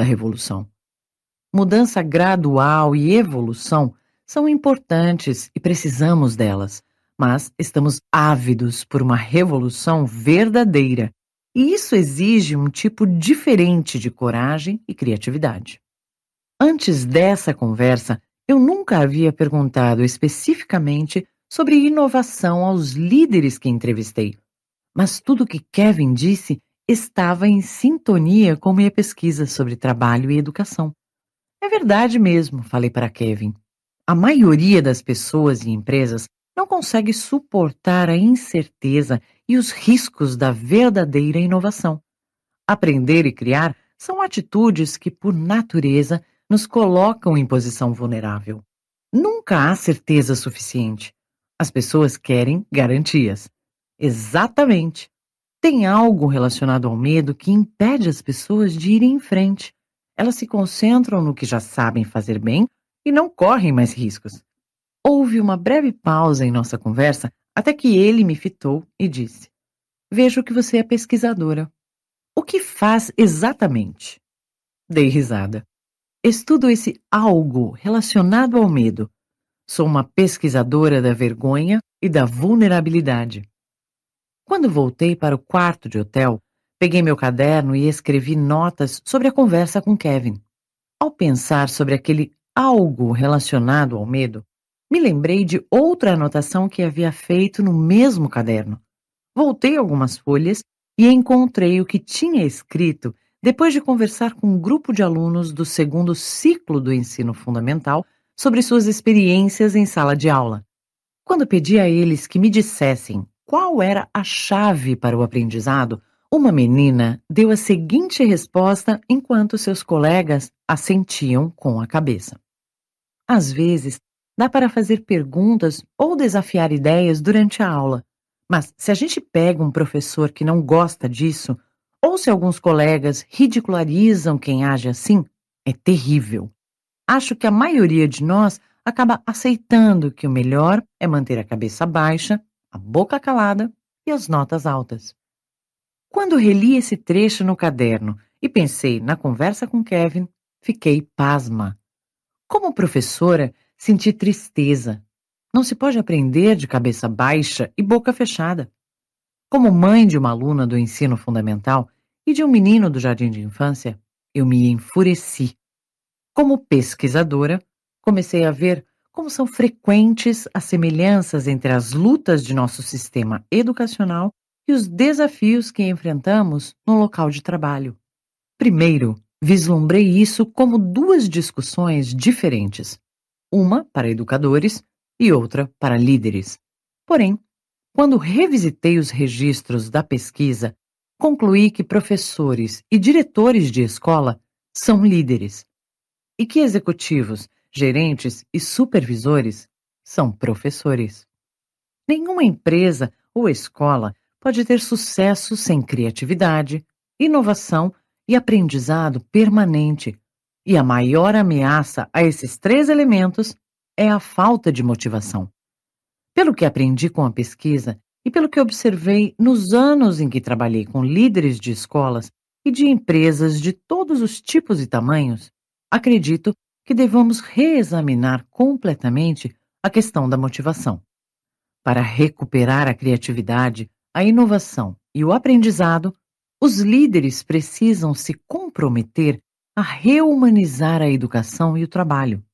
da revolução. Mudança gradual e evolução são importantes e precisamos delas, mas estamos ávidos por uma revolução verdadeira, e isso exige um tipo diferente de coragem e criatividade. Antes dessa conversa, eu nunca havia perguntado especificamente sobre inovação aos líderes que entrevistei, mas tudo que Kevin disse estava em sintonia com minha pesquisa sobre trabalho e educação. É verdade mesmo, falei para Kevin. A maioria das pessoas e empresas não consegue suportar a incerteza e os riscos da verdadeira inovação. Aprender e criar são atitudes que, por natureza, nos colocam em posição vulnerável. Nunca há certeza suficiente. As pessoas querem garantias. Exatamente. Tem algo relacionado ao medo que impede as pessoas de irem em frente. Elas se concentram no que já sabem fazer bem e não correm mais riscos. Houve uma breve pausa em nossa conversa até que ele me fitou e disse: Vejo que você é pesquisadora. O que faz exatamente? Dei risada. Estudo esse algo relacionado ao medo. Sou uma pesquisadora da vergonha e da vulnerabilidade. Quando voltei para o quarto de hotel, peguei meu caderno e escrevi notas sobre a conversa com Kevin. Ao pensar sobre aquele algo relacionado ao medo, me lembrei de outra anotação que havia feito no mesmo caderno. Voltei algumas folhas e encontrei o que tinha escrito depois de conversar com um grupo de alunos do segundo ciclo do ensino fundamental sobre suas experiências em sala de aula. Quando pedi a eles que me dissessem qual era a chave para o aprendizado, uma menina deu a seguinte resposta enquanto seus colegas assentiam com a cabeça. Às vezes, dá para fazer perguntas ou desafiar ideias durante a aula, mas se a gente pega um professor que não gosta disso, ou se alguns colegas ridicularizam quem age assim, é terrível. Acho que a maioria de nós acaba aceitando que o melhor é manter a cabeça baixa a boca calada e as notas altas. Quando reli esse trecho no caderno e pensei na conversa com Kevin, fiquei pasma. Como professora, senti tristeza. Não se pode aprender de cabeça baixa e boca fechada. Como mãe de uma aluna do ensino fundamental e de um menino do jardim de infância, eu me enfureci. Como pesquisadora, comecei a ver como são frequentes as semelhanças entre as lutas de nosso sistema educacional e os desafios que enfrentamos no local de trabalho. Primeiro, vislumbrei isso como duas discussões diferentes, uma para educadores e outra para líderes. Porém, quando revisitei os registros da pesquisa, concluí que professores e diretores de escola são líderes e que executivos gerentes e supervisores são professores. Nenhuma empresa ou escola pode ter sucesso sem criatividade, inovação e aprendizado permanente. E a maior ameaça a esses três elementos é a falta de motivação. Pelo que aprendi com a pesquisa e pelo que observei nos anos em que trabalhei com líderes de escolas e de empresas de todos os tipos e tamanhos, acredito que devamos reexaminar completamente a questão da motivação. Para recuperar a criatividade, a inovação e o aprendizado, os líderes precisam se comprometer a reumanizar a educação e o trabalho.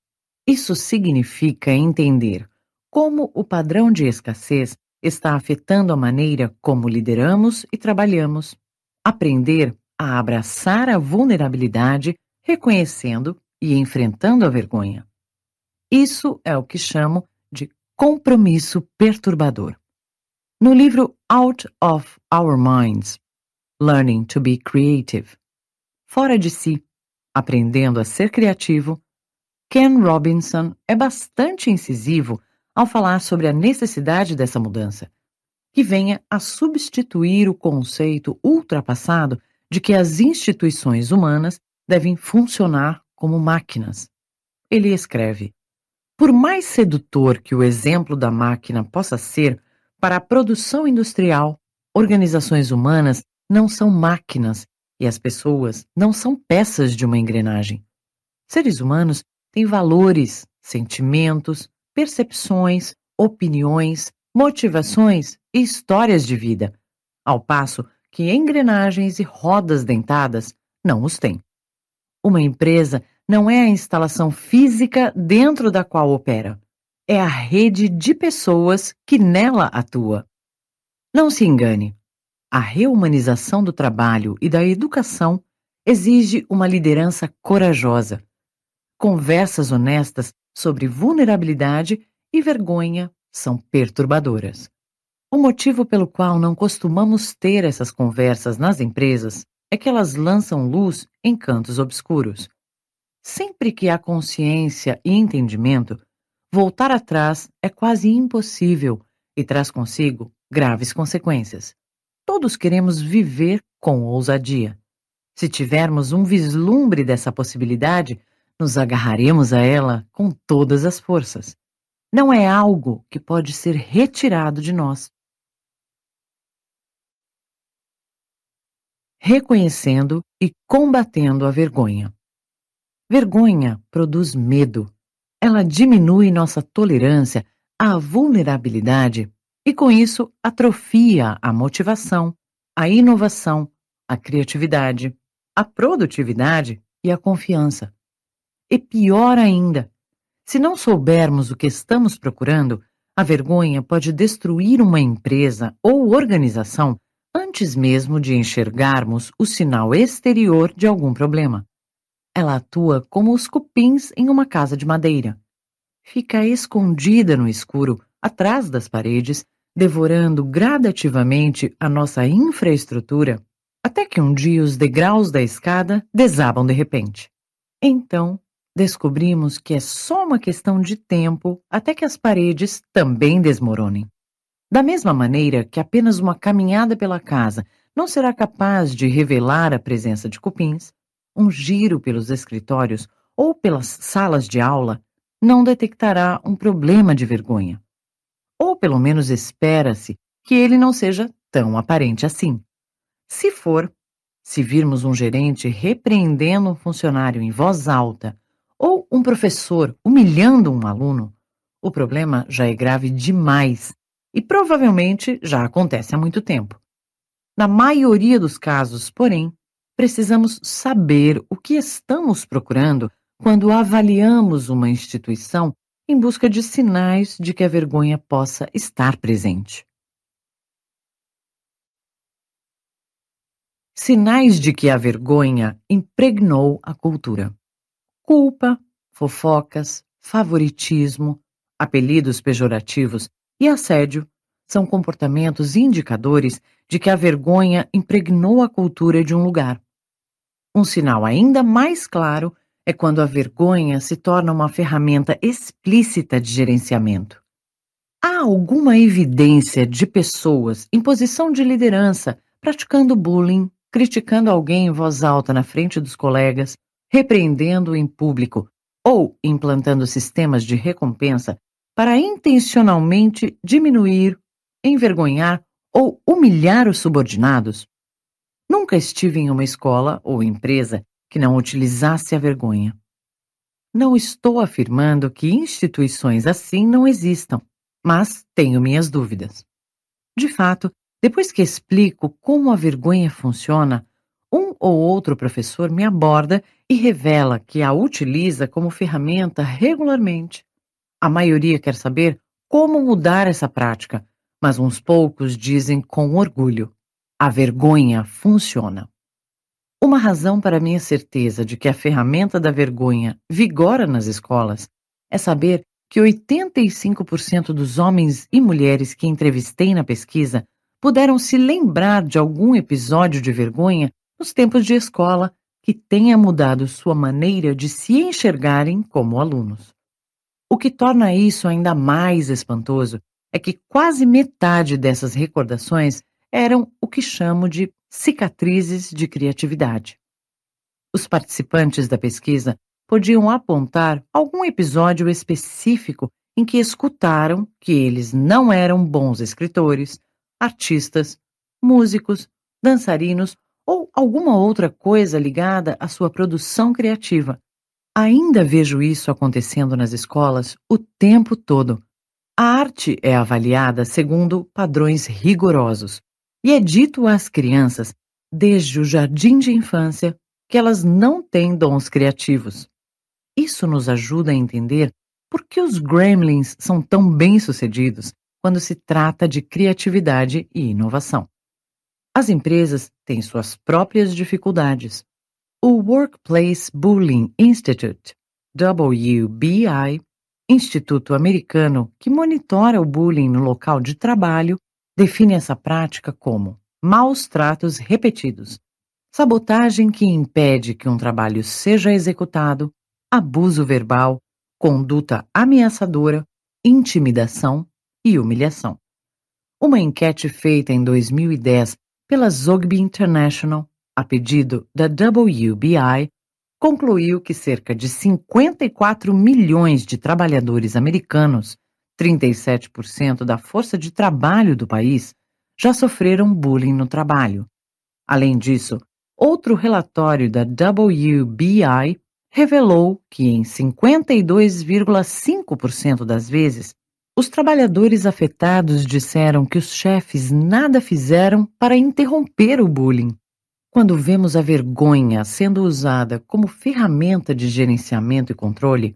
Isso significa entender como o padrão de escassez está afetando a maneira como lideramos e trabalhamos, aprender a abraçar a vulnerabilidade, reconhecendo e enfrentando a vergonha. Isso é o que chamo de compromisso perturbador. No livro Out of Our Minds, Learning to be Creative, Fora de Si, Aprendendo a Ser Criativo, Ken Robinson é bastante incisivo ao falar sobre a necessidade dessa mudança, que venha a substituir o conceito ultrapassado de que as instituições humanas devem funcionar como máquinas. Ele escreve: Por mais sedutor que o exemplo da máquina possa ser para a produção industrial, organizações humanas não são máquinas E as pessoas não são peças de uma engrenagem. Seres humanos têm valores, sentimentos, percepções, opiniões, motivações e histórias de vida, ao passo que engrenagens e rodas dentadas não os têm. Uma empresa não é a instalação física dentro da qual opera, é a rede de pessoas que nela atua. Não se engane, a reumanização do trabalho e da educação exige uma liderança corajosa, conversas honestas sobre vulnerabilidade e vergonha são perturbadoras. O motivo pelo qual não costumamos ter essas conversas nas empresas é que elas lançam luz em cantos obscuros. Sempre que há consciência e entendimento, voltar atrás é quase impossível e traz consigo graves consequências. Todos queremos viver com ousadia. Se tivermos um vislumbre dessa possibilidade, nos agarraremos a ela com todas as forças. Não é algo que pode ser retirado de nós. Reconhecendo e combatendo a vergonha. Vergonha produz medo. Ela diminui nossa tolerância à vulnerabilidade e, com isso, atrofia a motivação, a inovação, a criatividade, a produtividade e a confiança. E pior ainda, se não soubermos o que estamos procurando, a vergonha pode destruir uma empresa ou organização antes mesmo de enxergarmos o sinal exterior de algum problema. Ela atua como os cupins em uma casa de madeira. Fica escondida no escuro, atrás das paredes, devorando gradativamente a nossa infraestrutura, até que um dia os degraus da escada desabam de repente. Então, descobrimos que é só uma questão de tempo até que as paredes também desmoronem. Da mesma maneira que apenas uma caminhada pela casa não será capaz de revelar a presença de cupins, um giro pelos escritórios ou pelas salas de aula não detectará um problema de vergonha. Ou pelo menos espera-se que ele não seja tão aparente assim. Se for, se virmos um gerente repreendendo um funcionário em voz alta ou um professor humilhando um aluno, o problema já é grave demais e provavelmente já acontece há muito tempo. Na maioria dos casos, porém, precisamos saber o que estamos procurando quando avaliamos uma instituição em busca de sinais de que a vergonha possa estar presente. Sinais de que a vergonha impregnou a cultura. Culpa, fofocas, favoritismo, apelidos pejorativos e assédio são comportamentos indicadores de que a vergonha impregnou a cultura de um lugar. Um sinal ainda mais claro é quando a vergonha se torna uma ferramenta explícita de gerenciamento. Há alguma evidência de pessoas em posição de liderança praticando bullying, criticando alguém em voz alta na frente dos colegas, repreendendo em público ou implantando sistemas de recompensa para intencionalmente diminuir, envergonhar ou humilhar os subordinados? Nunca estive em uma escola ou empresa que não utilizasse a vergonha. Não estou afirmando que instituições assim não existam, mas tenho minhas dúvidas. De fato, depois que explico como a vergonha funciona, um ou outro professor me aborda e revela que a utiliza como ferramenta regularmente. A maioria quer saber como mudar essa prática, mas uns poucos dizem com orgulho: a vergonha funciona. Uma razão para minha certeza de que a ferramenta da vergonha vigora nas escolas é saber que 85% dos homens e mulheres que entrevistei na pesquisa puderam se lembrar de algum episódio de vergonha nos tempos de escola que tenha mudado sua maneira de se enxergarem como alunos. O que torna isso ainda mais espantoso é que quase metade dessas recordações eram o que chamo de cicatrizes de criatividade. Os participantes da pesquisa podiam apontar algum episódio específico em que escutaram que eles não eram bons escritores, artistas, músicos, dançarinos ou alguma outra coisa ligada à sua produção criativa. Ainda vejo isso acontecendo nas escolas o tempo todo. A arte é avaliada segundo padrões rigorosos e é dito às crianças, desde o jardim de infância, que elas não têm dons criativos. Isso nos ajuda a entender por que os gremlins são tão bem-sucedidos quando se trata de criatividade e inovação. As empresas têm suas próprias dificuldades. O Workplace Bullying Institute, WBI, Instituto Americano que monitora o bullying no local de trabalho, define essa prática como maus tratos repetidos, sabotagem que impede que um trabalho seja executado, abuso verbal, conduta ameaçadora, intimidação e humilhação. Uma enquete feita em 2010 pela Zogby International, a pedido da WBI, concluiu que cerca de 54 milhões de trabalhadores americanos, 37% da força de trabalho do país, já sofreram bullying no trabalho. Além disso, outro relatório da WBI revelou que em 52,5% das vezes os trabalhadores afetados disseram que os chefes nada fizeram para interromper o bullying. Quando vemos a vergonha sendo usada como ferramenta de gerenciamento e controle,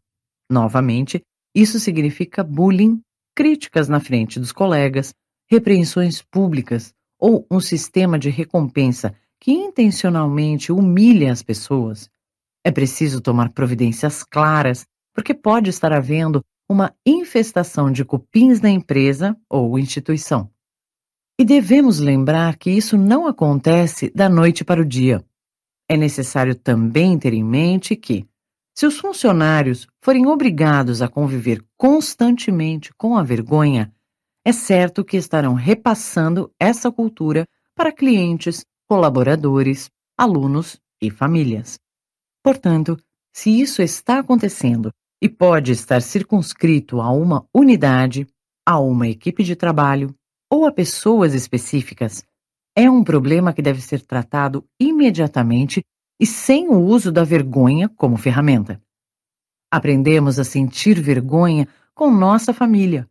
novamente, isso significa bullying, críticas na frente dos colegas, repreensões públicas ou um sistema de recompensa que intencionalmente humilha as pessoas. É preciso tomar providências claras, porque pode estar havendo uma infestação de cupins na empresa ou instituição. E devemos lembrar que isso não acontece da noite para o dia. É necessário também ter em mente que, se os funcionários forem obrigados a conviver constantemente com a vergonha, é certo que estarão repassando essa cultura para clientes, colaboradores, alunos e famílias. Portanto, se isso está acontecendo e pode estar circunscrito a uma unidade, a uma equipe de trabalho ou a pessoas específicas, é um problema que deve ser tratado imediatamente e sem o uso da vergonha como ferramenta. Aprendemos a sentir vergonha com nossa família,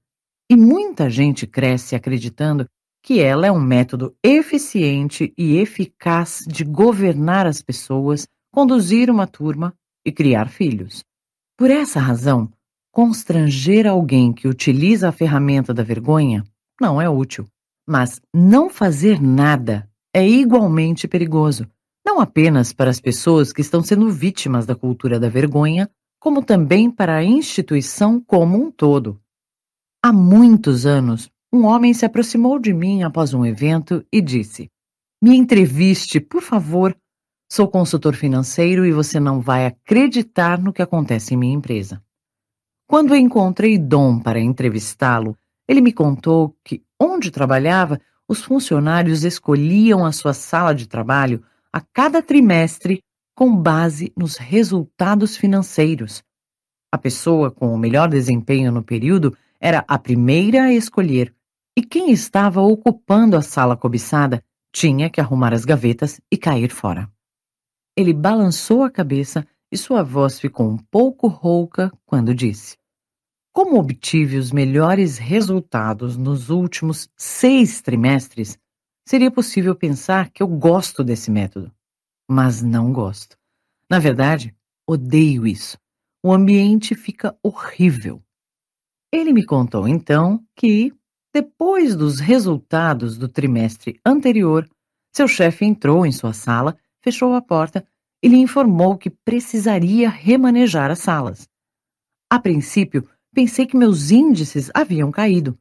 e muita gente cresce acreditando que ela é um método eficiente e eficaz de governar as pessoas, conduzir uma turma e criar filhos. Por essa razão, constranger alguém que utiliza a ferramenta da vergonha não é útil. Mas não fazer nada é igualmente perigoso, não apenas para as pessoas que estão sendo vítimas da cultura da vergonha, como também para a instituição como um todo. Há muitos anos, um homem se aproximou de mim após um evento e disse: Me entreviste, por favor, Sou consultor financeiro e você não vai acreditar no que acontece em minha empresa. Quando encontrei Dom para entrevistá-lo, ele me contou que, onde trabalhava, os funcionários escolhiam a sua sala de trabalho a cada trimestre com base nos resultados financeiros. A pessoa com o melhor desempenho no período era a primeira a escolher, e quem estava ocupando a sala cobiçada tinha que arrumar as gavetas e cair fora. Ele balançou a cabeça e sua voz ficou um pouco rouca quando disse: Como obtive os melhores resultados nos últimos seis trimestres, seria possível pensar que eu gosto desse método. Mas não gosto. Na verdade, odeio isso. O ambiente fica horrível. Ele me contou então que, depois dos resultados do trimestre anterior, seu chefe entrou em sua sala fechou a porta e lhe informou que precisaria remanejar as salas. A princípio, pensei que meus índices haviam caído,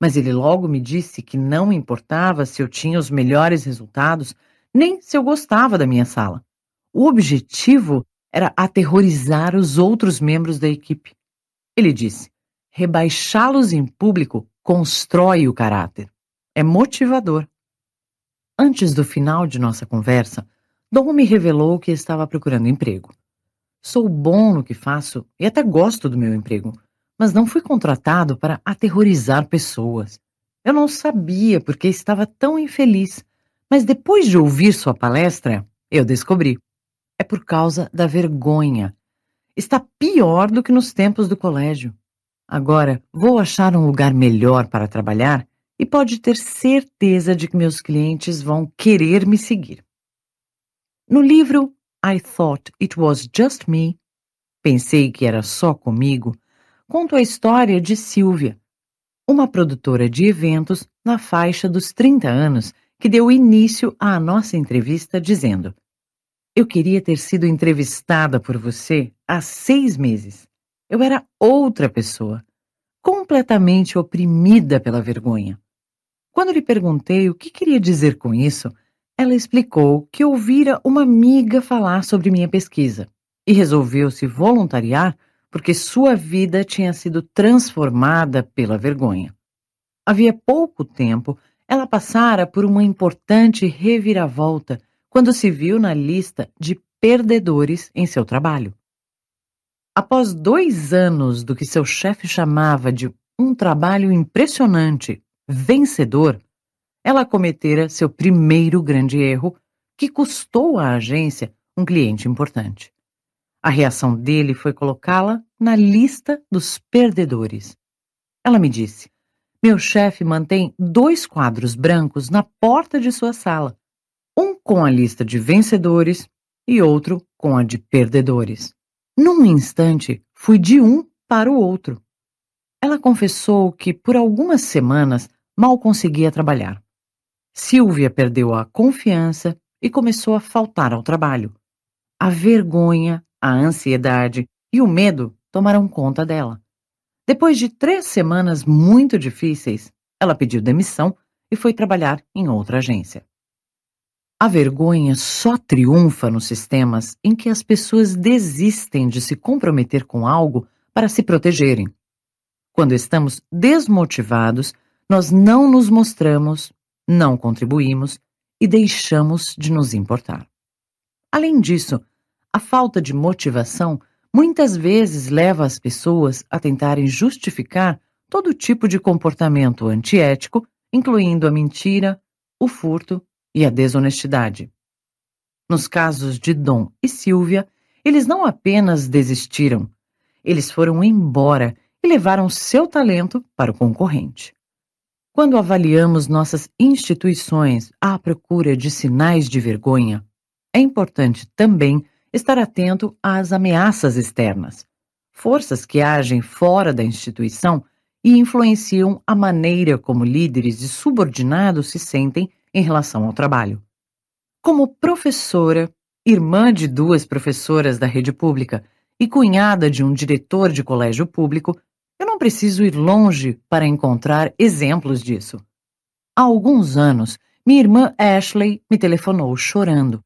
mas ele logo me disse que não importava se eu tinha os melhores resultados, nem se eu gostava da minha sala. O objetivo era aterrorizar os outros membros da equipe. Ele disse: rebaixá-los em público constrói o caráter. É motivador. Antes do final de nossa conversa, Dom me revelou que estava procurando emprego. Sou bom no que faço e até gosto do meu emprego, mas não fui contratado para aterrorizar pessoas. Eu não sabia porque estava tão infeliz. Mas depois de ouvir sua palestra, eu descobri. É por causa da vergonha. Está pior do que nos tempos do colégio. Agora vou achar um lugar melhor para trabalhar e pode ter certeza de que meus clientes vão querer me seguir. No livro I Thought It Was Just Me, pensei que era só comigo, conto a história de Silvia, uma produtora de eventos na faixa dos 30 anos que deu início à nossa entrevista dizendo: Eu queria ter sido entrevistada por você há seis meses. Eu era outra pessoa, completamente oprimida pela vergonha. Quando lhe perguntei o que queria dizer com isso, ela explicou que ouvira uma amiga falar sobre minha pesquisa e resolveu se voluntariar porque sua vida tinha sido transformada pela vergonha. Havia pouco tempo, ela passara por uma importante reviravolta quando se viu na lista de perdedores em seu trabalho. Após dois anos do que seu chefe chamava de um trabalho impressionante, vencedor, ela cometera seu primeiro grande erro, que custou à agência um cliente importante. A reação dele foi colocá-la na lista dos perdedores. Ela me disse: Meu chefe mantém dois quadros brancos na porta de sua sala, um com a lista de vencedores e outro com a de perdedores. Num instante, fui de um para o outro. Ela confessou que por algumas semanas mal conseguia trabalhar. Silvia perdeu a confiança e começou a faltar ao trabalho. A vergonha a ansiedade e o medo tomaram conta dela. Depois de três semanas muito difíceis, ela pediu demissão e foi trabalhar em outra agência. A vergonha só triunfa nos sistemas em que as pessoas desistem de se comprometer com algo para se protegerem. Quando estamos desmotivados, nós não nos mostramos, não contribuímos e deixamos de nos importar. Além disso, a falta de motivação muitas vezes leva as pessoas a tentarem justificar todo tipo de comportamento antiético, incluindo a mentira, o furto e a desonestidade. Nos casos de Dom e Silvia, eles não apenas desistiram, eles foram embora e levaram seu talento para o concorrente. Quando avaliamos nossas instituições à procura de sinais de vergonha, é importante também estar atento às ameaças externas, forças que agem fora da instituição e influenciam a maneira como líderes e subordinados se sentem em relação ao trabalho. Como professora, irmã de duas professoras da rede pública e cunhada de um diretor de colégio público, eu não preciso ir longe para encontrar exemplos disso. Há alguns anos, minha irmã Ashley me telefonou chorando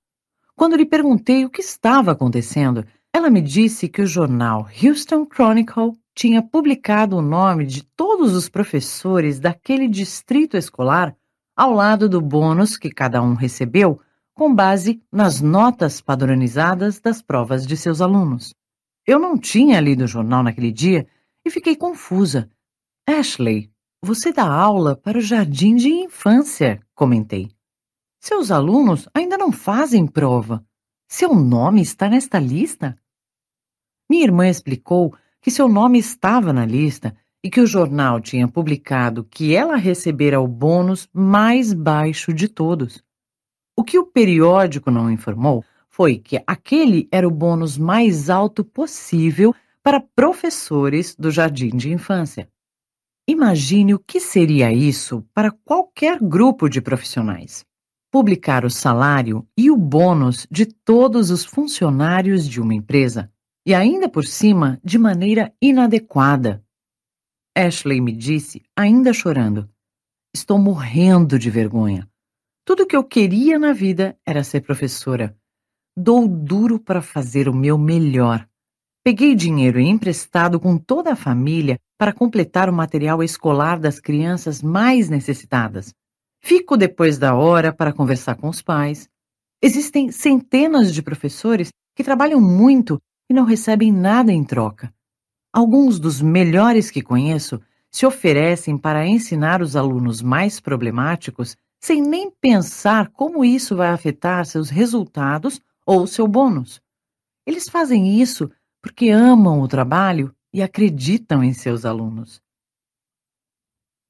quando lhe perguntei o que estava acontecendo, ela me disse que o jornal Houston Chronicle tinha publicado o nome de todos os professores daquele distrito escolar ao lado do bônus que cada um recebeu com base nas notas padronizadas das provas de seus alunos. Eu não tinha lido o jornal naquele dia e fiquei confusa. Ashley, você dá aula para o jardim de infância, comentei. Seus alunos ainda não fazem prova. Seu nome está nesta lista? Minha irmã explicou que seu nome estava na lista e que o jornal tinha publicado que ela recebera o bônus mais baixo de todos. O que o periódico não informou foi que aquele era o bônus mais alto possível para professores do jardim de infância. Imagine o que seria isso para qualquer grupo de profissionais publicar o salário e o bônus de todos os funcionários de uma empresa, e ainda por cima de maneira inadequada. Ashley me disse, ainda chorando: Estou morrendo de vergonha. Tudo que eu queria na vida era ser professora. Dou duro para fazer o meu melhor. Peguei dinheiro emprestado com toda a família para completar o material escolar das crianças mais necessitadas. Fico depois da hora para conversar com os pais. Existem centenas de professores que trabalham muito e não recebem nada em troca. Alguns dos melhores que conheço se oferecem para ensinar os alunos mais problemáticos sem nem pensar como isso vai afetar seus resultados ou seu bônus. Eles fazem isso porque amam o trabalho e acreditam em seus alunos.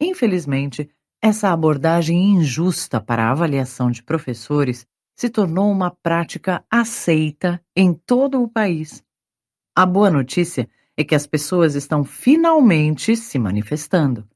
Infelizmente, essa abordagem injusta para a avaliação de professores se tornou uma prática aceita em todo o país. A boa notícia é que as pessoas estão finalmente se manifestando.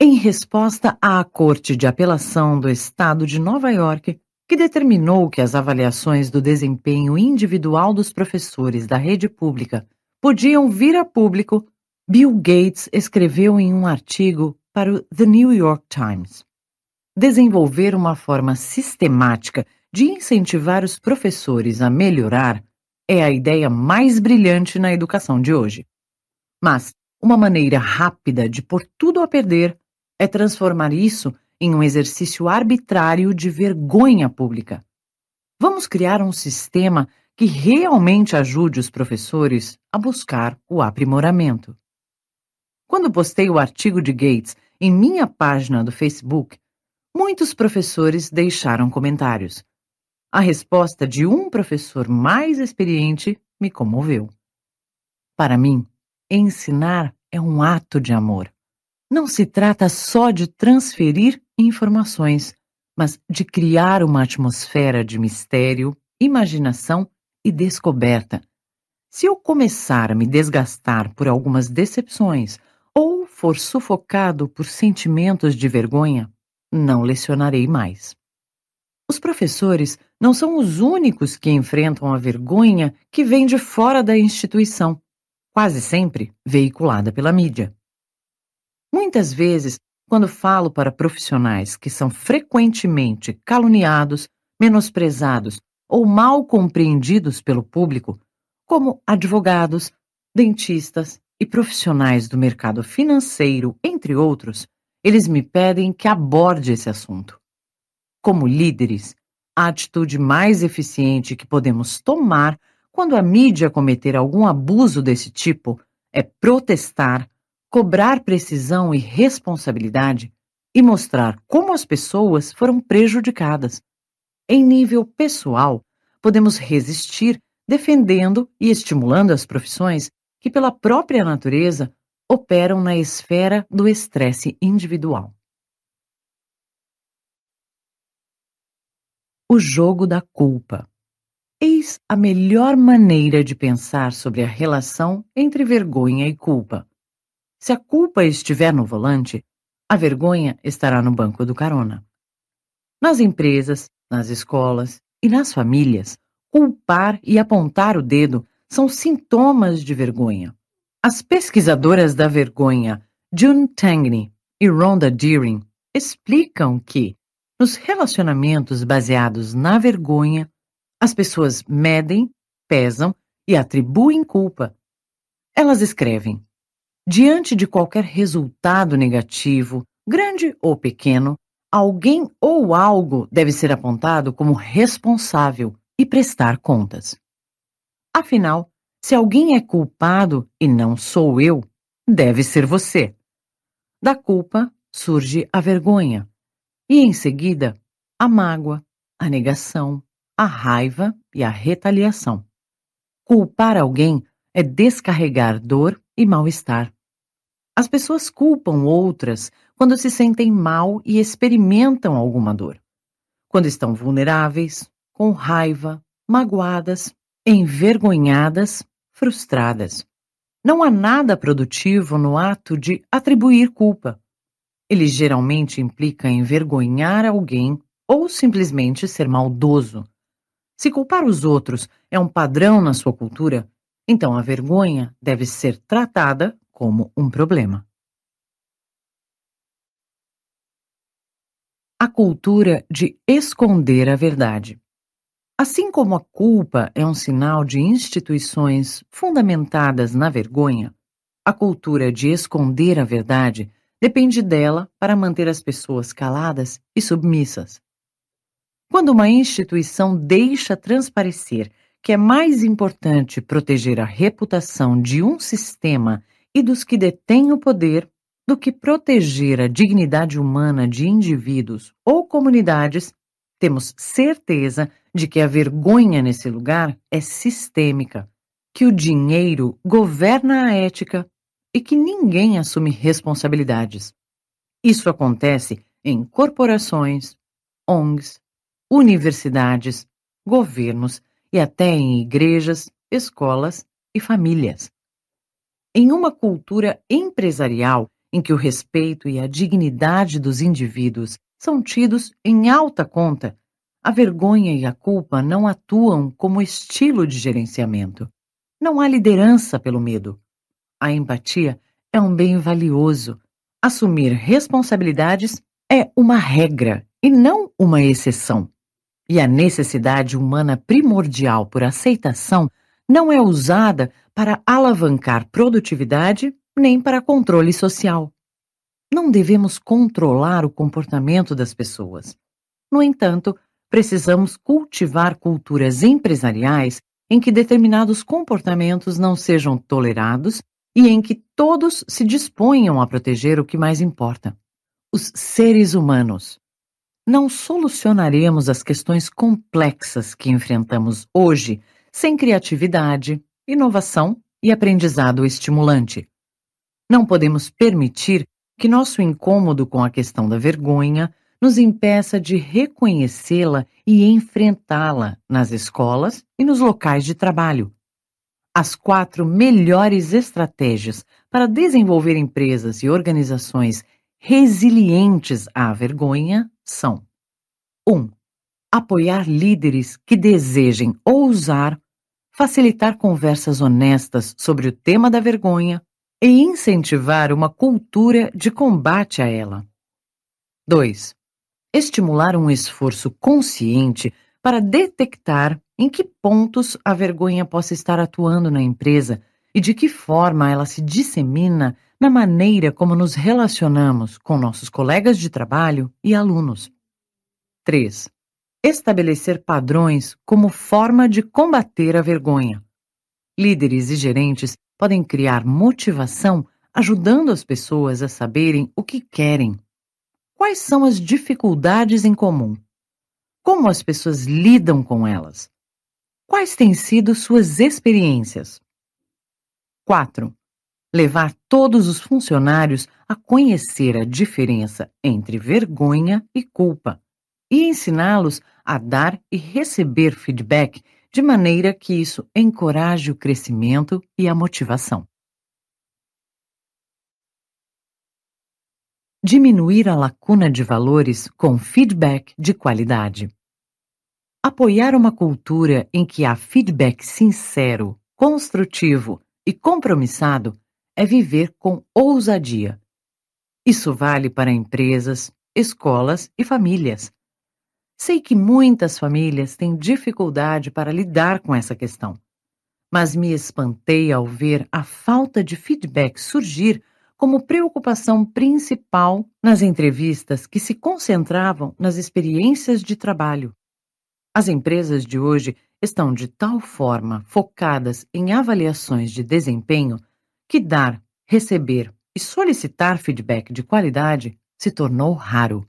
Em resposta à Corte de Apelação do Estado de Nova York, que determinou que as avaliações do desempenho individual dos professores da rede pública podiam vir a público, Bill Gates escreveu em um artigo para o The New York Times. Desenvolver uma forma sistemática de incentivar os professores a melhorar é a ideia mais brilhante na educação de hoje. Mas uma maneira rápida de pôr tudo a perder é transformar isso em um exercício arbitrário de vergonha pública. Vamos criar um sistema que realmente ajude os professores a buscar o aprimoramento. Quando postei o artigo de Gates em minha página do Facebook, muitos professores deixaram comentários. A resposta de um professor mais experiente me comoveu. Para mim, ensinar é um ato de amor. Não se trata só de transferir informações, mas de criar uma atmosfera de mistério, imaginação e descoberta. Se eu começar a me desgastar por algumas decepções for sufocado por sentimentos de vergonha, não lecionarei mais. Os professores não são os únicos que enfrentam a vergonha que vem de fora da instituição, quase sempre veiculada pela mídia. Muitas vezes, quando falo para profissionais que são frequentemente caluniados, menosprezados ou mal compreendidos pelo público, como advogados, dentistas, e profissionais do mercado financeiro, entre outros, eles me pedem que aborde esse assunto. Como líderes, a atitude mais eficiente que podemos tomar quando a mídia cometer algum abuso desse tipo é protestar, cobrar precisão e responsabilidade e mostrar como as pessoas foram prejudicadas. Em nível pessoal, podemos resistir defendendo e estimulando as profissões que, pela própria natureza, operam na esfera do estresse individual. O jogo da culpa. Eis a melhor maneira de pensar sobre a relação entre vergonha e culpa. Se a culpa estiver no volante, a vergonha estará no banco do carona. Nas empresas, nas escolas e nas famílias, culpar e apontar o dedo são sintomas de vergonha. As pesquisadoras da vergonha June Tangney e Rhonda Deering explicam que, nos relacionamentos baseados na vergonha, as pessoas medem, pesam e atribuem culpa. Elas escrevem: diante de qualquer resultado negativo, grande ou pequeno, alguém ou algo deve ser apontado como responsável e prestar contas. Afinal, se alguém é culpado e não sou eu, deve ser você. Da culpa surge a vergonha, e em seguida a mágoa, a negação, a raiva e a retaliação. Culpar alguém é descarregar dor e mal-estar. As pessoas culpam outras quando se sentem mal e experimentam alguma dor. Quando estão vulneráveis, com raiva, magoadas envergonhadas, frustradas. Não há nada produtivo no ato de atribuir culpa. Ele geralmente implica envergonhar alguém ou simplesmente ser maldoso. Se culpar os outros é um padrão na sua cultura, então a vergonha deve ser tratada como um problema. A cultura de esconder a verdade. Assim como a culpa é um sinal de instituições fundamentadas na vergonha, a cultura de esconder a verdade depende dela para manter as pessoas caladas e submissas. Quando uma instituição deixa transparecer que é mais importante proteger a reputação de um sistema e dos que detêm o poder, do que proteger a dignidade humana de indivíduos ou comunidades, temos certeza de que a vergonha nesse lugar é sistêmica, que o dinheiro governa a ética e que ninguém assume responsabilidades. Isso acontece em corporações, ONGs, universidades, governos e até em igrejas, escolas e famílias. Em uma cultura empresarial em que o respeito e a dignidade dos indivíduos são tidos em alta conta, a vergonha e a culpa não atuam como estilo de gerenciamento. Não há liderança pelo medo. A empatia é um bem valioso. Assumir responsabilidades é uma regra e não uma exceção. E a necessidade humana primordial por aceitação não é usada para alavancar produtividade nem para controle social. Não devemos controlar o comportamento das pessoas. No entanto, precisamos cultivar culturas empresariais em que determinados comportamentos não sejam tolerados e em que todos se disponham a proteger o que mais importa: os seres humanos. Não solucionaremos as questões complexas que enfrentamos hoje sem criatividade, inovação e aprendizado estimulante. Não podemos permitir que nosso incômodo com a questão da vergonha nos impeça de reconhecê-la e enfrentá-la nas escolas e nos locais de trabalho. As quatro melhores estratégias para desenvolver empresas e organizações resilientes à vergonha são: 1. Um, apoiar líderes que desejem ousar facilitar conversas honestas sobre o tema da vergonha e incentivar uma cultura de combate a ela. 2. Estimular um esforço consciente para detectar em que pontos a vergonha possa estar atuando na empresa e de que forma ela se dissemina na maneira como nos relacionamos com nossos colegas de trabalho e alunos. 3 estabelecer padrões como forma de combater a vergonha. Líderes e gerentes podem criar motivação ajudando as pessoas a saberem o que querem. Quais são as dificuldades em comum? Como as pessoas lidam com elas? Quais têm sido suas experiências? 4. Levar todos os funcionários a conhecer a diferença entre vergonha e culpa e ensiná-los a dar e receber feedback de maneira que isso encoraje o crescimento e a motivação. Diminuir a lacuna de valores com feedback de qualidade. Apoiar uma cultura em que há feedback sincero, construtivo e compromissado é viver com ousadia. Isso vale para empresas, escolas e famílias Sei que muitas famílias têm dificuldade para lidar com essa questão, mas me espantei ao ver a falta de feedback surgir como preocupação principal nas entrevistas que se concentravam nas experiências de trabalho. As empresas de hoje estão de tal forma focadas em avaliações de desempenho que dar, receber e solicitar feedback de qualidade se tornou raro.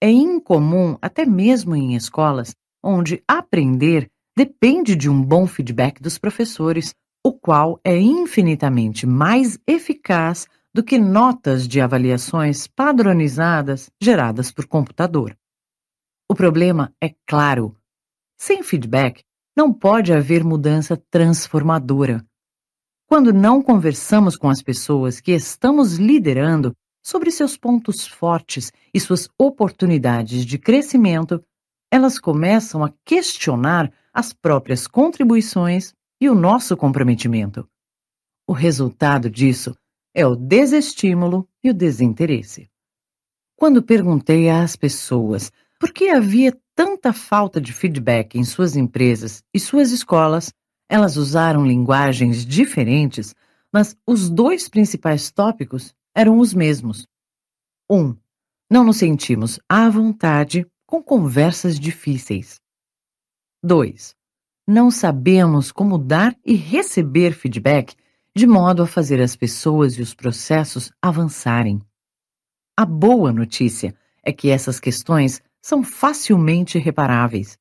É incomum, até mesmo em escolas, onde aprender depende de um bom feedback dos professores, o qual é infinitamente mais eficaz do que notas de avaliações padronizadas geradas por computador. O problema é claro. Sem feedback, não pode haver mudança transformadora. Quando não conversamos com as pessoas que estamos liderando sobre seus pontos fortes e suas oportunidades de crescimento, elas começam a questionar as próprias contribuições e o nosso comprometimento. O resultado disso é o desestímulo e o desinteresse. Quando perguntei às pessoas por que havia tanta falta de feedback em suas empresas e suas escolas, elas usaram linguagens diferentes, mas os dois principais tópicos eram os mesmos. 1. Um, não nos sentimos à vontade com conversas difíceis. 2. Não sabemos como dar e receber feedback de modo a fazer as pessoas e os processos avançarem. A boa notícia é que essas questões são facilmente reparáveis.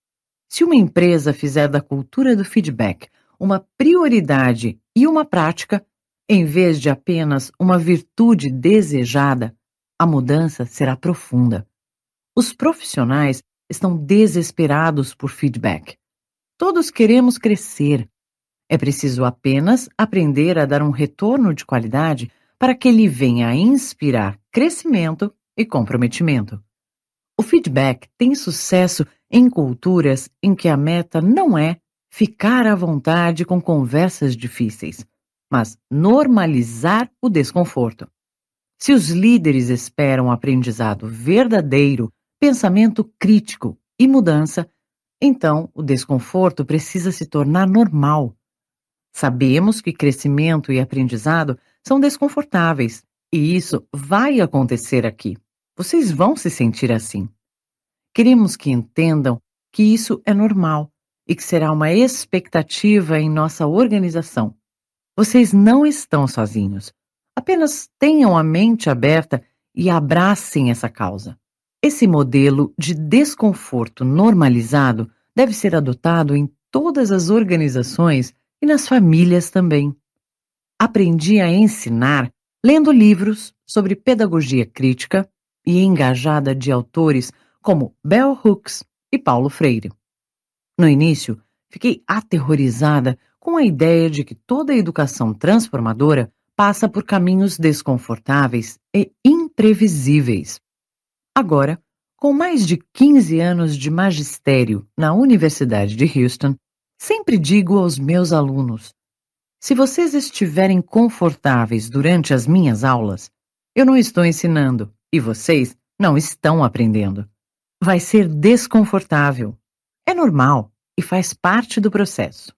Se uma empresa fizer da cultura do feedback uma prioridade e uma prática, em vez de apenas uma virtude desejada, a mudança será profunda. Os profissionais estão desesperados por feedback. Todos queremos crescer. É preciso apenas aprender a dar um retorno de qualidade para que ele venha a inspirar crescimento e comprometimento. O feedback tem sucesso em culturas em que a meta não é ficar à vontade com conversas difíceis, mas normalizar o desconforto. Se os líderes esperam aprendizado verdadeiro, pensamento crítico e mudança, então o desconforto precisa se tornar normal. Sabemos que crescimento e aprendizado são desconfortáveis, e isso vai acontecer aqui. Vocês vão se sentir assim. Queremos que entendam que isso é normal e que será uma expectativa em nossa organização. Vocês não estão sozinhos. Apenas tenham a mente aberta e abracem essa causa. Esse modelo de desconforto normalizado deve ser adotado em todas as organizações e nas famílias também. Aprendi a ensinar lendo livros sobre pedagogia crítica e engajada de autores como Bell Hooks e Paulo Freire. No início, fiquei aterrorizada com a ideia de que toda educação transformadora passa por caminhos desconfortáveis e imprevisíveis. Agora, com mais de 15 anos de magistério na Universidade de Houston, sempre digo aos meus alunos: se vocês estiverem confortáveis durante as minhas aulas, eu não estou ensinando e vocês não estão aprendendo. Vai ser desconfortável. É normal e faz parte do processo.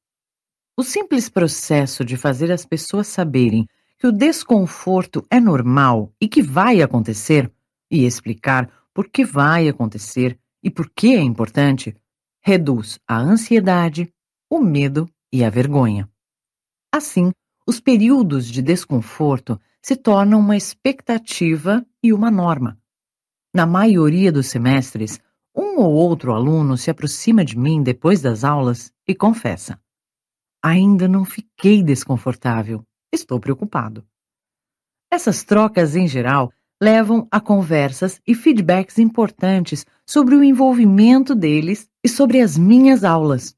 O simples processo de fazer as pessoas saberem que o desconforto é normal e que vai acontecer, e explicar por que vai acontecer e por que é importante, reduz a ansiedade, o medo e a vergonha. Assim, os períodos de desconforto se tornam uma expectativa e uma norma. Na maioria dos semestres, um ou outro aluno se aproxima de mim depois das aulas e confessa: Ainda não fiquei desconfortável, estou preocupado. Essas trocas, em geral, levam a conversas e feedbacks importantes sobre o envolvimento deles e sobre as minhas aulas.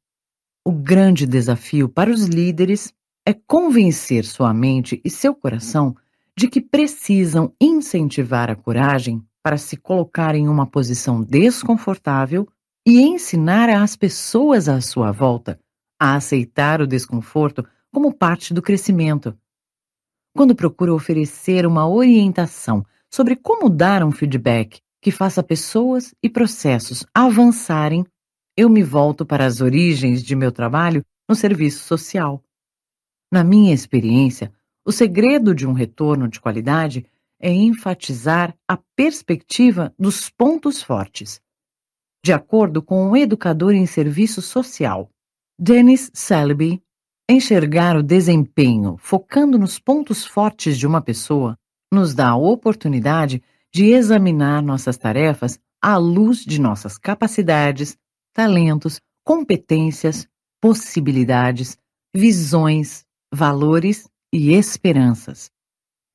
O grande desafio para os líderes é convencer sua mente e seu coração de que precisam incentivar a coragem para se colocar em uma posição desconfortável e ensinar às pessoas à sua volta a aceitar o desconforto como parte do crescimento. Quando procuro oferecer uma orientação sobre como dar um feedback que faça pessoas e processos avançarem, eu me volto para as origens de meu trabalho no serviço social. Na minha experiência, o segredo de um retorno de qualidade é enfatizar a perspectiva dos pontos fortes. De acordo com o educador em serviço social, Dennis Selby, enxergar o desempenho focando nos pontos fortes de uma pessoa nos dá a oportunidade de examinar nossas tarefas à luz de nossas capacidades, talentos, competências, possibilidades, visões, valores e esperanças.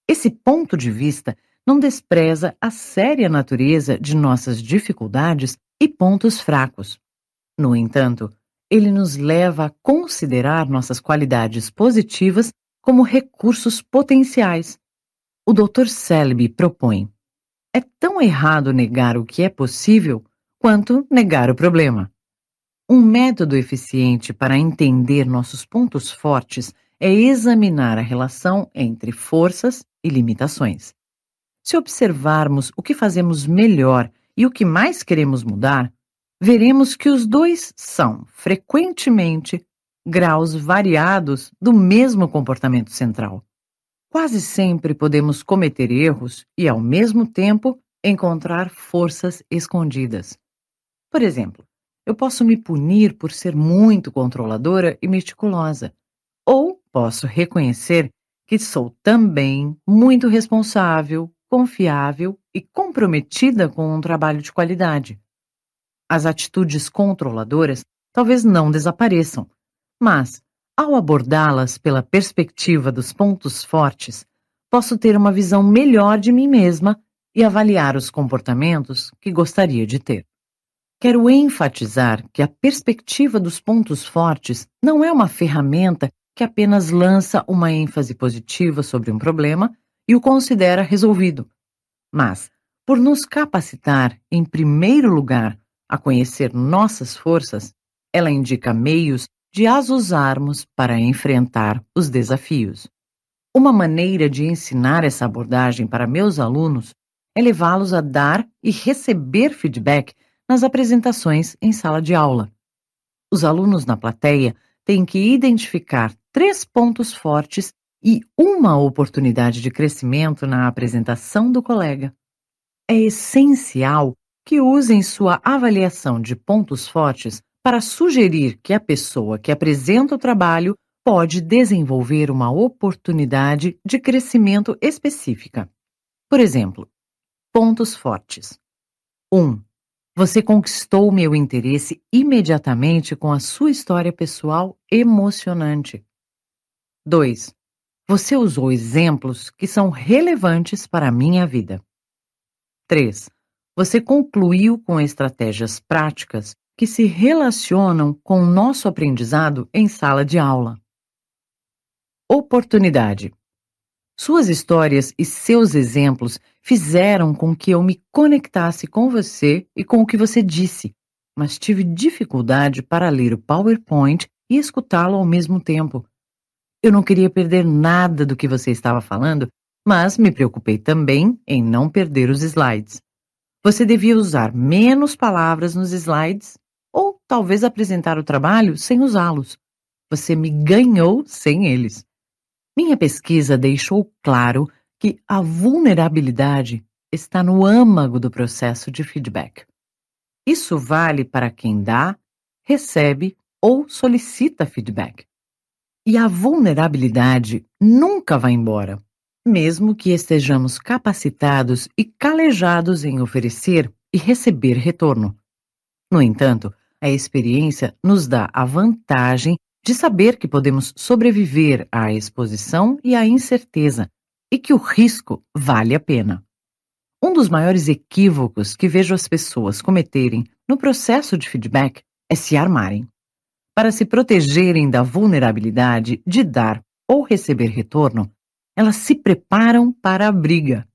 Esse ponto de vista não despreza a séria natureza de nossas dificuldades e pontos fracos. No entanto, ele nos leva a considerar nossas qualidades positivas como recursos potenciais. O Dr. Selby propõe: é tão errado negar o que é possível quanto negar o problema. Um método eficiente para entender nossos pontos fortes é examinar a relação entre forças e limitações. Se observarmos o que fazemos melhor e o que mais queremos mudar, veremos que os dois são, frequentemente, graus variados do mesmo comportamento central. Quase sempre podemos cometer erros e, ao mesmo tempo, encontrar forças escondidas. Por exemplo, eu posso me punir por ser muito controladora e meticulosa, ou posso reconhecer que sou também muito responsável, confiável e comprometida com um trabalho de qualidade. As atitudes controladoras talvez não desapareçam, mas, ao abordá-las pela perspectiva dos pontos fortes, posso ter uma visão melhor de mim mesma e avaliar os comportamentos que gostaria de ter. Quero enfatizar que a perspectiva dos pontos fortes não é uma ferramenta que apenas lança uma ênfase positiva sobre um problema e o considera resolvido, mas, por nos capacitar, em primeiro lugar, a conhecer nossas forças, ela indica meios de as usarmos para enfrentar os desafios. Uma maneira de ensinar essa abordagem para meus alunos é levá-los a dar e receber feedback nas apresentações em sala de aula. Os alunos na plateia têm que identificar três pontos fortes e uma oportunidade de crescimento na apresentação do colega. É essencial que usem sua avaliação de pontos fortes para sugerir que a pessoa que apresenta o trabalho pode desenvolver uma oportunidade de crescimento específica. Por exemplo, pontos fortes. 1. Um, você conquistou meu interesse imediatamente com a sua história pessoal emocionante. 2. Você usou exemplos que são relevantes para a minha vida. 3. Você concluiu com estratégias práticas que se relacionam com o nosso aprendizado em sala de aula. Oportunidade. Suas histórias e seus exemplos fizeram com que eu me conectasse com você e com o que você disse, mas tive dificuldade para ler o PowerPoint e escutá-lo ao mesmo tempo. Eu não queria perder nada do que você estava falando, mas me preocupei também em não perder os slides. Você devia usar menos palavras nos slides talvez apresentar o trabalho sem usá-los. Você me ganhou sem eles. Minha pesquisa deixou claro que a vulnerabilidade está no âmago do processo de feedback. Isso vale para quem dá, recebe ou solicita feedback. E a vulnerabilidade nunca vai embora, mesmo que estejamos capacitados e calejados em oferecer e receber retorno. No entanto, a experiência nos dá a vantagem de saber que podemos sobreviver à exposição e à incerteza e que o risco vale a pena. Um dos maiores equívocos que vejo as pessoas cometerem no processo de feedback é se armarem. Para se protegerem da vulnerabilidade de dar ou receber retorno, elas se preparam para a briga.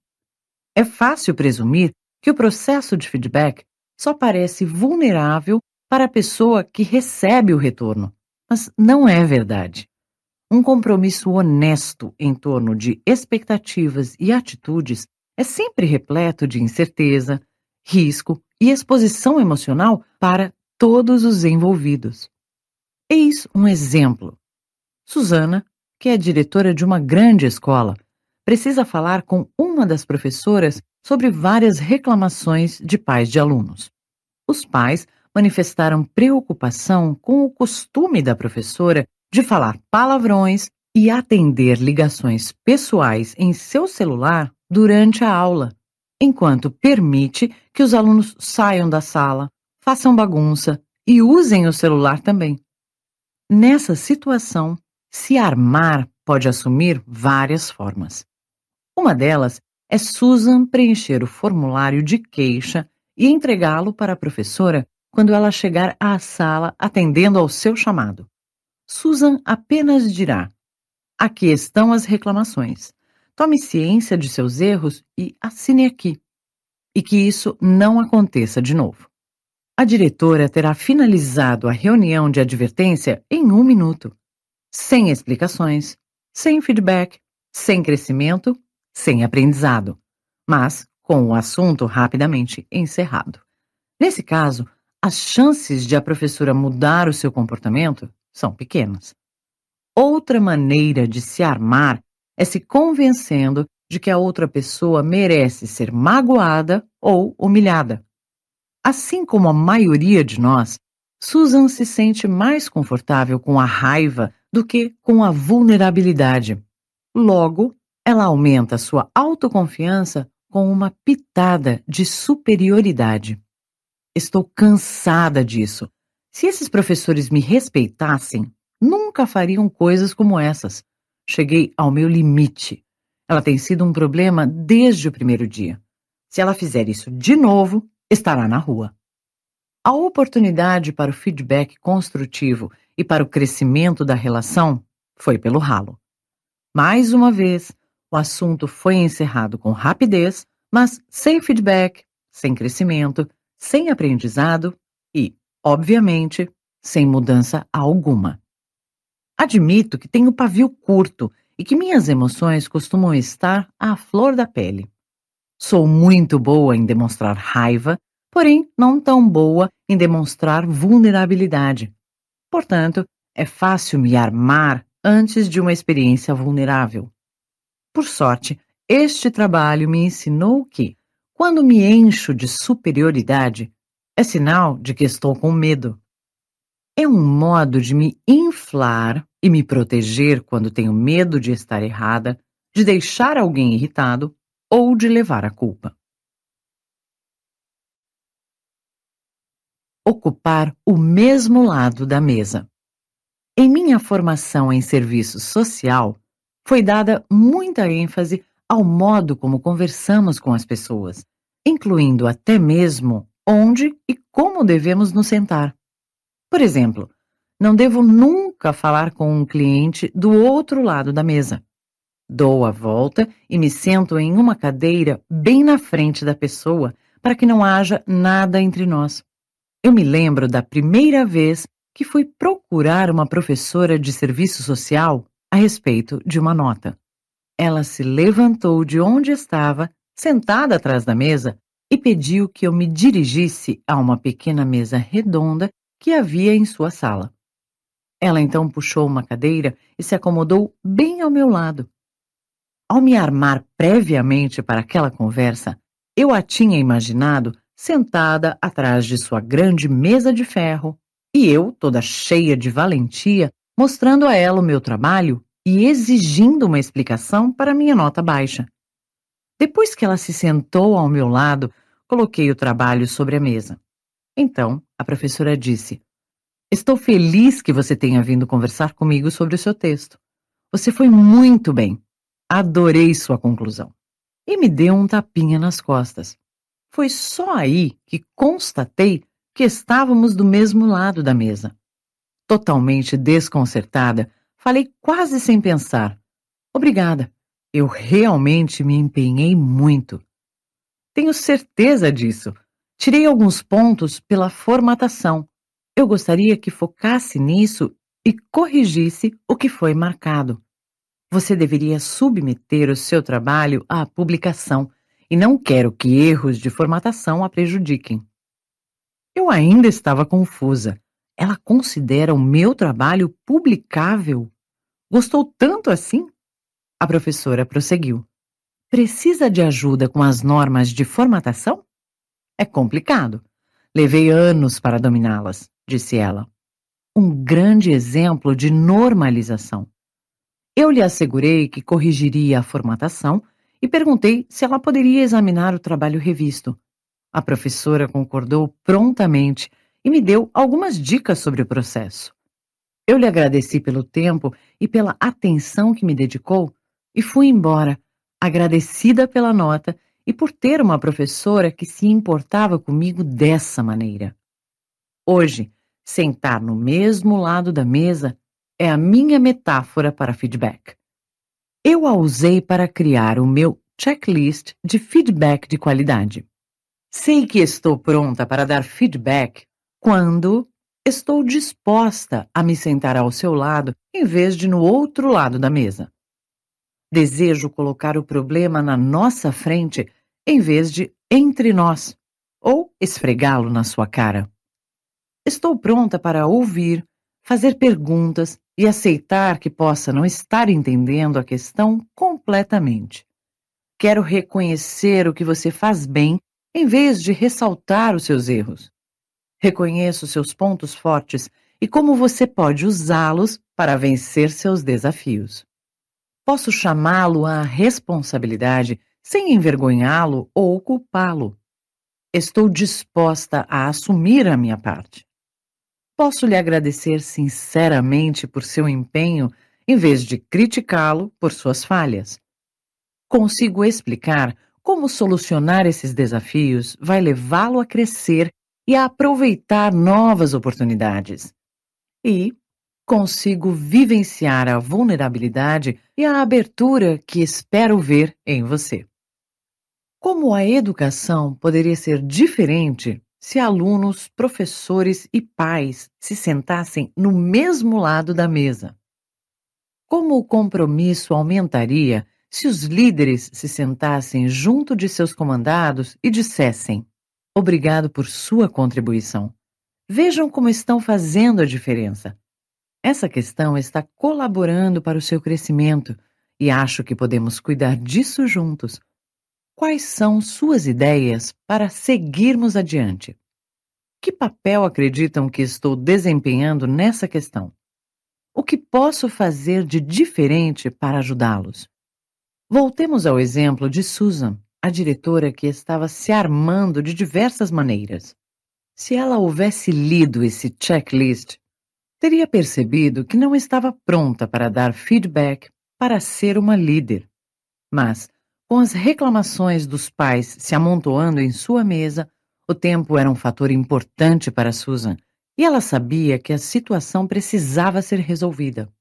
É fácil presumir que o processo de feedback só parece vulnerável para a pessoa que recebe o retorno, mas não é verdade. Um compromisso honesto em torno de expectativas e atitudes é sempre repleto de incerteza, risco e exposição emocional para todos os envolvidos. Eis um exemplo. Susana, que é diretora de uma grande escola, precisa falar com uma das professoras sobre várias reclamações de pais de alunos. Os pais manifestaram preocupação com o costume da professora de falar palavrões e atender ligações pessoais em seu celular durante a aula, enquanto permite que os alunos saiam da sala, façam bagunça e usem o celular também. Nessa situação, se armar pode assumir várias formas. Uma delas é Susan preencher o formulário de queixa e entregá-lo para a professora quando ela chegar à sala atendendo ao seu chamado. Susan apenas dirá: Aqui estão as reclamações. Tome ciência de seus erros e assine aqui. E que isso não aconteça de novo. A diretora terá finalizado a reunião de advertência em um minuto, sem explicações, sem feedback, sem crescimento, sem aprendizado, mas com o assunto rapidamente encerrado. Nesse caso, as chances de a professora mudar o seu comportamento são pequenas. Outra maneira de se armar é se convencendo de que a outra pessoa merece ser magoada ou humilhada. Assim como a maioria de nós, Susan se sente mais confortável com a raiva do que com a vulnerabilidade. Logo, ela aumenta sua autoconfiança com uma pitada de superioridade. Estou cansada disso. Se esses professores me respeitassem, nunca fariam coisas como essas. Cheguei ao meu limite. Ela tem sido um problema desde o primeiro dia. Se ela fizer isso de novo, estará na rua. A oportunidade para o feedback construtivo e para o crescimento da relação foi pelo ralo. Mais uma vez, o assunto foi encerrado com rapidez, mas sem feedback, sem crescimento, sem aprendizado e, obviamente, sem mudança alguma. Admito que tenho pavio curto e que minhas emoções costumam estar à flor da pele. Sou muito boa em demonstrar raiva, porém não tão boa em demonstrar vulnerabilidade. Portanto, é fácil me armar antes de uma experiência vulnerável. Por sorte, este trabalho me ensinou que, quando me encho de superioridade, é sinal de que estou com medo. É um modo de me inflar e me proteger quando tenho medo de estar errada, de deixar alguém irritado ou de levar a culpa. Ocupar o mesmo lado da mesa. Em minha formação em serviço social, foi dada muita ênfase ao modo como conversamos com as pessoas, incluindo até mesmo onde e como devemos nos sentar. Por exemplo, não devo nunca falar com um cliente do outro lado da mesa. Dou a volta e me sento em uma cadeira bem na frente da pessoa para que não haja nada entre nós. Eu me lembro da primeira vez que fui procurar uma professora de serviço social a respeito de uma nota. Ela se levantou de onde estava, sentada atrás da mesa, e pediu que eu me dirigisse a uma pequena mesa redonda que havia em sua sala. Ela então puxou uma cadeira e se acomodou bem ao meu lado. Ao me armar previamente para aquela conversa, eu a tinha imaginado sentada atrás de sua grande mesa de ferro e eu, toda cheia de valentia, mostrando a ela o meu trabalho e exigindo uma explicação para minha nota baixa. Depois que ela se sentou ao meu lado, coloquei o trabalho sobre a mesa. Então, a professora disse: Estou feliz que você tenha vindo conversar comigo sobre o seu texto. Você foi muito bem. Adorei sua conclusão. E me deu um tapinha nas costas. Foi só aí que constatei que estávamos do mesmo lado da mesa. Totalmente desconcertada, falei quase sem pensar: Obrigada, eu realmente me empenhei muito. Tenho certeza disso. Tirei alguns pontos pela formatação. Eu gostaria que focasse nisso e corrigisse o que foi marcado. Você deveria submeter o seu trabalho à publicação e não quero que erros de formatação a prejudiquem. Eu ainda estava confusa. Ela considera o meu trabalho publicável? Gostou tanto assim? A professora prosseguiu. Precisa de ajuda com as normas de formatação? É complicado. Levei anos para dominá-las, disse ela. Um grande exemplo de normalização. Eu lhe assegurei que corrigiria a formatação e perguntei se ela poderia examinar o trabalho revisto. A professora concordou prontamente e me deu algumas dicas sobre o processo. Eu lhe agradeci pelo tempo e pela atenção que me dedicou e fui embora, agradecida pela nota e por ter uma professora que se importava comigo dessa maneira. Hoje, sentar no mesmo lado da mesa é a minha metáfora para feedback. Eu a usei para criar o meu checklist de feedback de qualidade. Sei que estou pronta para dar feedback quando estou disposta a me sentar ao seu lado em vez de no outro lado da mesa. Desejo colocar o problema na nossa frente em vez de entre nós, ou esfregá-lo na sua cara. Estou pronta para ouvir, fazer perguntas e aceitar que possa não estar entendendo a questão completamente. Quero reconhecer o que você faz bem em vez de ressaltar os seus erros. Reconheço seus pontos fortes e como você pode usá-los para vencer seus desafios. Posso chamá-lo à responsabilidade sem envergonhá-lo ou culpá-lo. Estou disposta a assumir a minha parte. Posso lhe agradecer sinceramente por seu empenho em vez de criticá-lo por suas falhas. Consigo explicar como solucionar esses desafios vai levá-lo a crescer e a aproveitar novas oportunidades. E consigo vivenciar a vulnerabilidade e a abertura que espero ver em você. Como a educação poderia ser diferente se alunos, professores e pais se sentassem no mesmo lado da mesa? Como o compromisso aumentaria se os líderes se sentassem junto de seus comandados e dissessem: Obrigado por sua contribuição. Vejam como estão fazendo a diferença. Essa questão está colaborando para o seu crescimento e acho que podemos cuidar disso juntos. Quais são suas ideias para seguirmos adiante? Que papel acreditam que estou desempenhando nessa questão? O que posso fazer de diferente para ajudá-los? Voltemos ao exemplo de Susan, a diretora que estava se armando de diversas maneiras. Se ela houvesse lido esse checklist, teria percebido que não estava pronta para dar feedback para ser uma líder. Mas, com as reclamações dos pais se amontoando em sua mesa, o tempo era um fator importante para Susan e ela sabia que a situação precisava ser resolvida.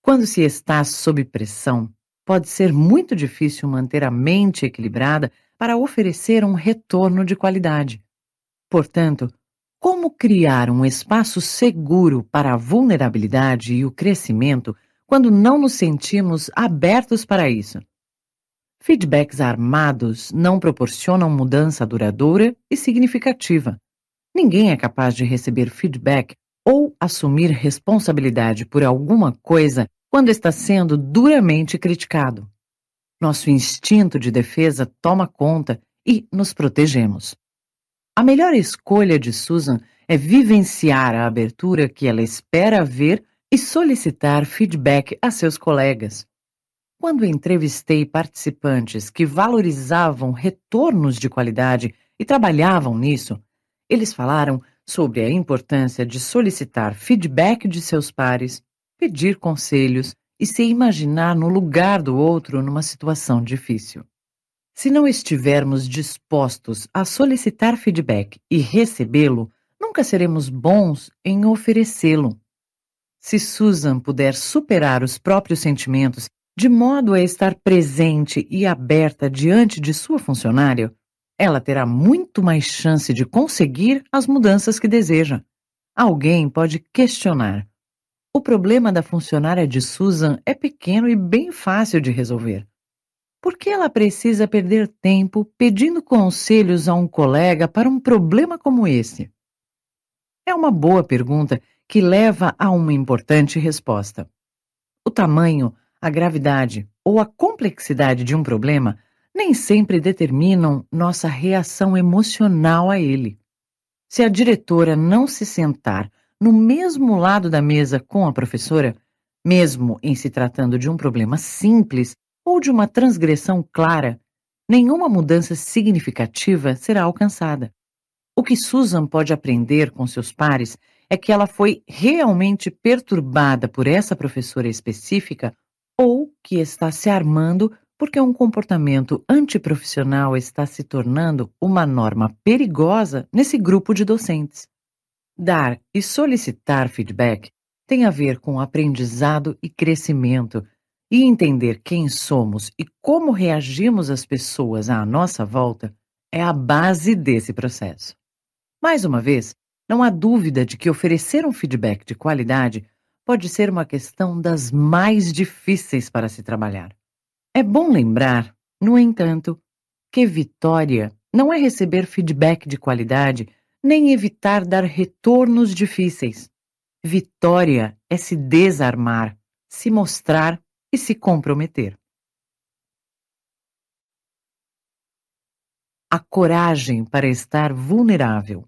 Quando se está sob pressão, pode ser muito difícil manter a mente equilibrada para oferecer um retorno de qualidade. Portanto, como criar um espaço seguro para a vulnerabilidade e o crescimento quando não nos sentimos abertos para isso? Feedbacks armados não proporcionam mudança duradoura e significativa. Ninguém é capaz de receber feedback ou assumir responsabilidade por alguma coisa quando está sendo duramente criticado. Nosso instinto de defesa toma conta e nos protegemos. A melhor escolha de Susan é vivenciar a abertura que ela espera ver e solicitar feedback a seus colegas. Quando entrevistei participantes que valorizavam retornos de qualidade e trabalhavam nisso, eles falaram sobre a importância de solicitar feedback de seus pares, pedir conselhos e se imaginar no lugar do outro numa situação difícil. Se não estivermos dispostos a solicitar feedback e recebê-lo, nunca seremos bons em oferecê-lo. Se Susan puder superar os próprios sentimentos de modo a estar presente e aberta diante de sua funcionária, ela terá muito mais chance de conseguir as mudanças que deseja. Alguém pode questionar. O problema da funcionária de Susan é pequeno e bem fácil de resolver. Por que ela precisa perder tempo pedindo conselhos a um colega para um problema como esse? É uma boa pergunta que leva a uma importante resposta. O tamanho, a gravidade ou a complexidade de um problema nem sempre determinam nossa reação emocional a ele. Se a diretora não se sentar no mesmo lado da mesa com a professora, mesmo em se tratando de um problema simples, ou de uma transgressão clara, nenhuma mudança significativa será alcançada. O que Susan pode aprender com seus pares é que ela foi realmente perturbada por essa professora específica ou que está se armando porque um comportamento antiprofissional está se tornando uma norma perigosa nesse grupo de docentes. Dar e solicitar feedback tem a ver com aprendizado e crescimento e entender quem somos e como reagimos às pessoas à nossa volta é a base desse processo. Mais uma vez, não há dúvida de que oferecer um feedback de qualidade pode ser uma questão das mais difíceis para se trabalhar. É bom lembrar, no entanto, que vitória não é receber feedback de qualidade nem evitar dar retornos difíceis. Vitória é se desarmar, se mostrar e se comprometer. A coragem para estar vulnerável.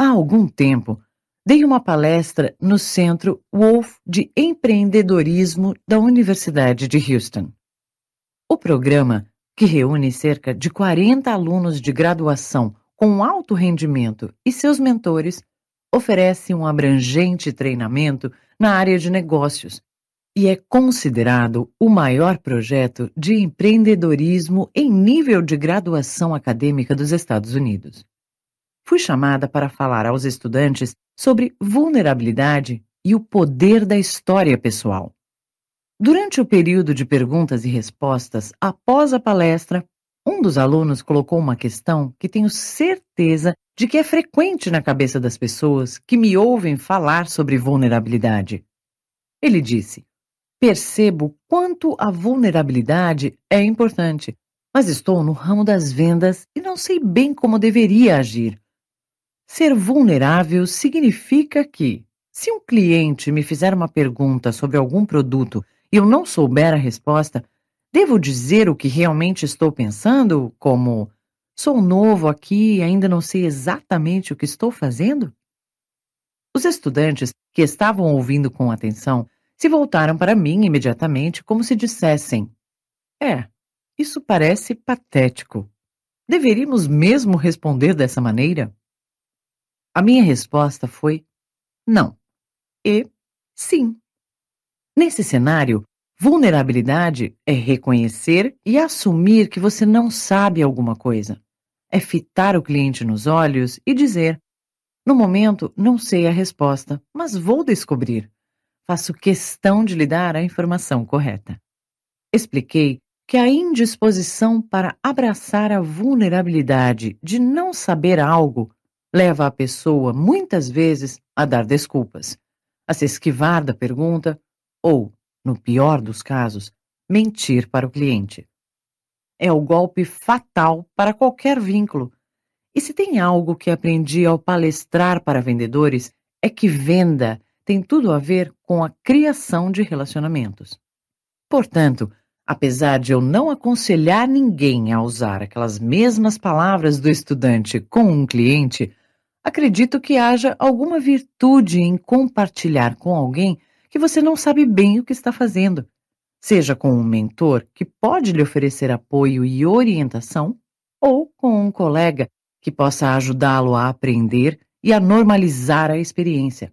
Há algum tempo, dei uma palestra no Centro Wolf de Empreendedorismo da Universidade de Houston. O programa, que reúne cerca de 40 alunos de graduação com alto rendimento e seus mentores, oferece um abrangente treinamento na área de negócios e é considerado o maior projeto de empreendedorismo em nível de graduação acadêmica dos Estados Unidos. Fui chamada para falar aos estudantes sobre vulnerabilidade e o poder da história pessoal. Durante o período de perguntas e respostas, após a palestra, um dos alunos colocou uma questão que tenho certeza de que é frequente na cabeça das pessoas que me ouvem falar sobre vulnerabilidade. Ele disse: Percebo quanto a vulnerabilidade é importante, mas estou no ramo das vendas e não sei bem como deveria agir. Ser vulnerável significa que, se um cliente me fizer uma pergunta sobre algum produto e eu não souber a resposta, devo dizer o que realmente estou pensando, como sou novo aqui e ainda não sei exatamente o que estou fazendo? Os estudantes que estavam ouvindo com atenção se voltaram para mim imediatamente, como se dissessem: É, isso parece patético. Deveríamos mesmo responder dessa maneira? A minha resposta foi: não. E sim. Nesse cenário, vulnerabilidade é reconhecer e assumir que você não sabe alguma coisa. É fitar o cliente nos olhos e dizer: no momento, não sei a resposta, mas vou descobrir. Faço questão de lhe dar a informação correta. Expliquei que a indisposição para abraçar a vulnerabilidade de não saber algo leva a pessoa, muitas vezes, a dar desculpas, a se esquivar da pergunta ou, no pior dos casos, mentir para o cliente. É o golpe fatal para qualquer vínculo. E se tem algo que aprendi ao palestrar para vendedores, é que venda tem tudo a ver com a criação de relacionamentos. Portanto, apesar de eu não aconselhar ninguém a usar aquelas mesmas palavras do estudante com um cliente, acredito que haja alguma virtude em compartilhar com alguém que você não sabe bem o que está fazendo, seja com um mentor que pode lhe oferecer apoio e orientação, ou com um colega que possa ajudá-lo a aprender e a normalizar a experiência.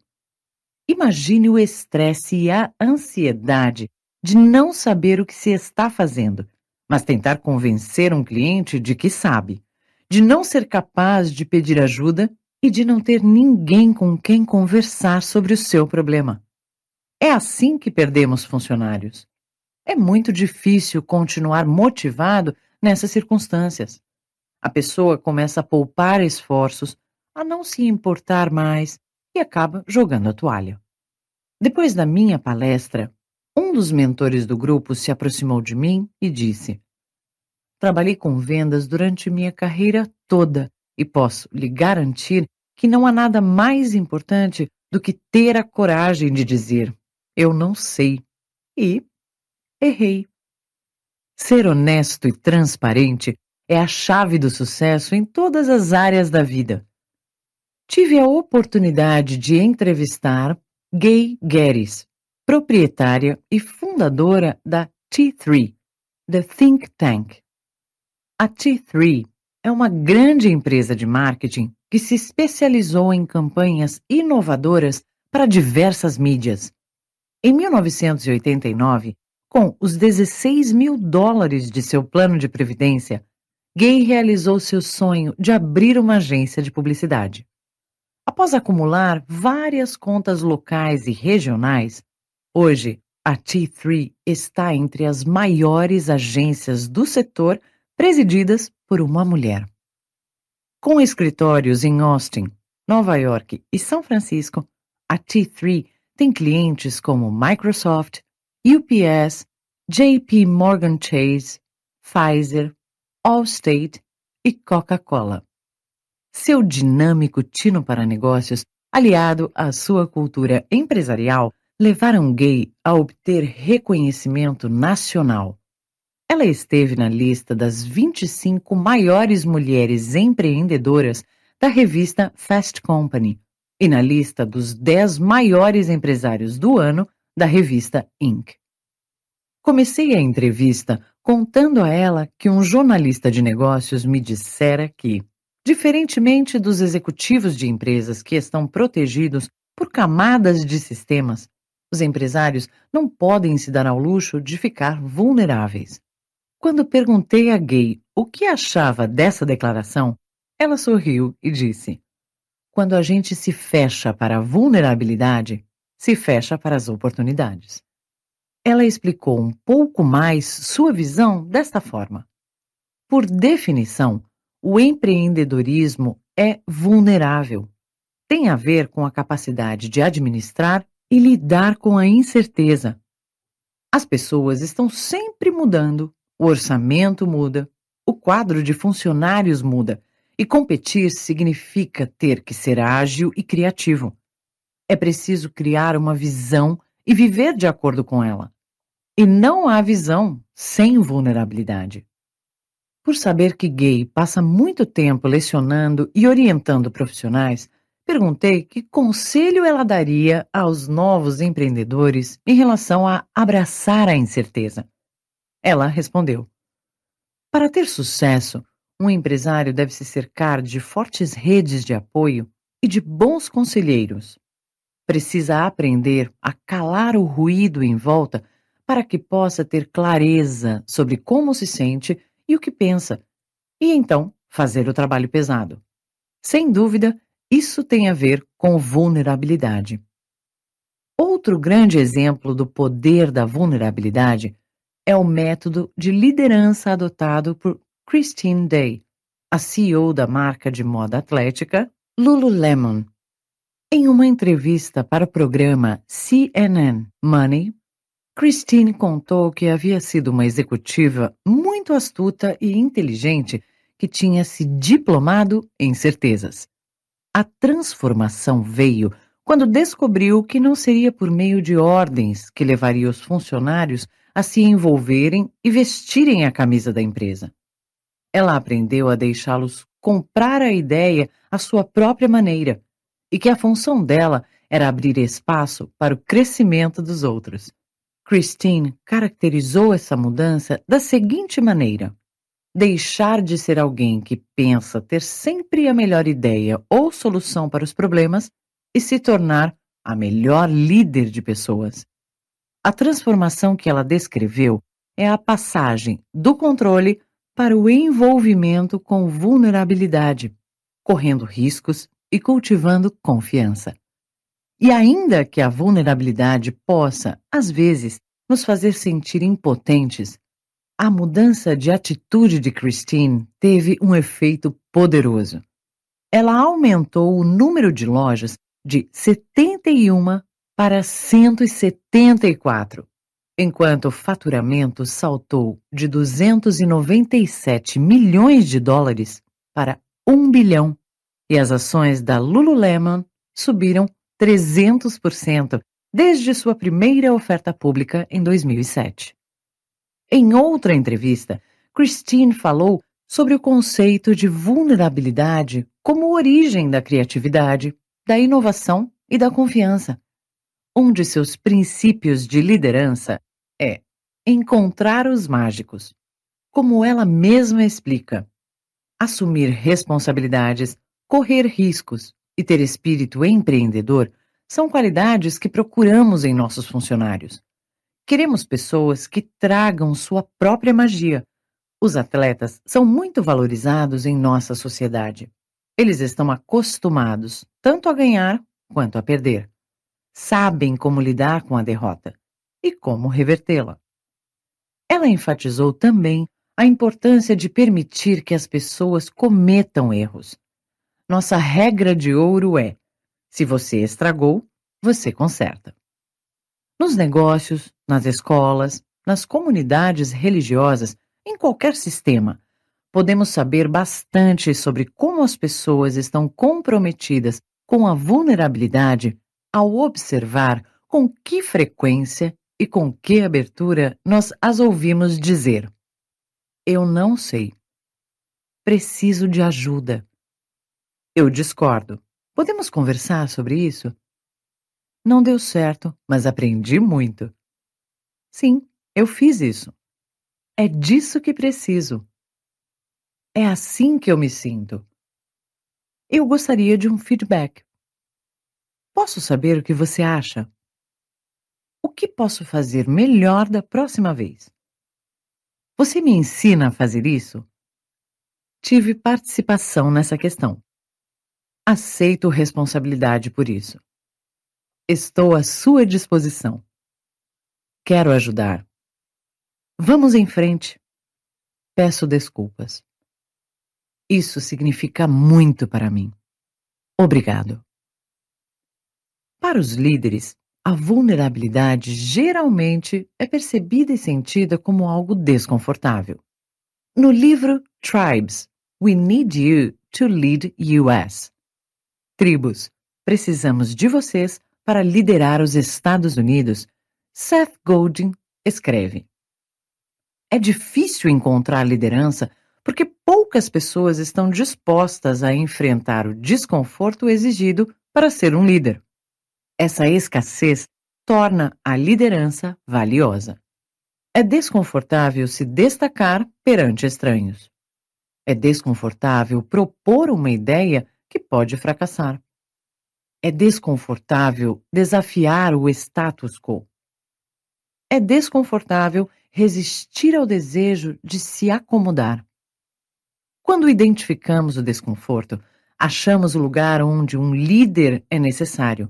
Imagine o estresse e a ansiedade de não saber o que se está fazendo, mas tentar convencer um cliente de que sabe, de não ser capaz de pedir ajuda e de não ter ninguém com quem conversar sobre o seu problema. É assim que perdemos funcionários. É muito difícil continuar motivado nessas circunstâncias. A pessoa começa a poupar esforços, a não se importar mais e acaba jogando a toalha. Depois da minha palestra, um dos mentores do grupo se aproximou de mim e disse: Trabalhei com vendas durante minha carreira toda e posso lhe garantir que não há nada mais importante do que ter a coragem de dizer: Eu não sei. E errei. Ser honesto e transparente é a chave do sucesso em todas as áreas da vida. Tive a oportunidade de entrevistar Gay Geddes, proprietária e fundadora da T3, The Think Tank. A T3 é uma grande empresa de marketing que se especializou em campanhas inovadoras para diversas mídias. Em 1989, com os 16 mil dólares de seu plano de previdência, Gay realizou seu sonho de abrir uma agência de publicidade. Após acumular várias contas locais e regionais, hoje a T3 está entre as maiores agências do setor presididas por uma mulher. Com escritórios em Austin, Nova York e São Francisco, a T3 tem clientes como Microsoft, UPS, JP Morgan Chase, Pfizer, Allstate e Coca-Cola. Seu dinâmico tino para negócios, aliado à sua cultura empresarial, levaram Gay a obter reconhecimento nacional. Ela esteve na lista das 25 maiores mulheres empreendedoras da revista Fast Company e na lista dos 10 maiores empresários do ano da revista Inc. Comecei a entrevista contando a ela que um jornalista de negócios me dissera que, diferentemente dos executivos de empresas que estão protegidos por camadas de sistemas, os empresários não podem se dar ao luxo de ficar vulneráveis. Quando perguntei a Gay o que achava dessa declaração, ela sorriu e disse: Quando a gente se fecha para a vulnerabilidade, se fecha para as oportunidades. Ela explicou um pouco mais sua visão desta forma. Por definição, o empreendedorismo é vulnerável. Tem a ver com a capacidade de administrar e lidar com a incerteza. As pessoas estão sempre mudando, o orçamento muda, o quadro de funcionários muda, e competir significa ter que ser ágil e criativo. É preciso criar uma visão e viver de acordo com ela. E não há visão sem vulnerabilidade. Por saber que Gay passa muito tempo lecionando e orientando profissionais, perguntei que conselho ela daria aos novos empreendedores em relação a abraçar a incerteza. Ela respondeu: Para ter sucesso, um empresário deve se cercar de fortes redes de apoio e de bons conselheiros precisa aprender a calar o ruído em volta para que possa ter clareza sobre como se sente e o que pensa, e então fazer o trabalho pesado. Sem dúvida, isso tem a ver com vulnerabilidade. Outro grande exemplo do poder da vulnerabilidade é o método de liderança adotado por Christine Day, a CEO da marca de moda atlética Lululemon. Em uma entrevista para o programa CNN Money, Christine contou que havia sido uma executiva muito astuta e inteligente que tinha se diplomado em certezas. A transformação veio quando descobriu que não seria por meio de ordens que levaria os funcionários a se envolverem e vestirem a camisa da empresa. Ela aprendeu a deixá-los comprar a ideia à sua própria maneira e que a função dela era abrir espaço para o crescimento dos outros. Christine caracterizou essa mudança da seguinte maneira: deixar de ser alguém que pensa ter sempre a melhor ideia ou solução para os problemas e se tornar a melhor líder de pessoas. A transformação que ela descreveu é a passagem do controle para o envolvimento com vulnerabilidade, correndo riscos e cultivando confiança. E ainda que a vulnerabilidade possa, às vezes, nos fazer sentir impotentes, a mudança de atitude de Christine teve um efeito poderoso. Ela aumentou o número de lojas de 71 para 174, enquanto o faturamento saltou de 297 milhões de dólares para 1 bilhão e as ações da Lululemon subiram 300% desde sua primeira oferta pública em 2007. Em outra entrevista, Christine falou sobre o conceito de vulnerabilidade como origem da criatividade, da inovação e da confiança. Um de seus princípios de liderança encontrar os mágicos. Como ela mesma explica, assumir responsabilidades correr riscos e ter espírito empreendedor são qualidades que procuramos em nossos funcionários. Queremos pessoas que tragam sua própria magia. Os atletas são muito valorizados em nossa sociedade. Eles estão acostumados tanto a ganhar quanto a perder. Sabem como lidar com a derrota e como revertê-la. Ela enfatizou também a importância de permitir que as pessoas cometam erros nossa regra de ouro é: se você estragou, você conserta. Nos negócios, nas escolas, nas comunidades religiosas, em qualquer sistema, podemos saber bastante sobre como as pessoas estão comprometidas com a vulnerabilidade ao observar com que frequência e com que abertura nós as ouvimos dizer: Eu não sei. Preciso de ajuda. Eu discordo. Podemos conversar sobre isso? Não deu certo, mas aprendi muito. Sim, eu fiz isso. É disso que preciso. É assim que eu me sinto. Eu gostaria de um feedback. Posso saber o que você acha? O que posso fazer melhor da próxima vez? Você me ensina a fazer isso? Tive participação nessa questão. Aceito responsabilidade por isso. Estou à sua disposição. Quero ajudar. Vamos em frente. Peço desculpas. Isso significa muito para mim. Obrigado. Para os líderes, a vulnerabilidade geralmente é percebida e sentida como algo desconfortável. No livro Tribes, We Need You to Lead US. Tribos, precisamos de vocês para liderar os Estados Unidos. Seth Godin escreve: É difícil encontrar liderança porque poucas pessoas estão dispostas a enfrentar o desconforto exigido para ser um líder. Essa escassez torna a liderança valiosa. É desconfortável se destacar perante estranhos. É desconfortável propor uma ideia que pode fracassar. É desconfortável desafiar o status quo. É desconfortável resistir ao desejo de se acomodar. Quando identificamos o desconforto, achamos o lugar onde um líder é necessário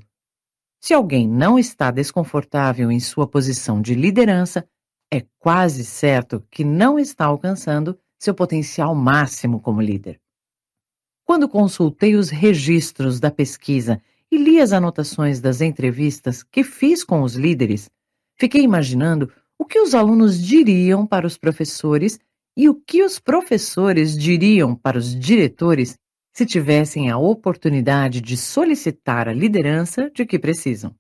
se alguém não está desconfortável em sua posição de liderança, é quase certo que não está alcançando seu potencial máximo como líder. Quando consultei os registros da pesquisa e li as anotações das entrevistas que fiz com os líderes, fiquei imaginando o que os alunos diriam para os professores e o que os professores diriam para os diretores se tivessem a oportunidade de solicitar a liderança de que precisam.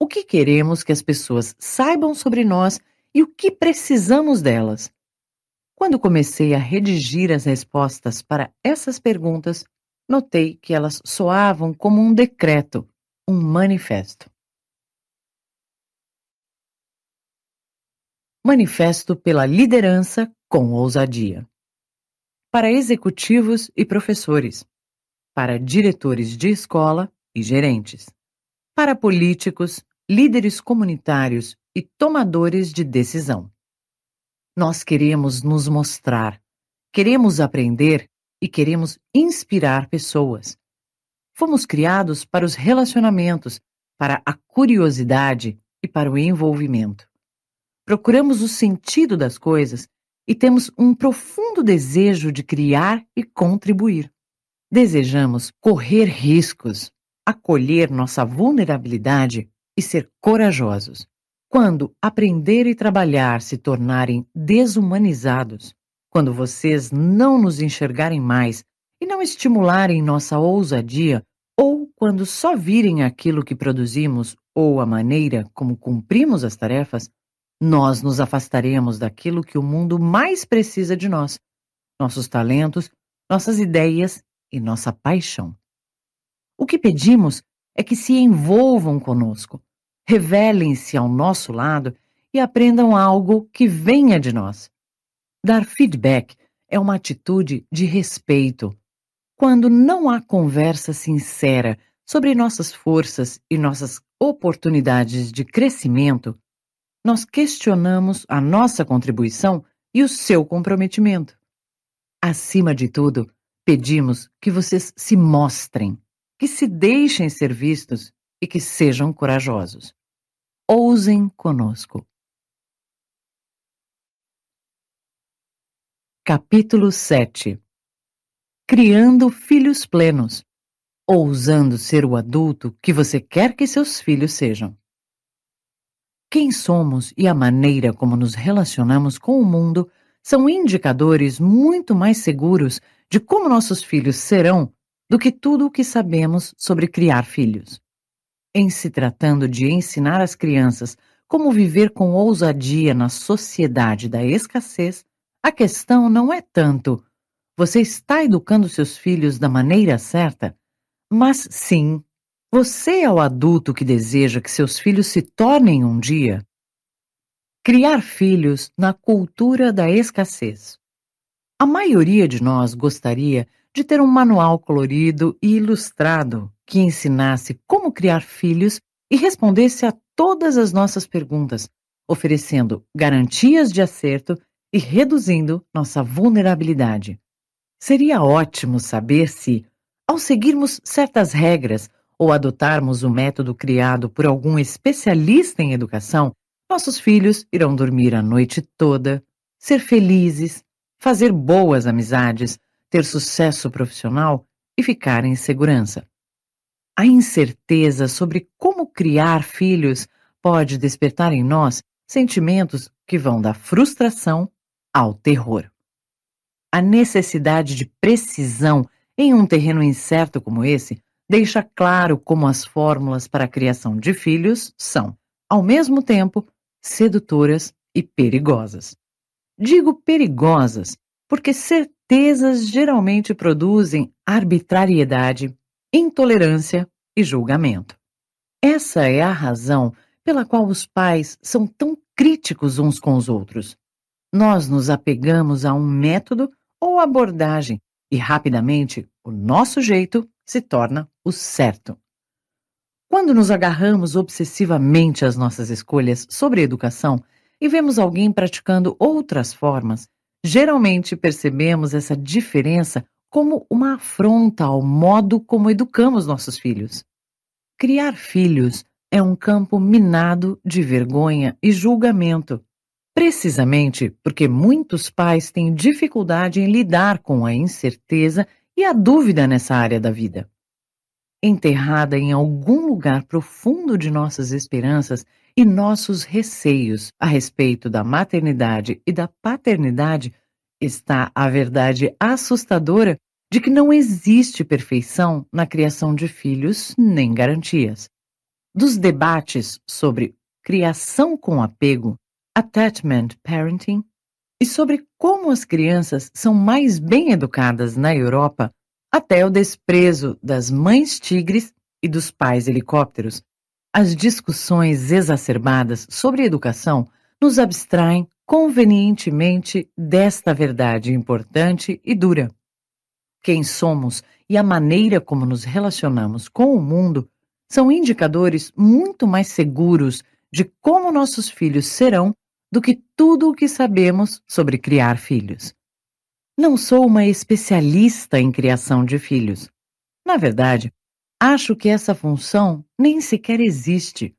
O que queremos que as pessoas saibam sobre nós e o que precisamos delas? Quando comecei a redigir as respostas para essas perguntas, notei que elas soavam como um decreto, um manifesto. Manifesto pela liderança com ousadia para executivos e professores, para diretores de escola e gerentes, para políticos, líderes comunitários e tomadores de decisão. Nós queremos nos mostrar, queremos aprender e queremos inspirar pessoas. Fomos criados para os relacionamentos, para a curiosidade e para o envolvimento. Procuramos o sentido das coisas e temos um profundo desejo de criar e contribuir. Desejamos correr riscos, acolher nossa vulnerabilidade e ser corajosos. Quando aprender e trabalhar se tornarem desumanizados, quando vocês não nos enxergarem mais e não estimularem nossa ousadia, ou quando só virem aquilo que produzimos ou a maneira como cumprimos as tarefas, nós nos afastaremos daquilo que o mundo mais precisa de nós: nossos talentos, nossas ideias e nossa paixão. O que pedimos é que se envolvam conosco, revelem-se ao nosso lado e aprendam algo que venha de nós. Dar feedback é uma atitude de respeito. Quando não há conversa sincera sobre nossas forças e nossas oportunidades de crescimento, nós questionamos a nossa contribuição e o seu comprometimento. Acima de tudo, pedimos que vocês se mostrem, que se deixem ser vistos e que sejam corajosos. Ousem conosco. Capítulo 7 Criando filhos plenos, ousando ser o adulto que você quer que seus filhos sejam. Quem somos e a maneira como nos relacionamos com o mundo são indicadores muito mais seguros de como nossos filhos serão do que tudo o que sabemos sobre criar filhos. Em se tratando de ensinar às crianças como viver com ousadia na sociedade da escassez, a questão não é tanto você está educando seus filhos da maneira certa, Mas sim, você é o adulto que deseja que seus filhos se tornem um dia? Criar filhos na cultura da escassez. A maioria de nós gostaria de ter um manual colorido e ilustrado que ensinasse como criar filhos e respondesse a todas as nossas perguntas, oferecendo garantias de acerto e reduzindo nossa vulnerabilidade. Seria ótimo saber se, ao seguirmos certas regras ou adotarmos o método criado por algum especialista em educação, nossos filhos irão dormir a noite toda, ser felizes, fazer boas amizades, ter sucesso profissional e ficar em segurança. A incerteza sobre como criar filhos pode despertar em nós sentimentos que vão da frustração ao terror. A necessidade de precisão em um terreno incerto como esse deixa claro como as fórmulas para a criação de filhos são, ao mesmo tempo, sedutoras e perigosas. Digo perigosas porque certezas geralmente produzem arbitrariedade, intolerância e julgamento. Essa é a razão pela qual os pais são tão críticos uns com os outros. Nós nos apegamos a um método ou abordagem e rapidamente o nosso jeito se torna o certo. Quando nos agarramos obsessivamente às nossas escolhas sobre educação e vemos alguém praticando outras formas, geralmente percebemos essa diferença como uma afronta ao modo como educamos nossos filhos. Criar filhos é um campo minado de vergonha e julgamento, precisamente porque muitos pais têm dificuldade em lidar com a incerteza e a dúvida nessa área da vida. Enterrada em algum lugar profundo de nossas esperanças e nossos receios a respeito da maternidade e da paternidade está a verdade assustadora de que não existe perfeição na criação de filhos nem garantias. Dos debates sobre criação com apego, attachment parenting, e sobre como as crianças são mais bem educadas na Europa, até o desprezo das mães tigres e dos pais helicópteros, as discussões exacerbadas sobre educação nos abstraem convenientemente desta verdade importante e dura. Quem somos e a maneira como nos relacionamos com o mundo são indicadores muito mais seguros de como nossos filhos serão do que tudo o que sabemos sobre criar filhos. Não sou uma especialista em criação de filhos. Na verdade, acho que essa função nem sequer existe.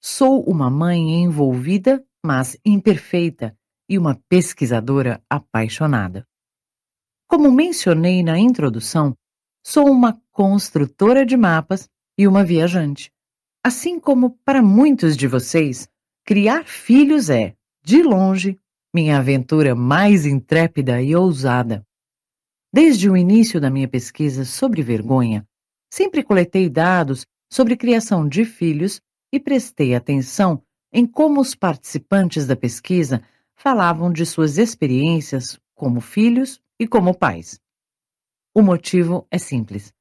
Sou uma mãe envolvida mas imperfeita, e uma pesquisadora apaixonada. Como mencionei na introdução, sou uma construtora de mapas e uma viajante. Assim como para muitos de vocês, criar filhos é, de longe, minha aventura mais intrépida e ousada. Desde o início da minha pesquisa sobre vergonha, sempre coletei dados sobre criação de filhos e prestei atenção em como os participantes da pesquisa falavam de suas experiências como filhos e como pais. O motivo é simples.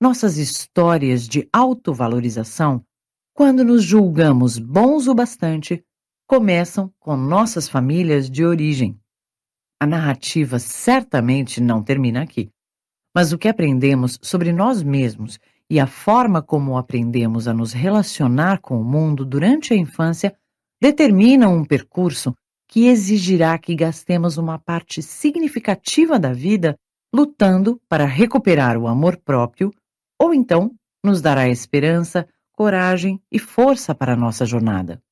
Nossas histórias de autovalorização, quando nos julgamos bons o bastante, começam com nossas famílias de origem. A narrativa certamente não termina aqui, mas o que aprendemos sobre nós mesmos e a forma como aprendemos a nos relacionar com o mundo durante a infância determinam um percurso que exigirá que gastemos uma parte significativa da vida lutando para recuperar o amor próprio, ou então nos dará esperança, coragem e força para a nossa jornada.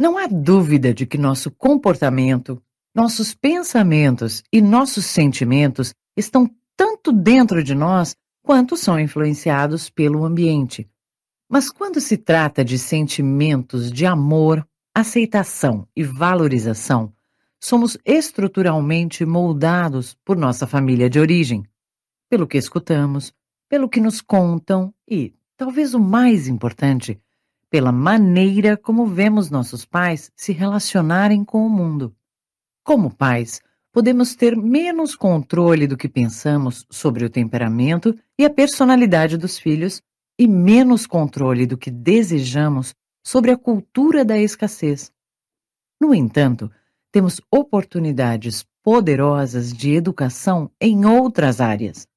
Não há dúvida de que nosso comportamento, nossos pensamentos e nossos sentimentos estão tanto dentro de nós quanto são influenciados pelo ambiente. Mas quando se trata de sentimentos de amor, aceitação e valorização, somos estruturalmente moldados por nossa família de origem, pelo que escutamos, pelo que nos contam e, talvez o mais importante, pela maneira como vemos nossos pais se relacionarem com o mundo. Como pais, podemos ter menos controle do que pensamos sobre o temperamento e a personalidade dos filhos e menos controle do que desejamos sobre a cultura da escassez. No entanto, temos oportunidades poderosas de educação em outras áreas.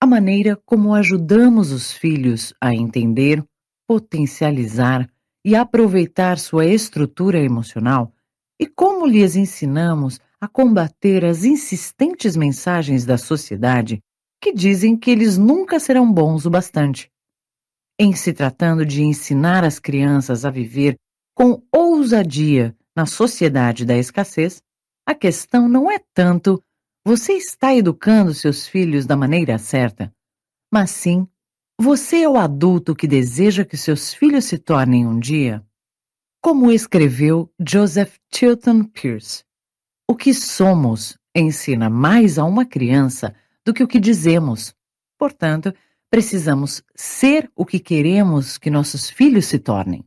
A maneira como ajudamos os filhos a entender, potencializar e aproveitar sua estrutura emocional e como lhes ensinamos a combater as insistentes mensagens da sociedade que dizem que eles nunca serão bons o bastante. Em se tratando de ensinar as crianças a viver com ousadia na sociedade da escassez, a questão não é tanto você está educando seus filhos da maneira certa, mas sim você é o adulto que deseja que seus filhos se tornem um dia? Como escreveu Joseph Tilton Pierce, o que somos ensina mais a uma criança do que o que dizemos. Portanto, precisamos ser o que queremos que nossos filhos se tornem.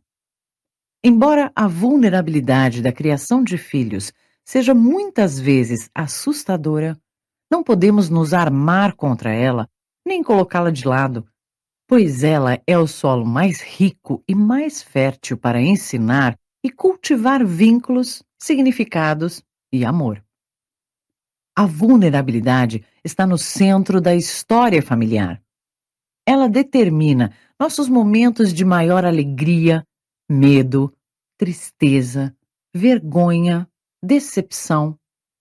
Embora a vulnerabilidade da criação de filhos seja muitas vezes assustadora, não podemos nos armar contra ela nem colocá-la de lado, pois ela é o solo mais rico e mais fértil para ensinar e cultivar vínculos, significados e amor. A vulnerabilidade está no centro da história familiar. Ela determina nossos momentos de maior alegria, medo, tristeza, vergonha, decepção,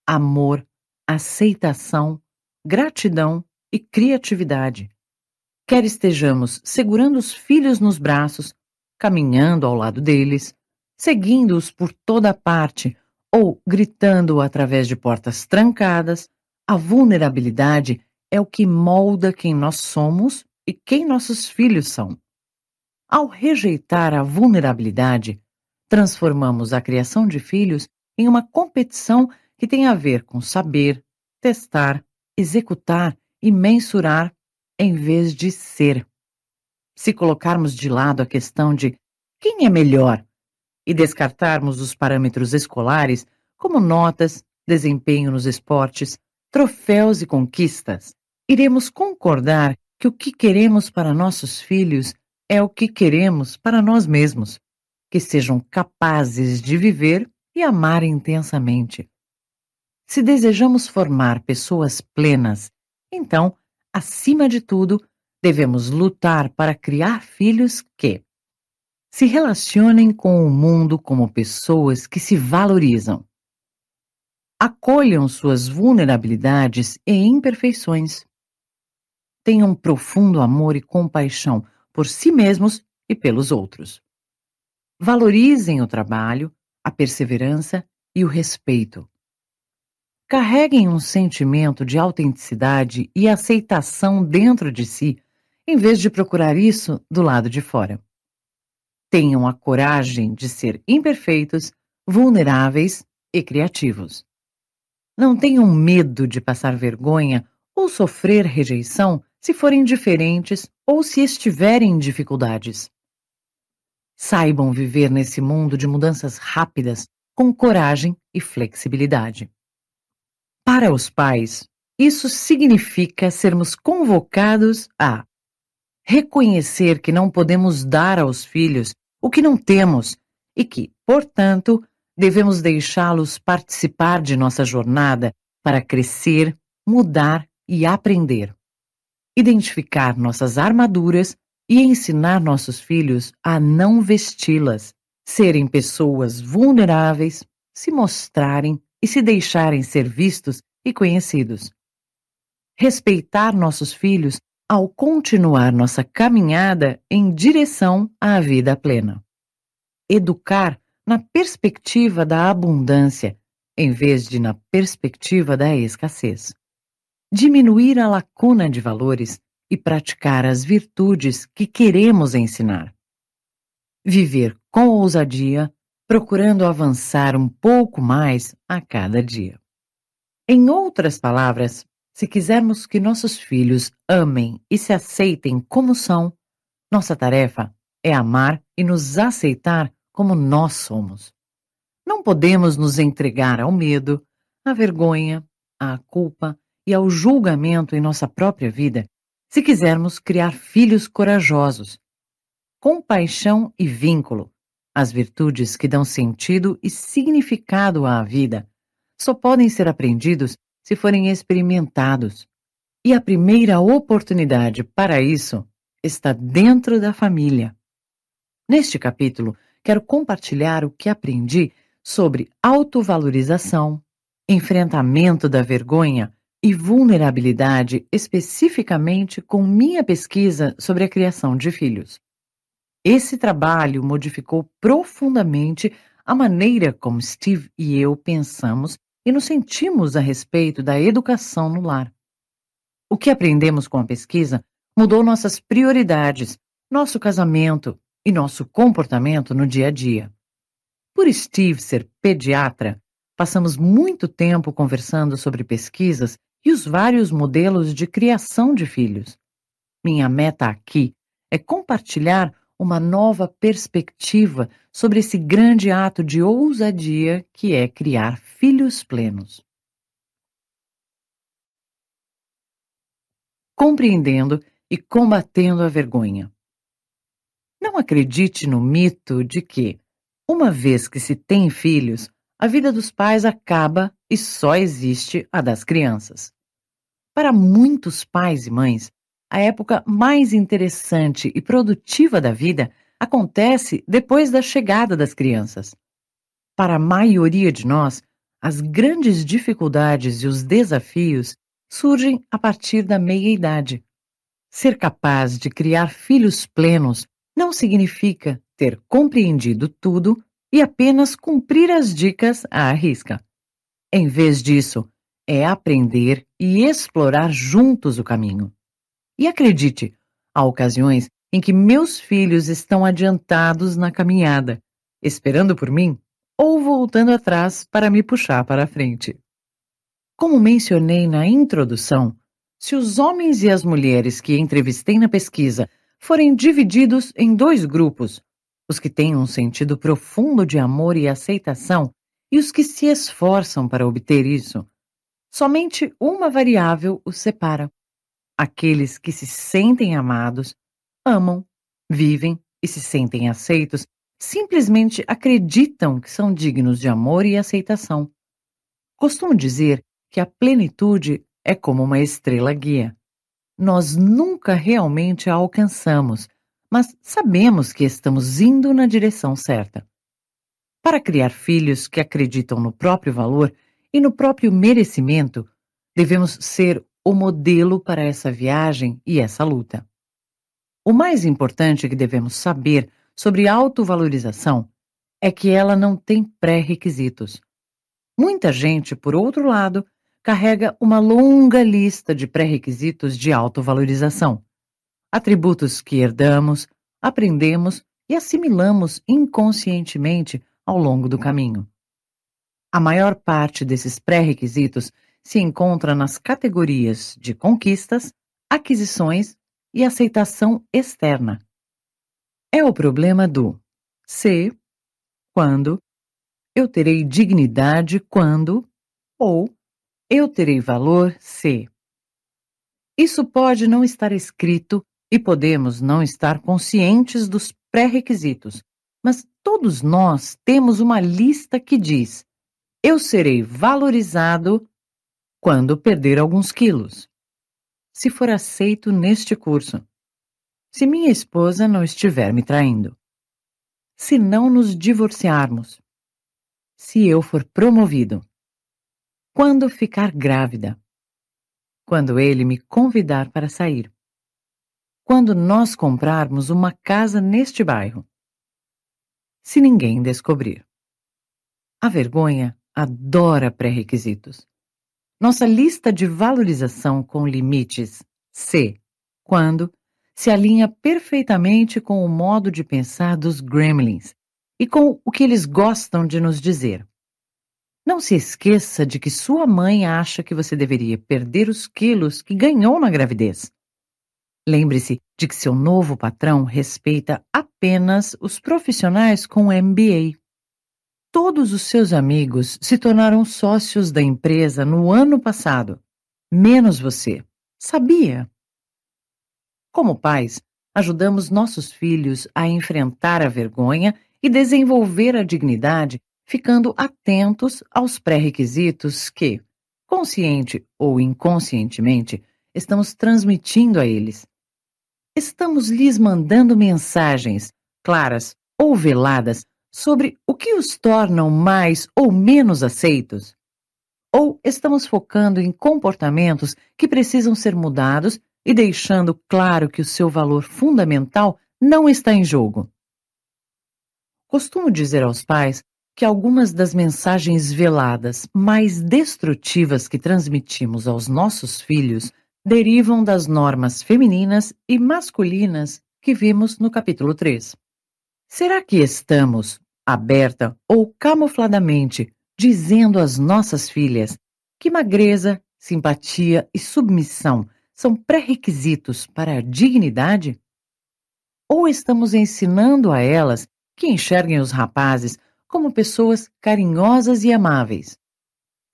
amor, aceitação, gratidão e criatividade. Quer estejamos segurando os filhos nos braços, caminhando ao lado deles, seguindo-os por toda parte ou gritando através de portas trancadas, a vulnerabilidade é o que molda quem nós somos e quem nossos filhos são. Ao rejeitar a vulnerabilidade, transformamos a criação de filhos em uma competição que tem a ver com saber, testar, executar e mensurar em vez de ser. Se colocarmos de lado a questão de quem é melhor e descartarmos os parâmetros escolares, como notas, desempenho nos esportes, troféus e conquistas, iremos concordar que o que queremos para nossos filhos é o que queremos para nós mesmos, que sejam capazes de viver e amar intensamente. Se desejamos formar pessoas plenas, então, acima de tudo, devemos lutar para criar filhos que se relacionem com o mundo como pessoas que se valorizam. Acolham suas vulnerabilidades e imperfeições. Tenham profundo amor e compaixão por si mesmos e pelos outros. Valorizem o trabalho, a perseverança e o respeito. Carreguem um sentimento de autenticidade e aceitação dentro de si, em vez de procurar isso do lado de fora. Tenham a coragem de ser imperfeitos, vulneráveis e criativos. Não tenham medo de passar vergonha ou sofrer rejeição se forem diferentes ou se estiverem em dificuldades. Saibam viver nesse mundo de mudanças rápidas com coragem e flexibilidade. Para os pais, isso significa sermos convocados a reconhecer que não podemos dar aos filhos o que não temos e que, portanto, devemos deixá-los participar de nossa jornada para crescer, mudar e aprender. Identificar nossas armaduras e ensinar nossos filhos a não vesti-las, serem pessoas vulneráveis, se mostrarem e se deixarem ser vistos e conhecidos. Respeitar nossos filhos ao continuar nossa caminhada em direção à vida plena. Educar na perspectiva da abundância, em vez de na perspectiva da escassez. Diminuir a lacuna de valores e praticar as virtudes que queremos ensinar. Viver com ousadia, procurando avançar um pouco mais a cada dia. Em outras palavras, se quisermos que nossos filhos amem e se aceitem como são, nossa tarefa é amar e nos aceitar como nós somos. Não podemos nos entregar ao medo, à vergonha, à culpa e ao julgamento em nossa própria vida, se quisermos criar filhos corajosos. Compaixão e vínculo, as virtudes que dão sentido e significado à vida, só podem ser aprendidos se forem experimentados. E a primeira oportunidade para isso está dentro da família. Neste capítulo, quero compartilhar o que aprendi sobre autovalorização, enfrentamento da vergonha e vulnerabilidade, especificamente com minha pesquisa sobre a criação de filhos. Esse trabalho modificou profundamente a maneira como Steve e eu pensamos e nos sentimos a respeito da educação no lar. O que aprendemos com a pesquisa mudou nossas prioridades, nosso casamento e nosso comportamento no dia a dia. Por Steve ser pediatra, passamos muito tempo conversando sobre pesquisas e os vários modelos de criação de filhos. Minha meta aqui é compartilhar uma nova perspectiva sobre esse grande ato de ousadia que é criar filhos plenos. Compreendendo e combatendo a vergonha. Não acredite no mito de que, uma vez que se tem filhos, a vida dos pais acaba e só existe a das crianças. Para muitos pais e mães, a época mais interessante e produtiva da vida acontece depois da chegada das crianças. Para a maioria de nós, as grandes dificuldades e os desafios surgem a partir da meia-idade. Ser capaz de criar filhos plenos não significa ter compreendido tudo e apenas cumprir as dicas à risca. Em vez disso, é aprender e explorar juntos o caminho. E acredite, há ocasiões em que meus filhos estão adiantados na caminhada, esperando por mim ou voltando atrás para me puxar para a frente. Como mencionei na introdução, se os homens e as mulheres que entrevistei na pesquisa forem divididos em dois grupos, os que têm um sentido profundo de amor e aceitação e os que se esforçam para obter isso, somente uma variável os separa. Aqueles que se sentem amados, amam, vivem e se sentem aceitos, simplesmente acreditam que são dignos de amor e aceitação. Costumo dizer que a plenitude é como uma estrela guia. Nós nunca realmente a alcançamos, mas sabemos que estamos indo na direção certa. Para criar filhos que acreditam no próprio valor e no próprio merecimento, devemos ser o modelo para essa viagem e essa luta. O mais importante que devemos saber sobre autovalorização é que ela não tem pré-requisitos. Muita gente, por outro lado, carrega uma longa lista de pré-requisitos de autovalorização. Atributos que herdamos, aprendemos e assimilamos inconscientemente ao longo do caminho. A maior parte desses pré-requisitos se encontra nas categorias de conquistas, aquisições e aceitação externa. É o problema do se, quando, eu terei dignidade quando ou eu terei valor se. Isso pode não estar escrito e podemos não estar conscientes dos pré-requisitos, mas todos nós temos uma lista que diz: eu serei valorizado quando perder alguns quilos. Se for aceito neste curso. Se minha esposa não estiver me traindo. Se não nos divorciarmos. Se eu for promovido. Quando ficar grávida. Quando ele me convidar para sair. Quando nós comprarmos uma casa neste bairro. Se ninguém descobrir. A vergonha adora pré-requisitos. Nossa lista de valorização com limites C, quando se alinha perfeitamente com o modo de pensar dos gremlins e com o que eles gostam de nos dizer. Não se esqueça de que sua mãe acha que você deveria perder os quilos que ganhou na gravidez. Lembre-se de que seu novo patrão respeita apenas os profissionais com MBA. Todos os seus amigos se tornaram sócios da empresa no ano passado, menos você. Sabia? Como pais, ajudamos nossos filhos a enfrentar a vergonha e desenvolver a dignidade, ficando atentos aos pré-requisitos que, consciente ou inconscientemente, estamos transmitindo a eles. Estamos lhes mandando mensagens claras ou veladas sobre o que os tornam mais ou menos aceitos? Ou estamos focando em comportamentos que precisam ser mudados e deixando claro que o seu valor fundamental não está em jogo. Costumo dizer aos pais que algumas das mensagens veladas mais destrutivas que transmitimos aos nossos filhos derivam das normas femininas e masculinas que vimos no capítulo 3. Será que estamos, aberta ou camufladamente, dizendo às nossas filhas que magreza, simpatia e submissão são pré-requisitos para a dignidade? Ou estamos ensinando a elas que enxerguem os rapazes como pessoas carinhosas e amáveis?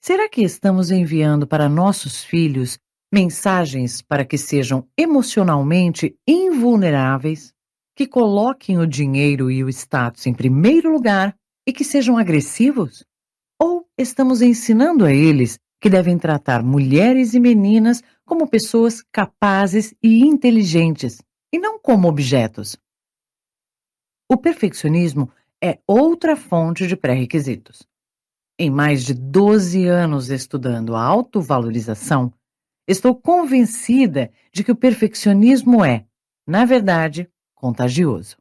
Será que estamos enviando para nossos filhos mensagens para que sejam emocionalmente invulneráveis, que coloquem o dinheiro e o status em primeiro lugar e que sejam agressivos? Ou estamos ensinando a eles que devem tratar mulheres e meninas como pessoas capazes e inteligentes, e não como objetos. O perfeccionismo é outra fonte de pré-requisitos. Em mais de 12 anos estudando a autovalorização, estou convencida de que o perfeccionismo é, na verdade, contagioso.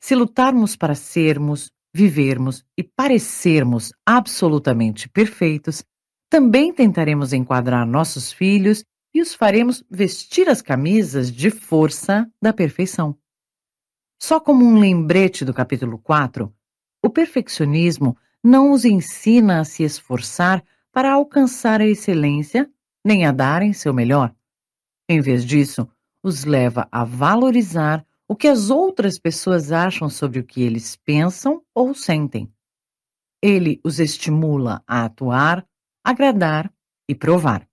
Se lutarmos para sermos, vivermos e parecermos absolutamente perfeitos, também tentaremos enquadrar nossos filhos e os faremos vestir as camisas de força da perfeição. Só como um lembrete do capítulo 4, o perfeccionismo não os ensina a se esforçar para alcançar a excelência nem a darem seu melhor. Em vez disso, os leva a valorizar o que as outras pessoas acham sobre o que eles pensam ou sentem. Ele os estimula a atuar agradar e provar.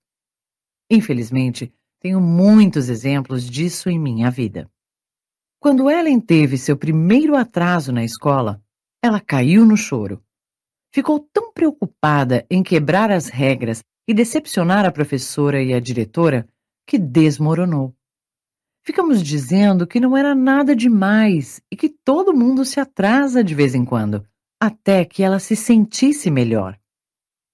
Infelizmente, tenho muitos exemplos disso em minha vida. Quando Ellen teve seu primeiro atraso na escola, ela caiu no choro. Ficou tão preocupada em quebrar as regras e decepcionar a professora e a diretora que desmoronou. Ficamos dizendo que não era nada demais e que todo mundo se atrasa de vez em quando, até que ela se sentisse melhor.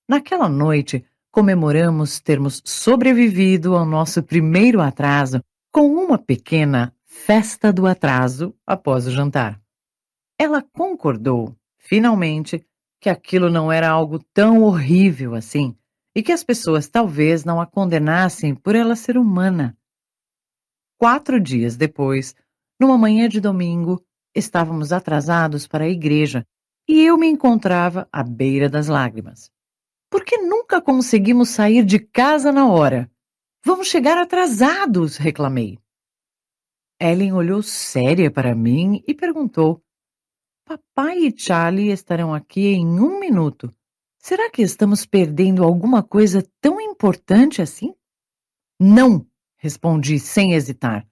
Naquela noite, comemoramos termos sobrevivido ao nosso primeiro atraso com uma pequena festa do atraso após o jantar. Ela concordou, finalmente, que aquilo não era algo tão horrível assim e que as pessoas talvez não a condenassem por ela ser humana. Quatro dias depois, numa manhã de domingo, estávamos atrasados para a igreja e eu me encontrava à beira das lágrimas. Por que nunca conseguimos sair de casa na hora? Vamos chegar atrasados, reclamei. Ellen olhou séria para mim e perguntou: Papai e Charlie estarão aqui em um minuto. Será que estamos perdendo alguma coisa tão importante assim? Não, respondi sem hesitar.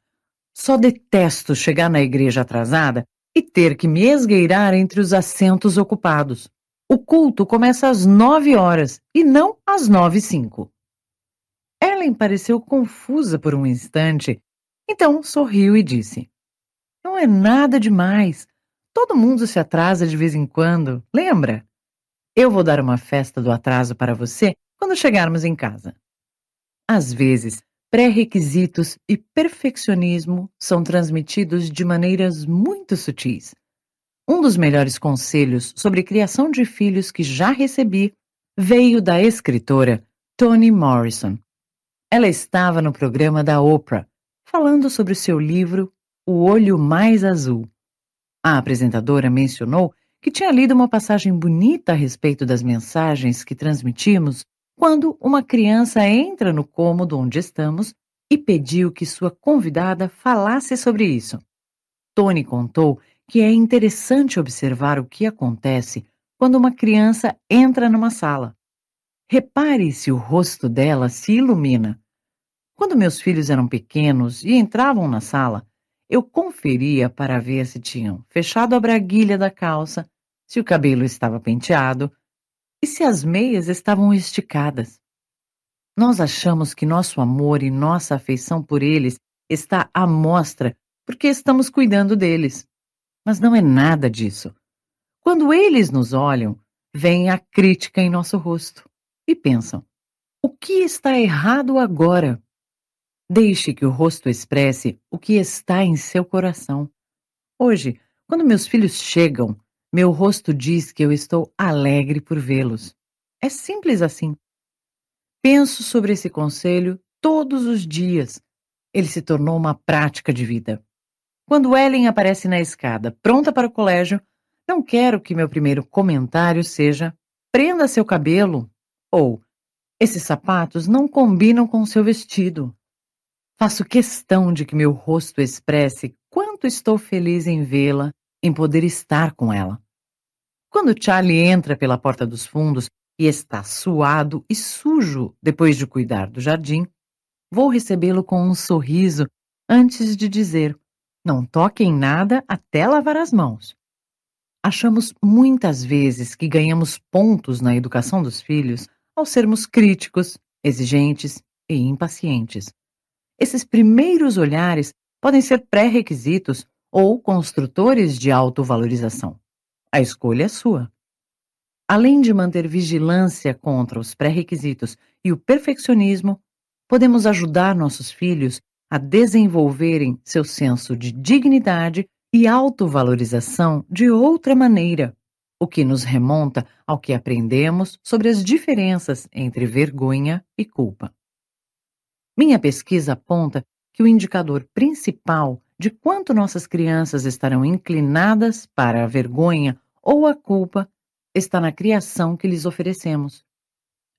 Só detesto chegar na igreja atrasada e ter que me esgueirar entre os assentos ocupados. O culto começa às nove horas e não às nove e cinco. Ellen pareceu confusa por um instante, então sorriu e disse: Não é nada demais. Todo mundo se atrasa de vez em quando, lembra? Eu vou dar uma festa do atraso para você quando chegarmos em casa. Às vezes, pré-requisitos e perfeccionismo são transmitidos de maneiras muito sutis. Um dos melhores conselhos sobre criação de filhos que já recebi veio da escritora Toni Morrison. Ela estava no programa da Oprah, falando sobre o seu livro O Olho Mais Azul. A apresentadora mencionou que tinha lido uma passagem bonita a respeito das mensagens que transmitimos quando uma criança entra no cômodo onde estamos e pediu que sua convidada falasse sobre isso. Tony contou que é interessante observar o que acontece quando uma criança entra numa sala. Repare se o rosto dela se ilumina. Quando meus filhos eram pequenos e entravam na sala, eu conferia para ver se tinham fechado a braguilha da calça, se o cabelo estava penteado e se as meias estavam esticadas. Nós achamos que nosso amor e nossa afeição por eles está à mostra porque estamos cuidando deles. Mas não é nada disso. Quando eles nos olham, vem a crítica em nosso rosto e pensam: o que está errado agora? Deixe que o rosto expresse o que está em seu coração. Hoje, quando meus filhos chegam, meu rosto diz que eu estou alegre por vê-los. É simples assim. Penso sobre esse conselho todos os dias. Ele se tornou uma prática de vida. Quando Ellen aparece na escada, pronta para o colégio, não quero que meu primeiro comentário seja: prenda seu cabelo ou esses sapatos não combinam com seu vestido. Faço questão de que meu rosto expresse quanto estou feliz em vê-la, em poder estar com ela. Quando Charlie entra pela porta dos fundos e está suado e sujo depois de cuidar do jardim, vou recebê-lo com um sorriso antes de dizer: Não toque em nada até lavar as mãos. Achamos muitas vezes que ganhamos pontos na educação dos filhos ao sermos críticos, exigentes e impacientes. Esses primeiros olhares podem ser pré-requisitos ou construtores de autovalorização. A escolha é sua. Além de manter vigilância contra os pré-requisitos e o perfeccionismo, podemos ajudar nossos filhos a desenvolverem seu senso de dignidade e autovalorização de outra maneira, o que nos remonta ao que aprendemos sobre as diferenças entre vergonha e culpa. Minha pesquisa aponta que o indicador principal de quanto nossas crianças estarão inclinadas para a vergonha ou a culpa está na criação que lhes oferecemos.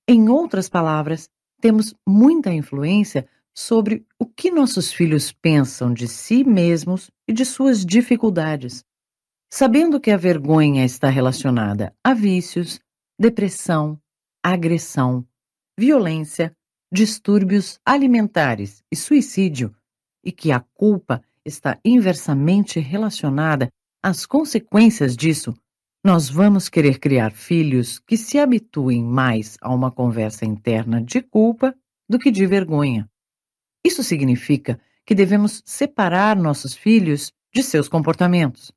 Em outras palavras, temos muita influência sobre o que nossos filhos pensam de si mesmos e de suas dificuldades. Sabendo que a vergonha está relacionada a vícios, depressão, agressão, violência, distúrbios alimentares e suicídio, e que a culpa está inversamente relacionada às consequências disso, nós vamos querer criar filhos que se habituem mais a uma conversa interna de culpa do que de vergonha. Isso significa que devemos separar nossos filhos de seus comportamentos.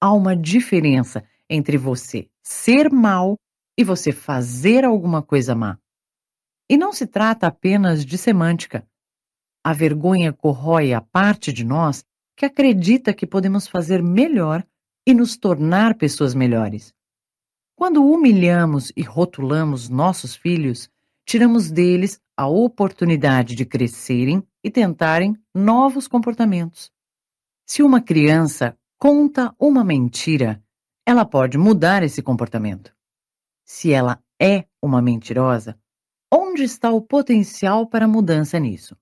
Há uma diferença entre você ser mal e você fazer alguma coisa má. E não se trata apenas de semântica. A vergonha corrói a parte de nós que acredita que podemos fazer melhor e nos tornar pessoas melhores. Quando humilhamos e rotulamos nossos filhos, tiramos deles a oportunidade de crescerem e tentarem novos comportamentos. Se uma criança conta uma mentira, ela pode mudar esse comportamento. Se ela é uma mentirosa, onde está o potencial para mudança nisso?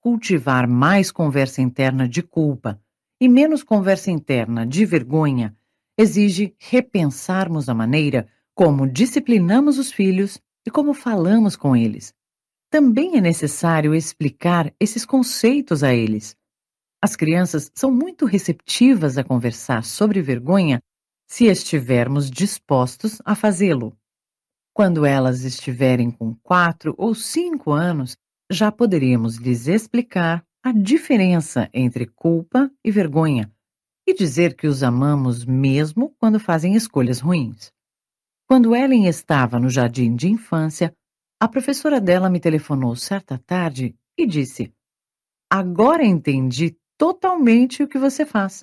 Cultivar mais conversa interna de culpa e menos conversa interna de vergonha exige repensarmos a maneira como disciplinamos os filhos e como falamos com eles. Também é necessário explicar esses conceitos a eles. As crianças são muito receptivas a conversar sobre vergonha se estivermos dispostos a fazê-lo. Quando elas estiverem com quatro ou cinco anos, já poderíamos lhes explicar a diferença entre culpa e vergonha e dizer que os amamos mesmo quando fazem escolhas ruins. Quando Ellen estava no jardim de infância, a professora dela me telefonou certa tarde e disse: Agora entendi totalmente o que você faz.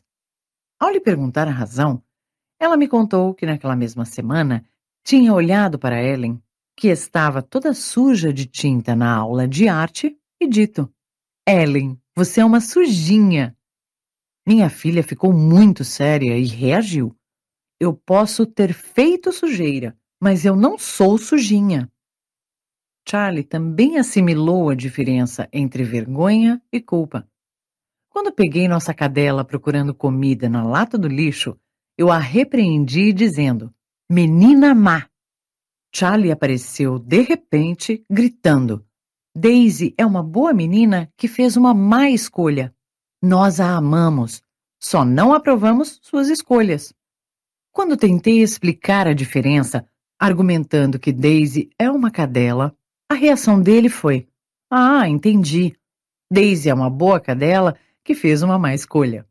Ao lhe perguntar a razão, ela me contou que naquela mesma semana tinha olhado para Ellen, que estava toda suja de tinta na aula de arte, e dito: Ellen, você é uma sujinha. Minha filha ficou muito séria e reagiu. Eu posso ter feito sujeira, mas eu não sou sujinha. Charlie também assimilou a diferença entre vergonha e culpa. Quando peguei nossa cadela procurando comida na lata do lixo, eu a repreendi dizendo: Menina má! Charlie apareceu de repente, gritando: Daisy é uma boa menina que fez uma má escolha. Nós a amamos, só não aprovamos suas escolhas. Quando tentei explicar a diferença, argumentando que Daisy é uma cadela, a reação dele foi: Ah, entendi. Daisy é uma boa cadela que fez uma má escolha.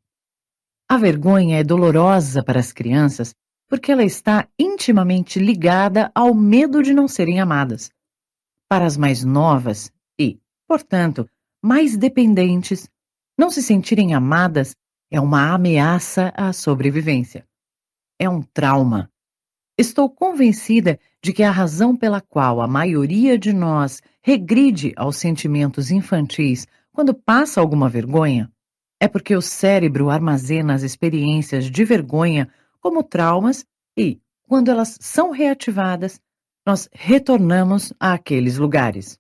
A vergonha é dolorosa para as crianças porque ela está intimamente ligada ao medo de não serem amadas. Para as mais novas e, portanto, mais dependentes, não se sentirem amadas é uma ameaça à sobrevivência. É um trauma. Estou convencida de que a razão pela qual a maioria de nós regride aos sentimentos infantis quando passa alguma vergonha é porque o cérebro armazena as experiências de vergonha como traumas e, quando elas são reativadas, nós retornamos àqueles lugares.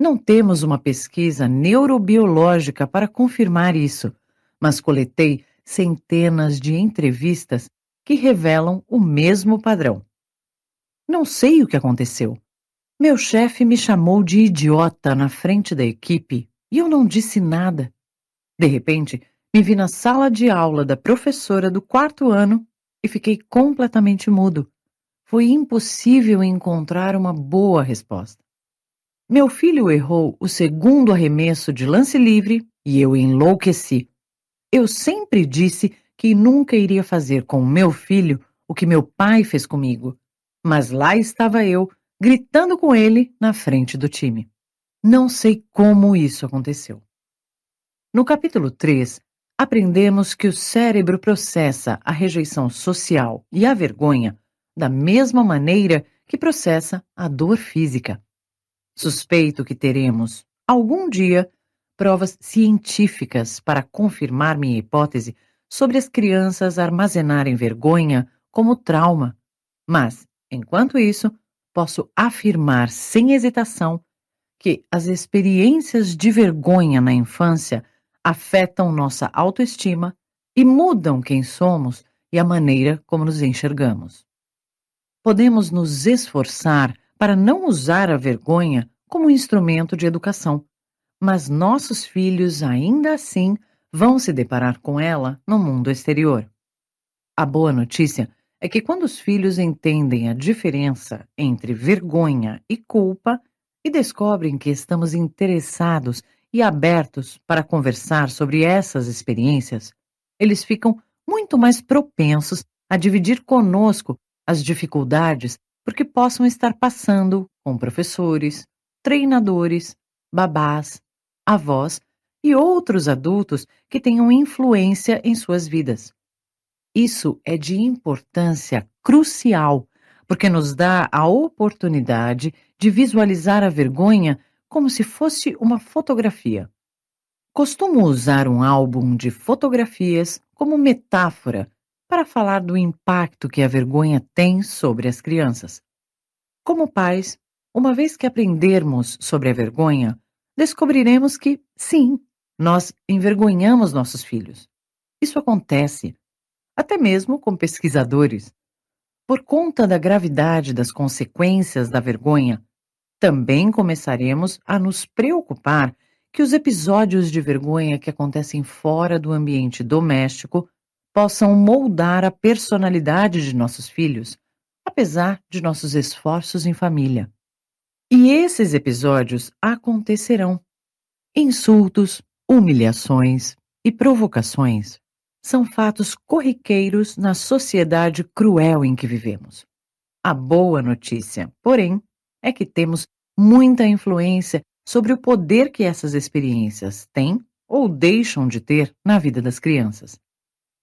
Não temos uma pesquisa neurobiológica para confirmar isso, mas coletei centenas de entrevistas que revelam o mesmo padrão. Não sei o que aconteceu. Meu chefe me chamou de idiota na frente da equipe e eu não disse nada. De repente, me vi na sala de aula da professora do quarto ano e fiquei completamente mudo. Foi impossível encontrar uma boa resposta. Meu filho errou o segundo arremesso de lance livre e eu enlouqueci. Eu sempre disse que nunca iria fazer com meu filho o que meu pai fez comigo, mas lá estava eu, gritando com ele na frente do time. Não sei como isso aconteceu. No capítulo 3, aprendemos que o cérebro processa a rejeição social e a vergonha da mesma maneira que processa a dor física. Suspeito que teremos, algum dia, provas científicas para confirmar minha hipótese sobre as crianças armazenarem vergonha como trauma. Mas, enquanto isso, posso afirmar sem hesitação que as experiências de vergonha na infância afetam nossa autoestima e mudam quem somos e a maneira como nos enxergamos. Podemos nos esforçar para não usar a vergonha como instrumento de educação, mas nossos filhos ainda assim vão se deparar com ela no mundo exterior. A boa notícia é que quando os filhos entendem a diferença entre vergonha e culpa e descobrem que estamos interessados e abertos para conversar sobre essas experiências, eles ficam muito mais propensos a dividir conosco as dificuldades porque possam estar passando com professores, treinadores, babás, avós e outros adultos que tenham influência em suas vidas. Isso é de importância crucial, porque nos dá a oportunidade de visualizar a vergonha como se fosse uma fotografia. Costumo usar um álbum de fotografias como metáfora para falar do impacto que a vergonha tem sobre as crianças. Como pais, uma vez que aprendermos sobre a vergonha, descobriremos que, sim, nós envergonhamos nossos filhos. Isso acontece, até mesmo com pesquisadores. Por conta da gravidade das consequências da vergonha, também começaremos a nos preocupar que os episódios de vergonha que acontecem fora do ambiente doméstico possam moldar a personalidade de nossos filhos, apesar de nossos esforços em família. E esses episódios acontecerão. Insultos, humilhações e provocações são fatos corriqueiros na sociedade cruel em que vivemos. A boa notícia, porém, é que temos muita influência sobre o poder que essas experiências têm ou deixam de ter na vida das crianças.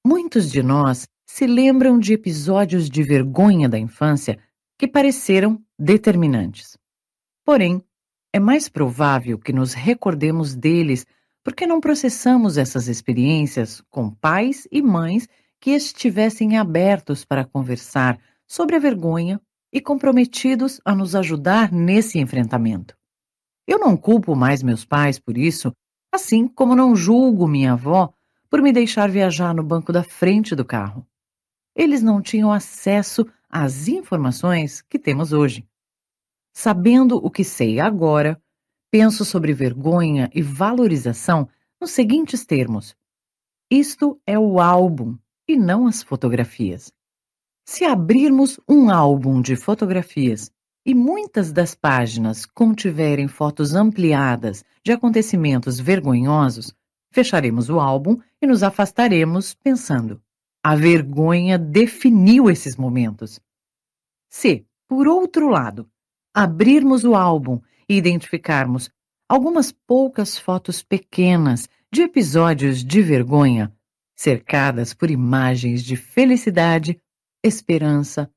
Muitos de nós se lembram de episódios de vergonha da infância que pareceram determinantes. Porém, é mais provável que nos recordemos deles porque não processamos essas experiências com pais e mães que estivessem abertos para conversar sobre a vergonha e comprometidos a nos ajudar nesse enfrentamento. Eu não culpo mais meus pais por isso, assim como não julgo minha avó por me deixar viajar no banco da frente do carro. Eles não tinham acesso às informações que temos hoje. Sabendo o que sei agora, penso sobre vergonha e valorização nos seguintes termos: isto é o álbum e não as fotografias. Se abrirmos um álbum de fotografias e muitas das páginas contiverem fotos ampliadas de acontecimentos vergonhosos, fecharemos o álbum e nos afastaremos pensando: a vergonha definiu esses momentos. Se, por outro lado, abrirmos o álbum e identificarmos algumas poucas fotos pequenas de episódios de vergonha, cercadas por imagens de felicidade, esperança,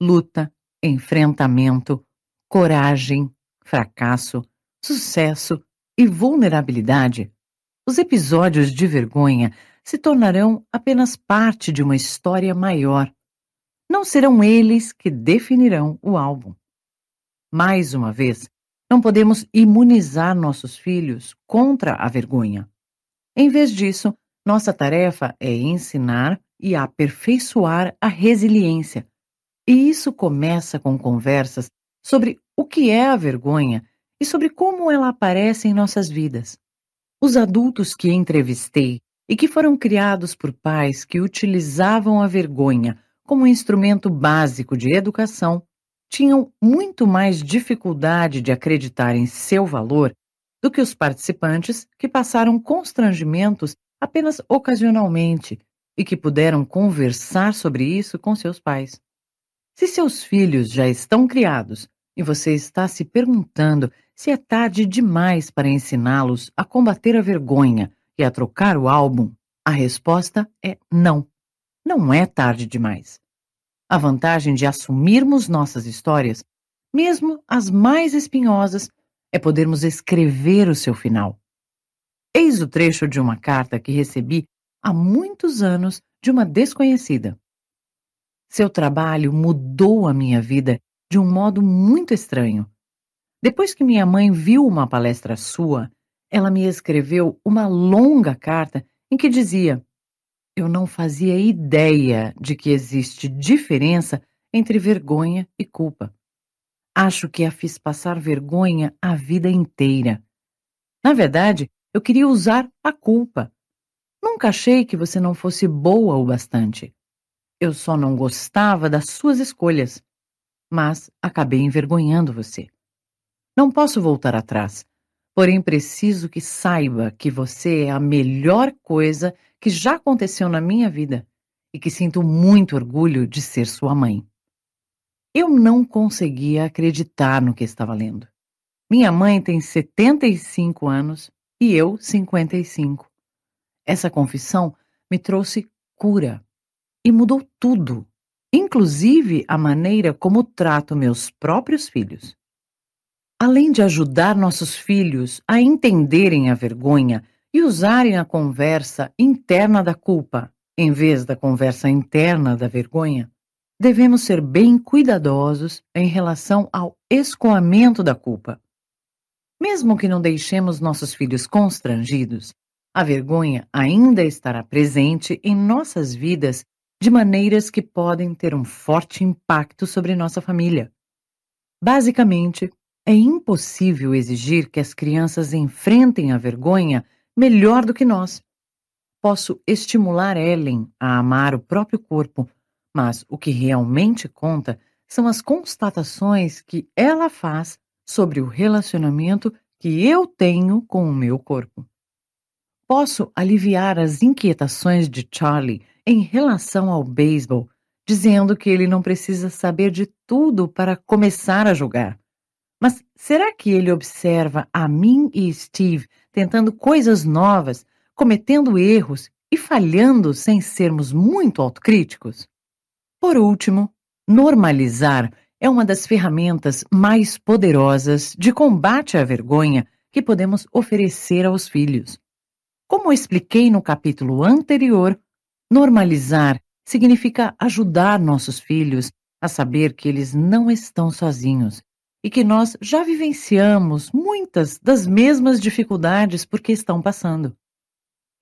luta, enfrentamento, coragem, fracasso, sucesso e vulnerabilidade, os episódios de vergonha se tornarão apenas parte de uma história maior. Não serão eles que definirão o álbum. Mais uma vez, não podemos imunizar nossos filhos contra a vergonha. Em vez disso, nossa tarefa é ensinar e aperfeiçoar a resiliência. E isso começa com conversas sobre o que é a vergonha e sobre como ela aparece em nossas vidas. Os adultos que entrevistei e que foram criados por pais que utilizavam a vergonha como instrumento básico de educação, tinham muito mais dificuldade de acreditar em seu valor do que os participantes que passaram constrangimentos apenas ocasionalmente e que puderam conversar sobre isso com seus pais. Se seus filhos já estão criados e você está se perguntando se é tarde demais para ensiná-los a combater a vergonha e a trocar o álbum? A resposta é não. Não é tarde demais. A vantagem de assumirmos nossas histórias, mesmo as mais espinhosas, é podermos escrever o seu final. Eis o trecho de uma carta que recebi há muitos anos de uma desconhecida. Seu trabalho mudou a minha vida de um modo muito estranho. Depois que minha mãe viu uma palestra sua, ela me escreveu uma longa carta em que dizia: Eu não fazia ideia de que existe diferença entre vergonha e culpa. Acho que a fiz passar vergonha a vida inteira. Na verdade, eu queria usar a culpa. Nunca achei que você não fosse boa o bastante. Eu só não gostava das suas escolhas, mas acabei envergonhando você. Não posso voltar atrás, porém preciso que saiba que você é a melhor coisa que já aconteceu na minha vida e que sinto muito orgulho de ser sua mãe. Eu não conseguia acreditar no que estava lendo. Minha mãe tem 75 anos e eu 55. Essa confissão me trouxe cura e mudou tudo, inclusive a maneira como trato meus próprios filhos. Além de ajudar nossos filhos a entenderem a vergonha e usarem a conversa interna da culpa, em vez da conversa interna da vergonha, devemos ser bem cuidadosos em relação ao escoamento da culpa. Mesmo que não deixemos nossos filhos constrangidos, a vergonha ainda estará presente em nossas vidas de maneiras que podem ter um forte impacto sobre nossa família. Basicamente, é impossível exigir que as crianças enfrentem a vergonha melhor do que nós. Posso estimular Ellen a amar o próprio corpo, mas o que realmente conta são as constatações que ela faz sobre o relacionamento que eu tenho com o meu corpo. Posso aliviar as inquietações de Charlie em relação ao beisebol, dizendo que ele não precisa saber de tudo para começar a jogar. Mas será que ele observa a mim e Steve tentando coisas novas, cometendo erros e falhando sem sermos muito autocríticos? Por último, normalizar é uma das ferramentas mais poderosas de combate à vergonha que podemos oferecer aos filhos. Como expliquei no capítulo anterior, normalizar significa ajudar nossos filhos a saber que eles não estão sozinhos e que nós já vivenciamos muitas das mesmas dificuldades por que estão passando.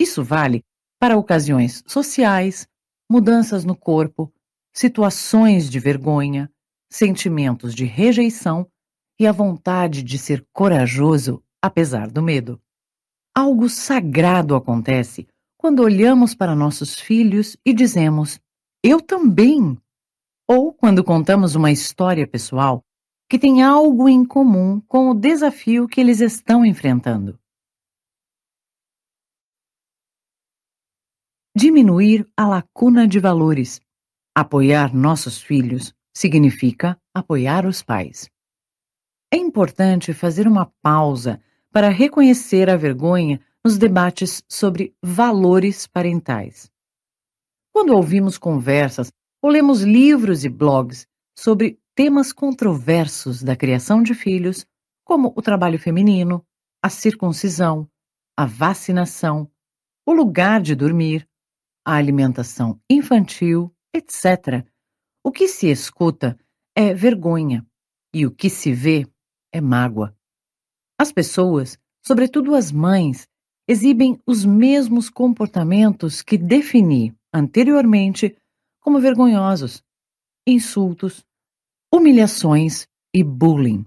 Isso vale para ocasiões sociais, mudanças no corpo, situações de vergonha, sentimentos de rejeição e a vontade de ser corajoso apesar do medo. Algo sagrado acontece quando olhamos para nossos filhos e dizemos: Eu também. Ou quando contamos uma história pessoal que tem algo em comum com o desafio que eles estão enfrentando. Diminuir a lacuna de valores. Apoiar nossos filhos significa apoiar os pais. É importante fazer uma pausa para reconhecer a vergonha nos debates sobre valores parentais. Quando ouvimos conversas ou lemos livros e blogs sobre temas controversos da criação de filhos, como o trabalho feminino, a circuncisão, a vacinação, o lugar de dormir, a alimentação infantil, etc. O que se escuta é vergonha e o que se vê é mágoa. As pessoas, sobretudo as mães, exibem os mesmos comportamentos que defini anteriormente como vergonhosos: insultos, humilhações e bullying.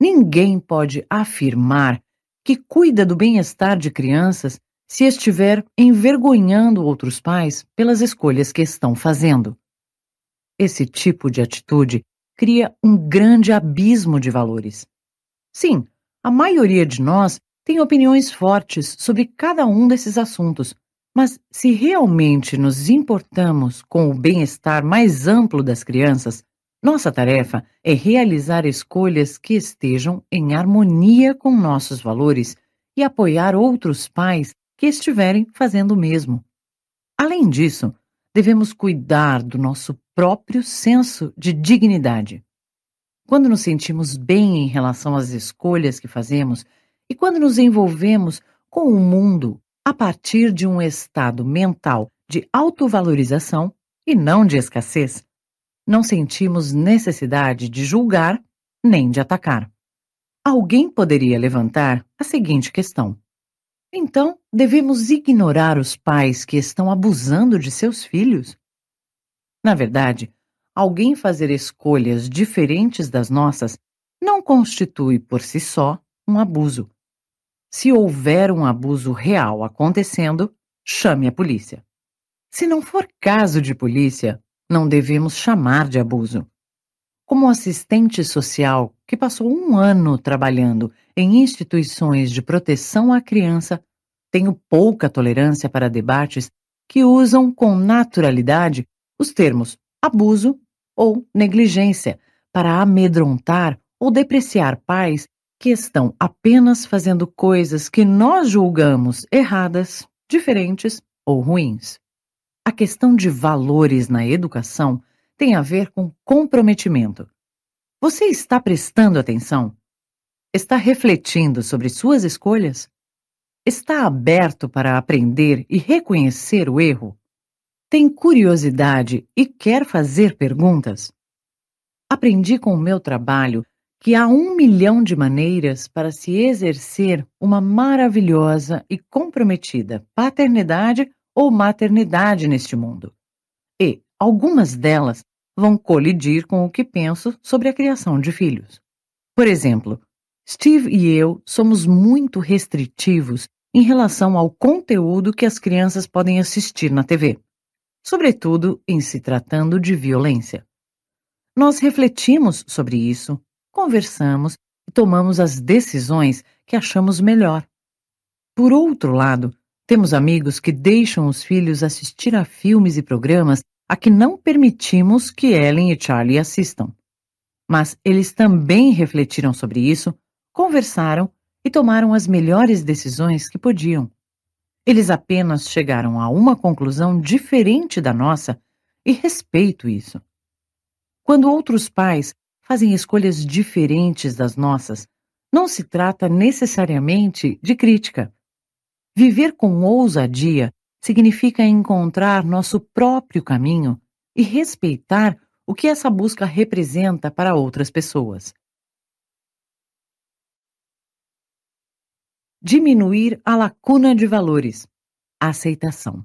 Ninguém pode afirmar que cuida do bem-estar de crianças se estiver envergonhando outros pais pelas escolhas que estão fazendo. Esse tipo de atitude cria um grande abismo de valores. Sim, a maioria de nós tem opiniões fortes sobre cada um desses assuntos, mas se realmente nos importamos com o bem-estar mais amplo das crianças, nossa tarefa é realizar escolhas que estejam em harmonia com nossos valores e apoiar outros pais que estiverem fazendo o mesmo. Além disso, devemos cuidar do nosso próprio senso de dignidade. Quando nos sentimos bem em relação às escolhas que fazemos e quando nos envolvemos com o mundo a partir de um estado mental de autovalorização e não de escassez, não sentimos necessidade de julgar nem de atacar. Alguém poderia levantar a seguinte questão: então, devemos ignorar os pais que estão abusando de seus filhos? Na verdade, alguém fazer escolhas diferentes das nossas não constitui por si só um abuso. Se houver um abuso real acontecendo, chame a polícia. Se não for caso de polícia, não devemos chamar de abuso. Como assistente social que passou um ano trabalhando em instituições de proteção à criança, tenho pouca tolerância para debates que usam com naturalidade os termos abuso ou negligência para amedrontar ou depreciar pais que estão apenas fazendo coisas que nós julgamos erradas, diferentes ou ruins. A questão de valores na educação tem a ver com comprometimento. Você está prestando atenção? Está refletindo sobre suas escolhas? Está aberto para aprender e reconhecer o erro? Tem curiosidade e quer fazer perguntas? Aprendi com o meu trabalho que há um milhão de maneiras para se exercer uma maravilhosa e comprometida paternidade ou maternidade neste mundo. E algumas delas vão colidir com o que penso sobre a criação de filhos. Por exemplo, Steve e eu somos muito restritivos em relação ao conteúdo que as crianças podem assistir na TV, sobretudo em se tratando de violência. Nós refletimos sobre isso, conversamos e tomamos as decisões que achamos melhor. Por outro lado, temos amigos que deixam os filhos assistir a filmes e programas a que não permitimos que Ellen e Charlie assistam. Mas eles também refletiram sobre isso, conversaram e tomaram as melhores decisões que podiam. Eles apenas chegaram a uma conclusão diferente da nossa e respeito isso. Quando outros pais fazem escolhas diferentes das nossas, não se trata necessariamente de crítica. Viver com ousadia significa encontrar nosso próprio caminho e respeitar o que essa busca representa para outras pessoas. Diminuir a lacuna de valores. Aceitação.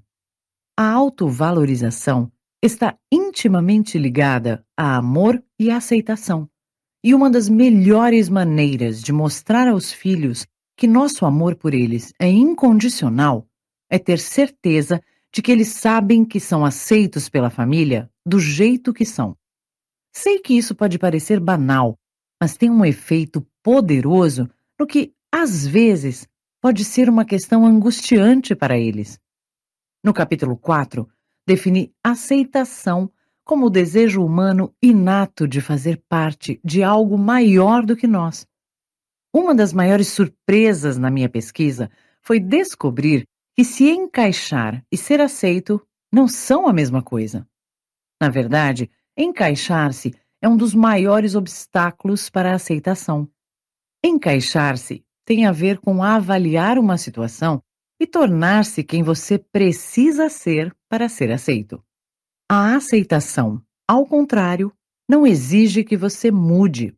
A autovalorização está intimamente ligada a amor e aceitação. E uma das melhores maneiras de mostrar aos filhos que nosso amor por eles é incondicional é ter certeza de que eles sabem que são aceitos pela família do jeito que são. Sei que isso pode parecer banal, mas tem um efeito poderoso no que, às vezes, pode ser uma questão angustiante para eles. No capítulo 4, define aceitação como o desejo humano inato de fazer parte de algo maior do que nós. Uma das maiores surpresas na minha pesquisa foi descobrir que se encaixar e ser aceito não são a mesma coisa. Na verdade, encaixar-se é um dos maiores obstáculos para a aceitação. Encaixar-se tem a ver com avaliar uma situação e tornar-se quem você precisa ser para ser aceito. A aceitação, ao contrário, não exige que você mude.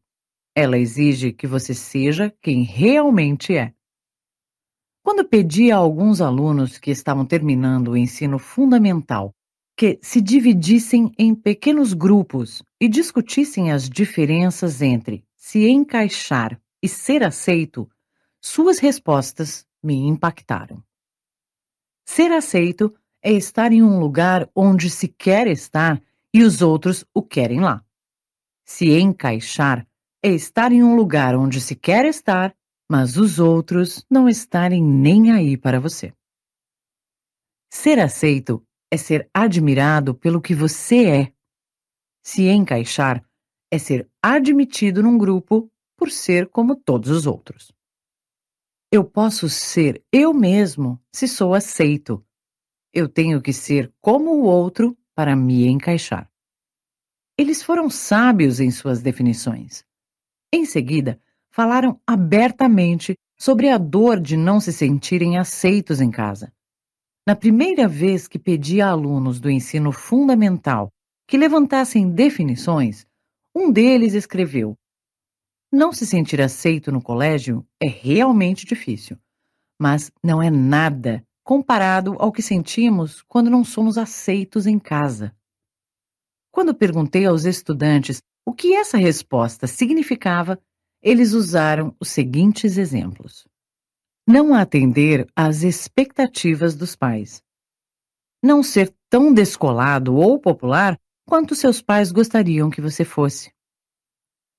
Ela exige que você seja quem realmente é. Quando pedi a alguns alunos que estavam terminando o ensino fundamental que se dividissem em pequenos grupos e discutissem as diferenças entre se encaixar e ser aceito, suas respostas me impactaram. Ser aceito é estar em um lugar onde se quer estar e os outros o querem lá. Se encaixar é estar em um lugar onde se quer estar mas os outros não estarem nem aí para você. Ser aceito é ser admirado pelo que você é. Se encaixar é ser admitido num grupo por ser como todos os outros. Eu posso ser eu mesmo se sou aceito. Eu tenho que ser como o outro para me encaixar. Eles foram sábios em suas definições. Em seguida, falaram abertamente sobre a dor de não se sentirem aceitos em casa. Na primeira vez que pedi a alunos do ensino fundamental que levantassem definições, um deles escreveu: Não se sentir aceito no colégio é realmente difícil, mas não é nada comparado ao que sentimos quando não somos aceitos em casa. Quando perguntei aos estudantes o que essa resposta significava, eles usaram os seguintes exemplos: não atender às expectativas dos pais, não ser tão descolado ou popular quanto seus pais gostariam que você fosse,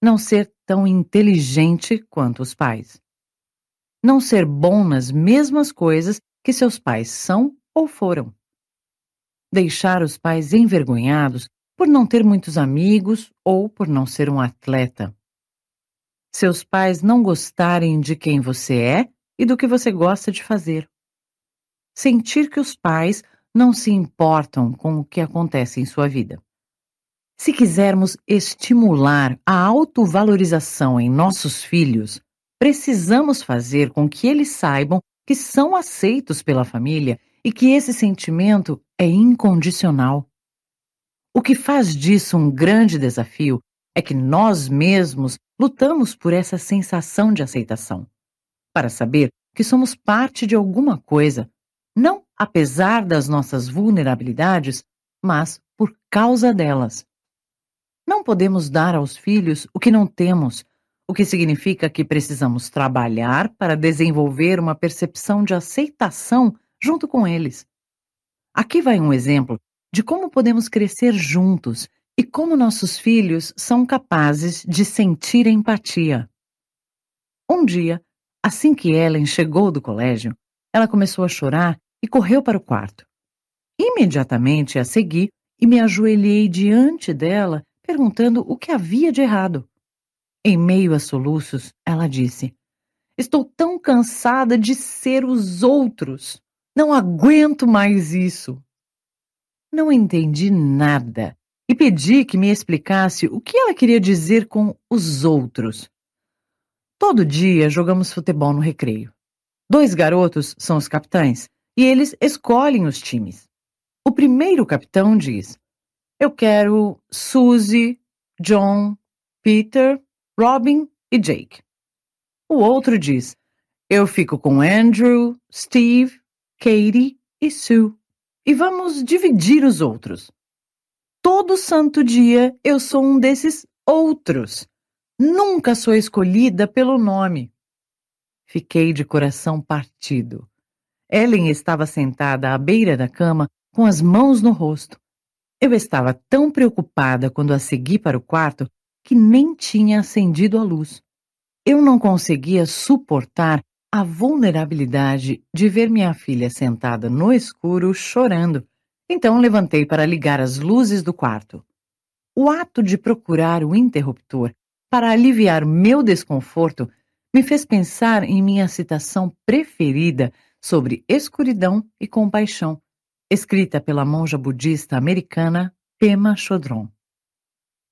não ser tão inteligente quanto os pais, não ser bom nas mesmas coisas que seus pais são ou foram, deixar os pais envergonhados por não ter muitos amigos ou por não ser um atleta seus pais não gostarem de quem você é e do que você gosta de fazer. Sentir que os pais não se importam com o que acontece em sua vida. Se quisermos estimular a autovalorização em nossos filhos, precisamos fazer com que eles saibam que são aceitos pela família e que esse sentimento é incondicional. O que faz disso um grande desafio é que nós mesmos lutamos por essa sensação de aceitação, para saber que somos parte de alguma coisa, não apesar das nossas vulnerabilidades, mas por causa delas. Não podemos dar aos filhos o que não temos, o que significa que precisamos trabalhar para desenvolver uma percepção de aceitação junto com eles. Aqui vai um exemplo de como podemos crescer juntos e como nossos filhos são capazes de sentir empatia. Um dia, assim que Ellen chegou do colégio, ela começou a chorar e correu para o quarto. Imediatamente a segui e me ajoelhei diante dela, perguntando o que havia de errado. Em meio a soluços, ela disse: Estou tão cansada de ser os outros. Não aguento mais isso. Não entendi nada e pedi que me explicasse o que ela queria dizer com os outros. Todo dia jogamos futebol no recreio. Dois garotos são os capitães e eles escolhem os times. O primeiro capitão diz: Eu quero Suzy, John, Peter, Robin e Jake. O outro diz: Eu fico com Andrew, Steve, Katie e Sue. E vamos dividir os outros. todo santo dia eu sou um desses outros. Nunca sou escolhida pelo nome. Fiquei de coração partido. Ellen estava sentada à beira da cama, com as mãos no rosto. Eu estava tão preocupada quando a segui para o quarto que nem tinha acendido a luz. Eu não conseguia suportar a vulnerabilidade de ver minha filha sentada no escuro chorando então levantei para ligar as luzes do quarto. O ato de procurar o interruptor para aliviar meu desconforto me fez pensar em minha citação preferida sobre escuridão e compaixão, escrita pela monja budista americana Pema Chodron.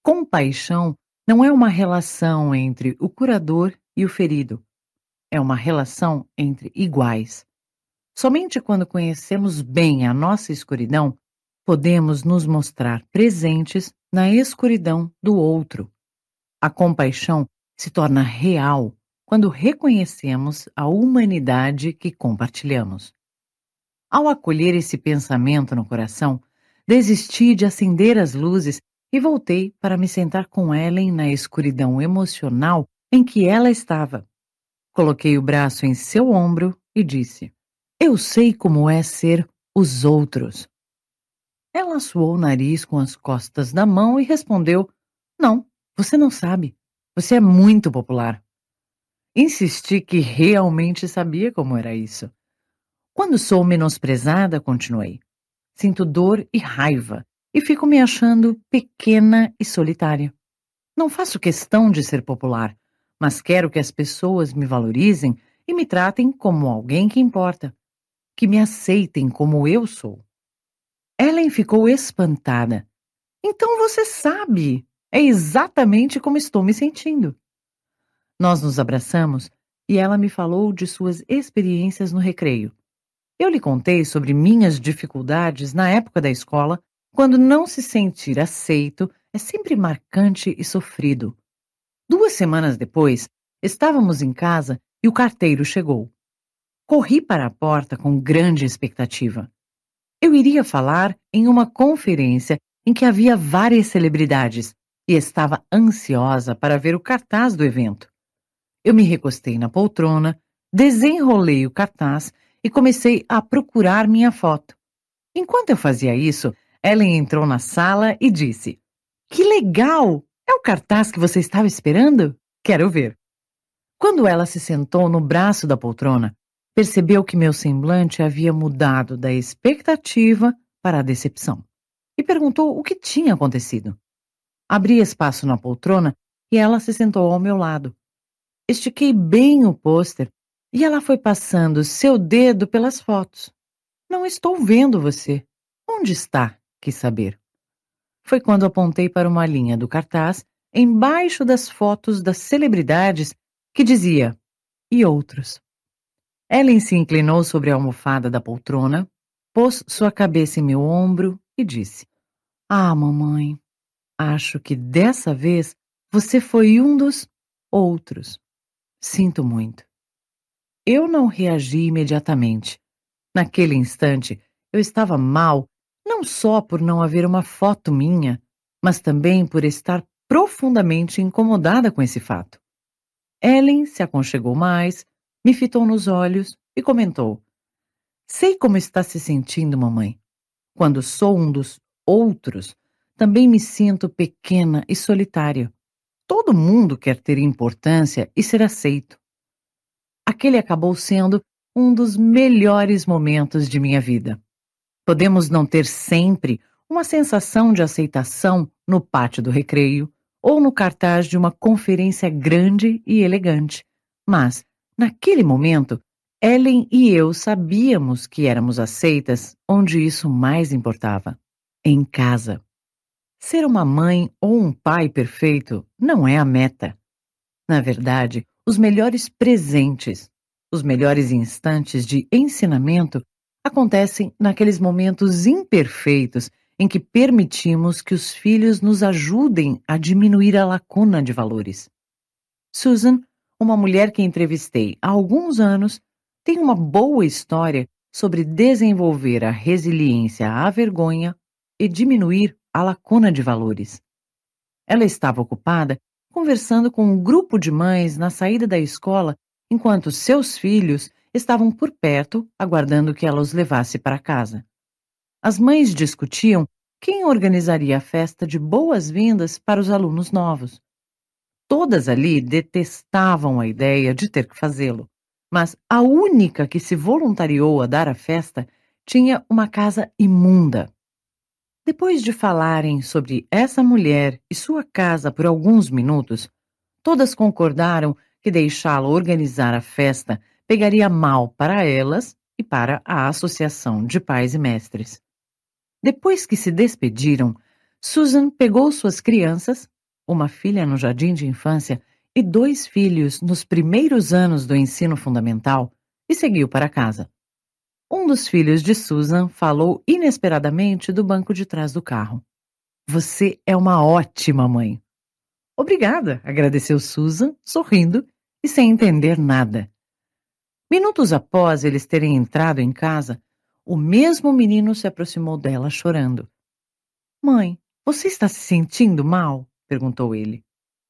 Compaixão não é uma relação entre o curador e o ferido, é uma relação entre iguais. Somente quando conhecemos bem a nossa escuridão, podemos nos mostrar presentes na escuridão do outro. A compaixão se torna real quando reconhecemos a humanidade que compartilhamos. Ao acolher esse pensamento no coração, desisti de acender as luzes e voltei para me sentar com Ellen na escuridão emocional em que ela estava. Coloquei o braço em seu ombro e disse: eu sei como é ser os outros. Ela suou o nariz com as costas da mão e respondeu: Não, você não sabe. Você é muito popular. Insisti que realmente sabia como era isso. Quando sou menosprezada, continuei. Sinto dor e raiva e fico me achando pequena e solitária. Não faço questão de ser popular, mas quero que as pessoas me valorizem e me tratem como alguém que importa que me aceitem como eu sou. Ellen ficou espantada. Então você sabe. É exatamente como estou me sentindo. Nós nos abraçamos e ela me falou de suas experiências no recreio. Eu lhe contei sobre minhas dificuldades na época da escola, quando não se sentir aceito é sempre marcante e sofrido. Duas semanas depois, estávamos em casa e o carteiro chegou. Corri para a porta com grande expectativa. Eu iria falar em uma conferência em que havia várias celebridades e estava ansiosa para ver o cartaz do evento. Eu me recostei na poltrona, desenrolei o cartaz e comecei a procurar minha foto. Enquanto eu fazia isso, Ellen entrou na sala e disse: Que legal! É o cartaz que você estava esperando? Quero ver. Quando ela se sentou no braço da poltrona, Percebeu que meu semblante havia mudado da expectativa para a decepção e perguntou o que tinha acontecido. Abri espaço na poltrona e ela se sentou ao meu lado. Estiquei bem o pôster e ela foi passando seu dedo pelas fotos. Não estou vendo você. Onde está? Quis saber. Foi quando apontei para uma linha do cartaz embaixo das fotos das celebridades que dizia e outros. Ellen se inclinou sobre a almofada da poltrona, pôs sua cabeça em meu ombro e disse: Ah, mamãe, acho que dessa vez você foi um dos outros. Sinto muito. Eu não reagi imediatamente. Naquele instante, eu estava mal, não só por não haver uma foto minha, mas também por estar profundamente incomodada com esse fato. Ellen se aconchegou mais, me fitou nos olhos e comentou: Sei como está se sentindo, mamãe. Quando sou um dos outros, também me sinto pequena e solitária. Todo mundo quer ter importância e ser aceito. Aquele acabou sendo um dos melhores momentos de minha vida. Podemos não ter sempre uma sensação de aceitação no pátio do recreio ou no cartaz de uma conferência grande e elegante, mas Naquele momento, Ellen e eu sabíamos que éramos aceitas onde isso mais importava em casa. Ser uma mãe ou um pai perfeito não é a meta. Na verdade, os melhores presentes, os melhores instantes de ensinamento acontecem naqueles momentos imperfeitos em que permitimos que os filhos nos ajudem a diminuir a lacuna de valores. Susan uma mulher que entrevistei há alguns anos tem uma boa história sobre desenvolver a resiliência à vergonha e diminuir a lacuna de valores. Ela estava ocupada conversando com um grupo de mães na saída da escola, enquanto seus filhos estavam por perto, aguardando que ela os levasse para casa. As mães discutiam quem organizaria a festa de boas-vindas para os alunos novos. Todas ali detestavam a ideia de ter que fazê-lo, mas a única que se voluntariou a dar a festa tinha uma casa imunda. Depois de falarem sobre essa mulher e sua casa por alguns minutos, todas concordaram que deixá-la organizar a festa pegaria mal para elas e para a Associação de Pais e Mestres. Depois que se despediram, Susan pegou suas crianças, uma filha no jardim de infância e dois filhos nos primeiros anos do ensino fundamental, e seguiu para casa. Um dos filhos de Susan falou inesperadamente do banco de trás do carro. Você é uma ótima mãe. Obrigada, agradeceu Susan, sorrindo e sem entender nada. Minutos após eles terem entrado em casa, o mesmo menino se aproximou dela chorando. Mãe, você está se sentindo mal? perguntou ele.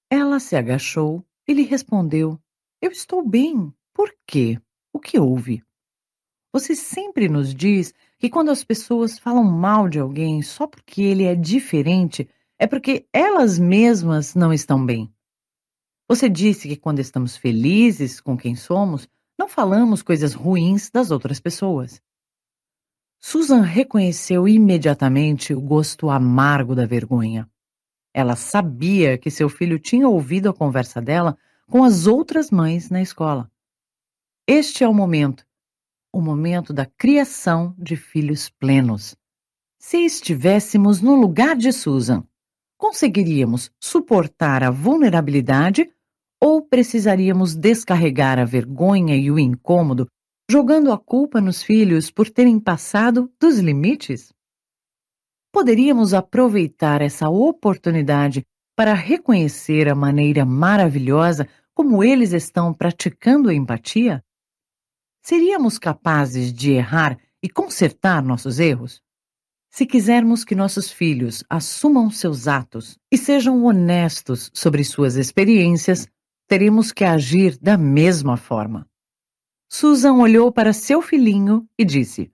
Ela se agachou e lhe respondeu: Eu estou bem. Por quê? O que houve? Você sempre nos diz que quando as pessoas falam mal de alguém só porque ele é diferente, é porque elas mesmas não estão bem. Você disse que quando estamos felizes com quem somos, não falamos coisas ruins das outras pessoas. Susan reconheceu imediatamente o gosto amargo da vergonha. Ela sabia que seu filho tinha ouvido a conversa dela com as outras mães na escola. Este é o momento o momento da criação de filhos plenos. Se estivéssemos no lugar de Susan, conseguiríamos suportar a vulnerabilidade ou precisaríamos descarregar a vergonha e o incômodo, jogando a culpa nos filhos por terem passado dos limites? Poderíamos aproveitar essa oportunidade para reconhecer a maneira maravilhosa como eles estão praticando a empatia? Seríamos capazes de errar e consertar nossos erros? Se quisermos que nossos filhos assumam seus atos e sejam honestos sobre suas experiências, teremos que agir da mesma forma. Susan olhou para seu filhinho e disse: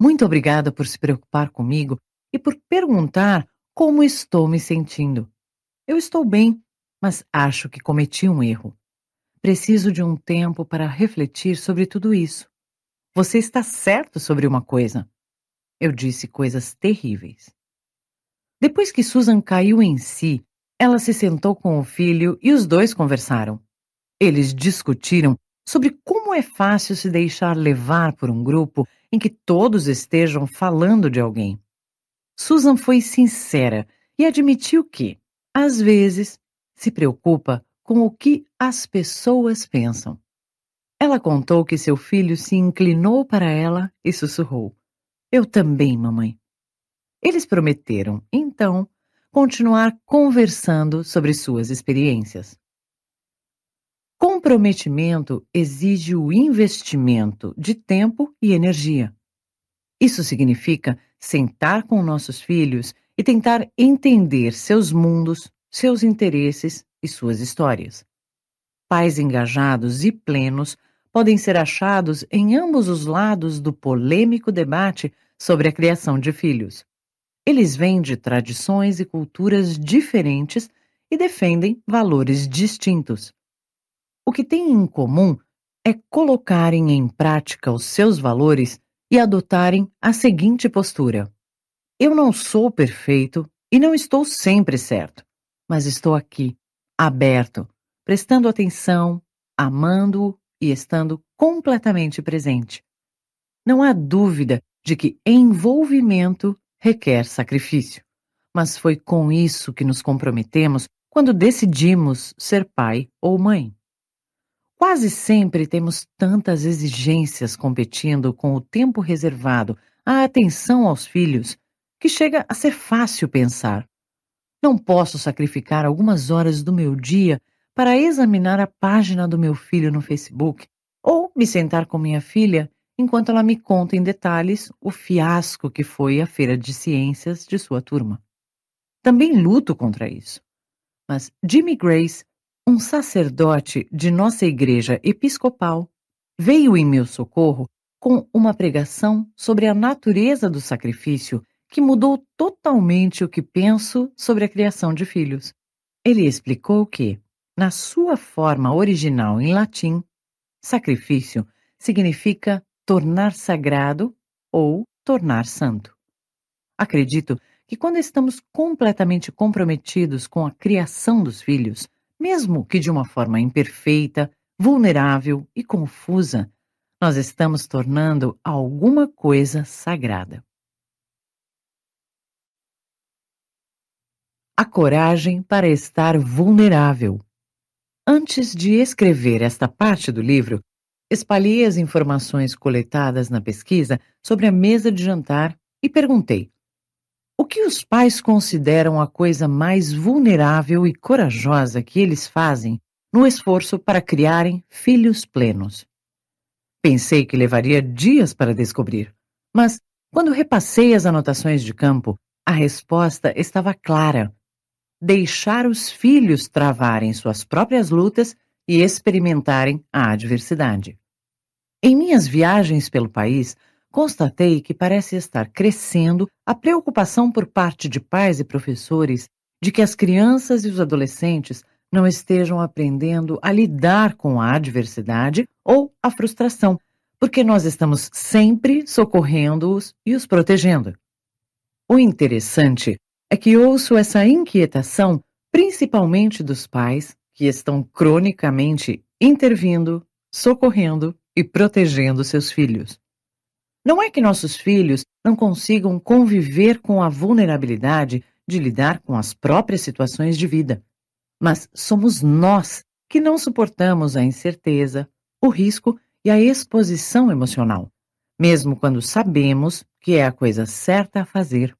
Muito obrigada por se preocupar comigo e por perguntar como estou me sentindo. Eu estou bem, mas acho que cometi um erro. Preciso de um tempo para refletir sobre tudo isso. Você está certo sobre uma coisa. Eu disse coisas terríveis. Depois que Susan caiu em si, ela se sentou com o filho e os dois conversaram. Eles discutiram sobre como é fácil se deixar levar por um grupo em que todos estejam falando de alguém. Susan foi sincera e admitiu que, às vezes, se preocupa com o que as pessoas pensam. Ela contou que seu filho se inclinou para ela e sussurrou: Eu também, mamãe. Eles prometeram, então, continuar conversando sobre suas experiências. Comprometimento exige o investimento de tempo e energia. Isso significa sentar com nossos filhos e tentar entender seus mundos, seus interesses e suas histórias. Pais engajados e plenos podem ser achados em ambos os lados do polêmico debate sobre a criação de filhos. Eles vêm de tradições e culturas diferentes e defendem valores distintos. O que têm em comum é colocarem em prática os seus valores e adotarem a seguinte postura: Eu não sou perfeito e não estou sempre certo, mas estou aqui aberto, prestando atenção, amando-o e estando completamente presente. Não há dúvida de que envolvimento requer sacrifício, mas foi com isso que nos comprometemos quando decidimos ser pai ou mãe. Quase sempre temos tantas exigências competindo com o tempo reservado à atenção aos filhos que chega a ser fácil pensar: não posso sacrificar algumas horas do meu dia para examinar a página do meu filho no Facebook ou me sentar com minha filha enquanto ela me conta em detalhes o fiasco que foi a feira de ciências de sua turma. Também luto contra isso. Mas Jimmy Grace, um sacerdote de nossa igreja episcopal, veio em meu socorro com uma pregação sobre a natureza do sacrifício que mudou totalmente o que penso sobre a criação de filhos. Ele explicou que, na sua forma original em latim, sacrifício significa tornar sagrado ou tornar santo. Acredito que quando estamos completamente comprometidos com a criação dos filhos, mesmo que de uma forma imperfeita, vulnerável e confusa, nós estamos tornando alguma coisa sagrada. A coragem para estar vulnerável. Antes de escrever esta parte do livro, espalhei as informações coletadas na pesquisa sobre a mesa de jantar e perguntei: o que os pais consideram a coisa mais vulnerável e corajosa que eles fazem no esforço para criarem filhos plenos? Pensei que levaria dias para descobrir, mas quando repassei as anotações de campo, a resposta estava clara deixar os filhos travarem suas próprias lutas e experimentarem a adversidade. Em minhas viagens pelo país, constatei que parece estar crescendo a preocupação por parte de pais e professores de que as crianças e os adolescentes não estejam aprendendo a lidar com a adversidade ou a frustração, porque nós estamos sempre socorrendo-os e os protegendo. O interessante é que ouço essa inquietação principalmente dos pais que estão cronicamente intervindo, socorrendo e protegendo seus filhos. Não é que nossos filhos não consigam conviver com a vulnerabilidade de lidar com as próprias situações de vida, mas somos nós que não suportamos a incerteza, o risco e a exposição emocional, mesmo quando sabemos que é a coisa certa a fazer.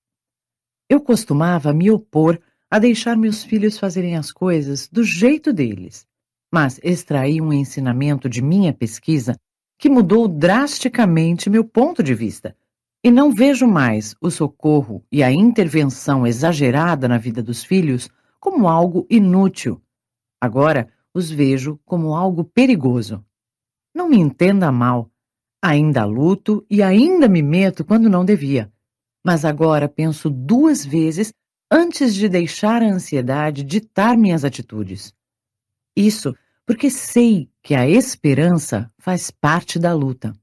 Eu costumava me opor a deixar meus filhos fazerem as coisas do jeito deles, mas extraí um ensinamento de minha pesquisa que mudou drasticamente meu ponto de vista. E não vejo mais o socorro e a intervenção exagerada na vida dos filhos como algo inútil. Agora os vejo como algo perigoso. Não me entenda mal. Ainda luto e ainda me meto quando não devia mas agora penso duas vezes antes de deixar a ansiedade ditar minhas atitudes. Isso porque sei que a esperança faz parte da luta.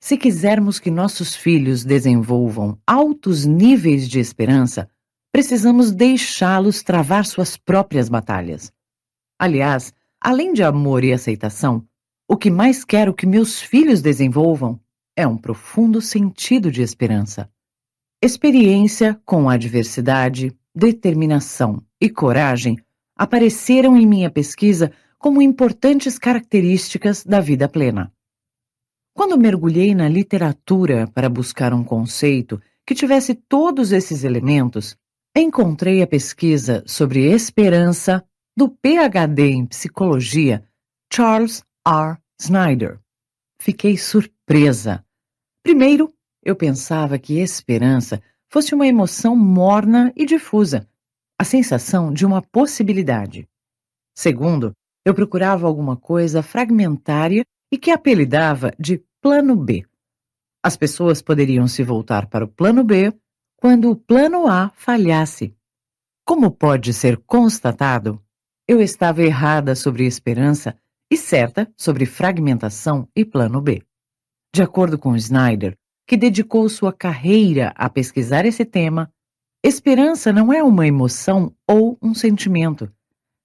Se quisermos que nossos filhos desenvolvam altos níveis de esperança, precisamos deixá-los travar suas próprias batalhas. Aliás, além de amor e aceitação, o que mais quero que meus filhos desenvolvam é um profundo sentido de esperança. Experiência com adversidade, determinação e coragem apareceram em minha pesquisa como importantes características da vida plena. Quando mergulhei na literatura para buscar um conceito que tivesse todos esses elementos, encontrei a pesquisa sobre esperança do PhD em psicologia Charles R. Snyder. Fiquei surpresa. Primeiro, eu pensava que esperança fosse uma emoção morna e difusa, a sensação de uma possibilidade. Segundo, eu procurava alguma coisa fragmentária e que apelidava de plano B. As pessoas poderiam se voltar para o plano B quando o plano A falhasse. Como pode ser constatado, eu estava errada sobre esperança e certa sobre fragmentação e plano B. De acordo com Snyder, que dedicou sua carreira a pesquisar esse tema, esperança não é uma emoção ou um sentimento.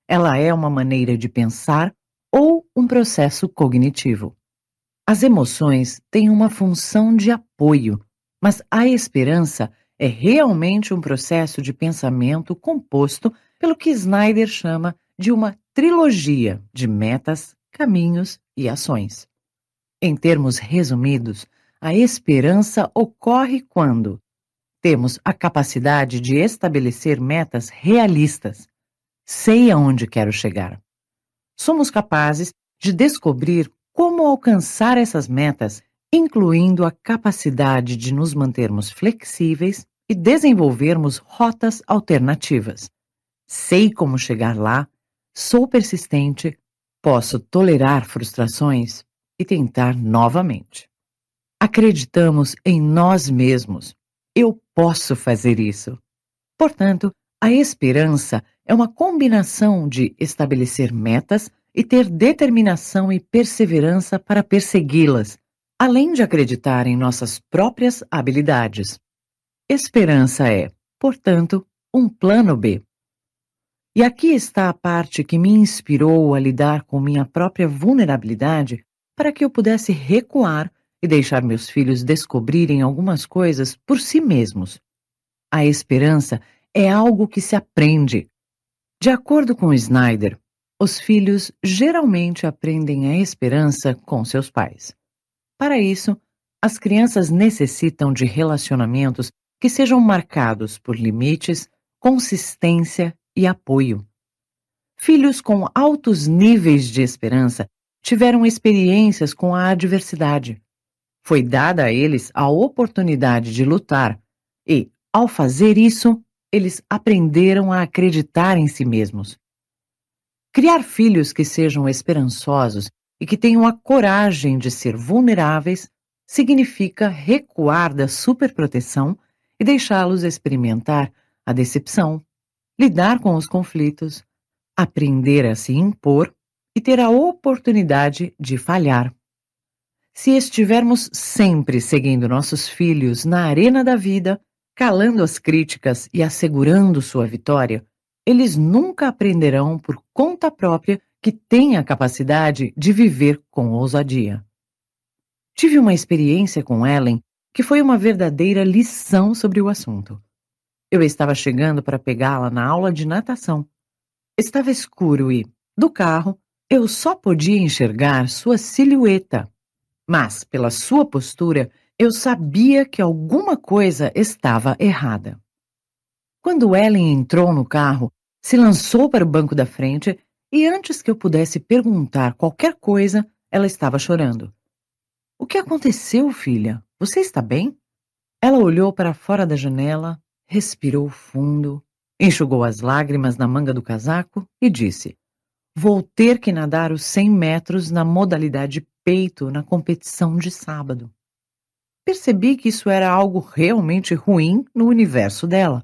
Ela é uma maneira de pensar ou um processo cognitivo. As emoções têm uma função de apoio, mas a esperança é realmente um processo de pensamento composto pelo que Snyder chama de uma trilogia de metas, caminhos e ações. Em termos resumidos, a esperança ocorre quando temos a capacidade de estabelecer metas realistas. Sei aonde quero chegar. Somos capazes de descobrir como alcançar essas metas incluindo a capacidade de nos mantermos flexíveis e desenvolvermos rotas alternativas. Sei como chegar lá, sou persistente, posso tolerar frustrações e tentar novamente. Acreditamos em nós mesmos. Eu posso fazer isso. Portanto, a esperança é uma combinação de estabelecer metas e ter determinação e perseverança para persegui-las, além de acreditar em nossas próprias habilidades. Esperança é, portanto, um plano B. E aqui está a parte que me inspirou a lidar com minha própria vulnerabilidade para que eu pudesse recuar e deixar meus filhos descobrirem algumas coisas por si mesmos. A esperança é algo que se aprende. De acordo com Snyder, os filhos geralmente aprendem a esperança com seus pais. Para isso, as crianças necessitam de relacionamentos que sejam marcados por limites, consistência e apoio. Filhos com altos níveis de esperança tiveram experiências com a adversidade. Foi dada a eles a oportunidade de lutar e, ao fazer isso, eles aprenderam a acreditar em si mesmos. Criar filhos que sejam esperançosos e que tenham a coragem de ser vulneráveis significa recuar da superproteção e deixá-los experimentar a decepção, lidar com os conflitos, aprender a se impor e ter a oportunidade de falhar. Se estivermos sempre seguindo nossos filhos na arena da vida, calando as críticas e assegurando sua vitória, eles nunca aprenderão por conta própria que têm a capacidade de viver com ousadia. Tive uma experiência com Ellen que foi uma verdadeira lição sobre o assunto. Eu estava chegando para pegá-la na aula de natação. Estava escuro e, do carro, eu só podia enxergar sua silhueta. Mas, pela sua postura, eu sabia que alguma coisa estava errada. Quando Ellen entrou no carro, se lançou para o banco da frente e antes que eu pudesse perguntar qualquer coisa, ela estava chorando. O que aconteceu, filha? Você está bem? Ela olhou para fora da janela, respirou fundo, enxugou as lágrimas na manga do casaco e disse: Vou ter que nadar os 100 metros na modalidade peito na competição de sábado. Percebi que isso era algo realmente ruim no universo dela.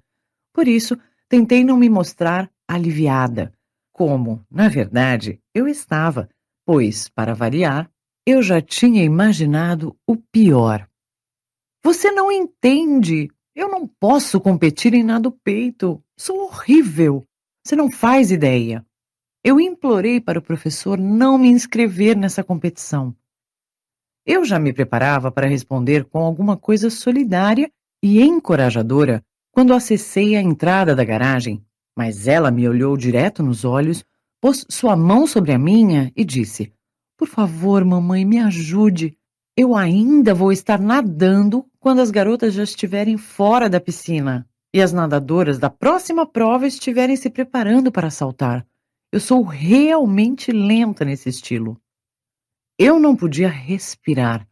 Por isso, tentei não me mostrar aliviada como, na verdade, eu estava, pois, para variar, eu já tinha imaginado o pior. Você não entende. Eu não posso competir em nado peito. Sou horrível. Você não faz ideia. Eu implorei para o professor não me inscrever nessa competição. Eu já me preparava para responder com alguma coisa solidária e encorajadora quando acessei a entrada da garagem mas ela me olhou direto nos olhos, pôs sua mão sobre a minha e disse: Por favor, mamãe, me ajude. Eu ainda vou estar nadando quando as garotas já estiverem fora da piscina e as nadadoras da próxima prova estiverem se preparando para saltar. Eu sou realmente lenta nesse estilo. Eu não podia respirar,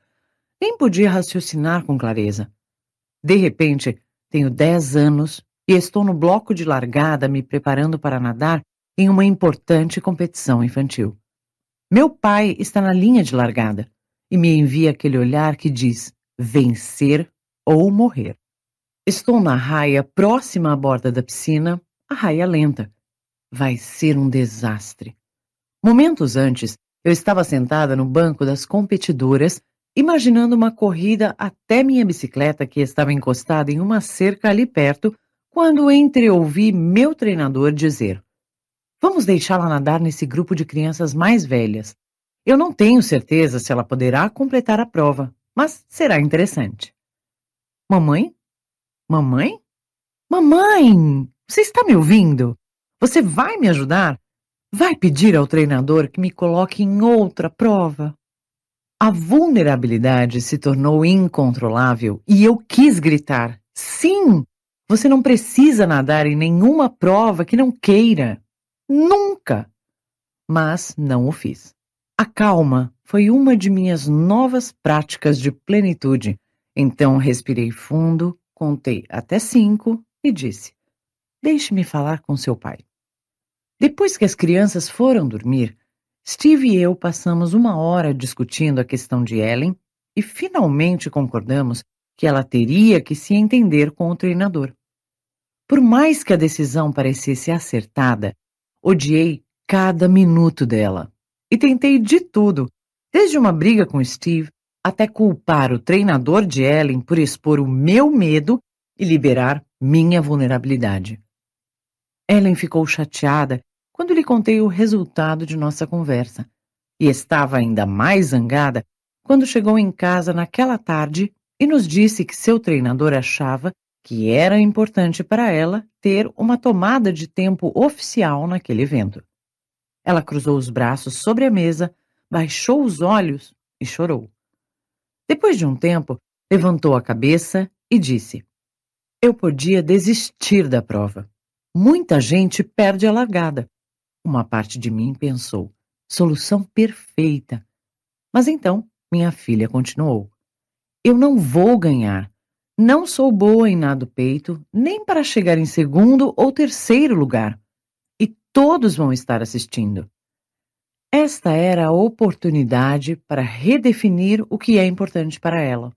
nem podia raciocinar com clareza. De repente, tenho dez anos e estou no bloco de largada me preparando para nadar em uma importante competição infantil. Meu pai está na linha de largada e me envia aquele olhar que diz vencer ou morrer. Estou na raia próxima à borda da piscina, a raia lenta. Vai ser um desastre. Momentos antes, eu estava sentada no banco das competidoras, imaginando uma corrida até minha bicicleta que estava encostada em uma cerca ali perto quando entreouvi meu treinador dizer: Vamos deixá-la nadar nesse grupo de crianças mais velhas. Eu não tenho certeza se ela poderá completar a prova, mas será interessante. Mamãe? Mamãe? Mamãe! Você está me ouvindo? Você vai me ajudar? Vai pedir ao treinador que me coloque em outra prova? A vulnerabilidade se tornou incontrolável e eu quis gritar: Sim! Você não precisa nadar em nenhuma prova que não queira. Nunca! Mas não o fiz. A calma foi uma de minhas novas práticas de plenitude. Então respirei fundo, contei até cinco e disse: Deixe-me falar com seu pai. Depois que as crianças foram dormir, Steve e eu passamos uma hora discutindo a questão de Ellen e finalmente concordamos que ela teria que se entender com o treinador. Por mais que a decisão parecesse acertada, odiei cada minuto dela e tentei de tudo, desde uma briga com Steve até culpar o treinador de Ellen por expor o meu medo e liberar minha vulnerabilidade. Ellen ficou chateada quando lhe contei o resultado de nossa conversa e estava ainda mais zangada quando chegou em casa naquela tarde e nos disse que seu treinador achava que era importante para ela ter uma tomada de tempo oficial naquele evento. Ela cruzou os braços sobre a mesa, baixou os olhos e chorou. Depois de um tempo, levantou a cabeça e disse: Eu podia desistir da prova. Muita gente perde a largada. Uma parte de mim pensou: solução perfeita. Mas então, minha filha continuou: Eu não vou ganhar. Não sou boa em nado peito, nem para chegar em segundo ou terceiro lugar todos vão estar assistindo. Esta era a oportunidade para redefinir o que é importante para ela.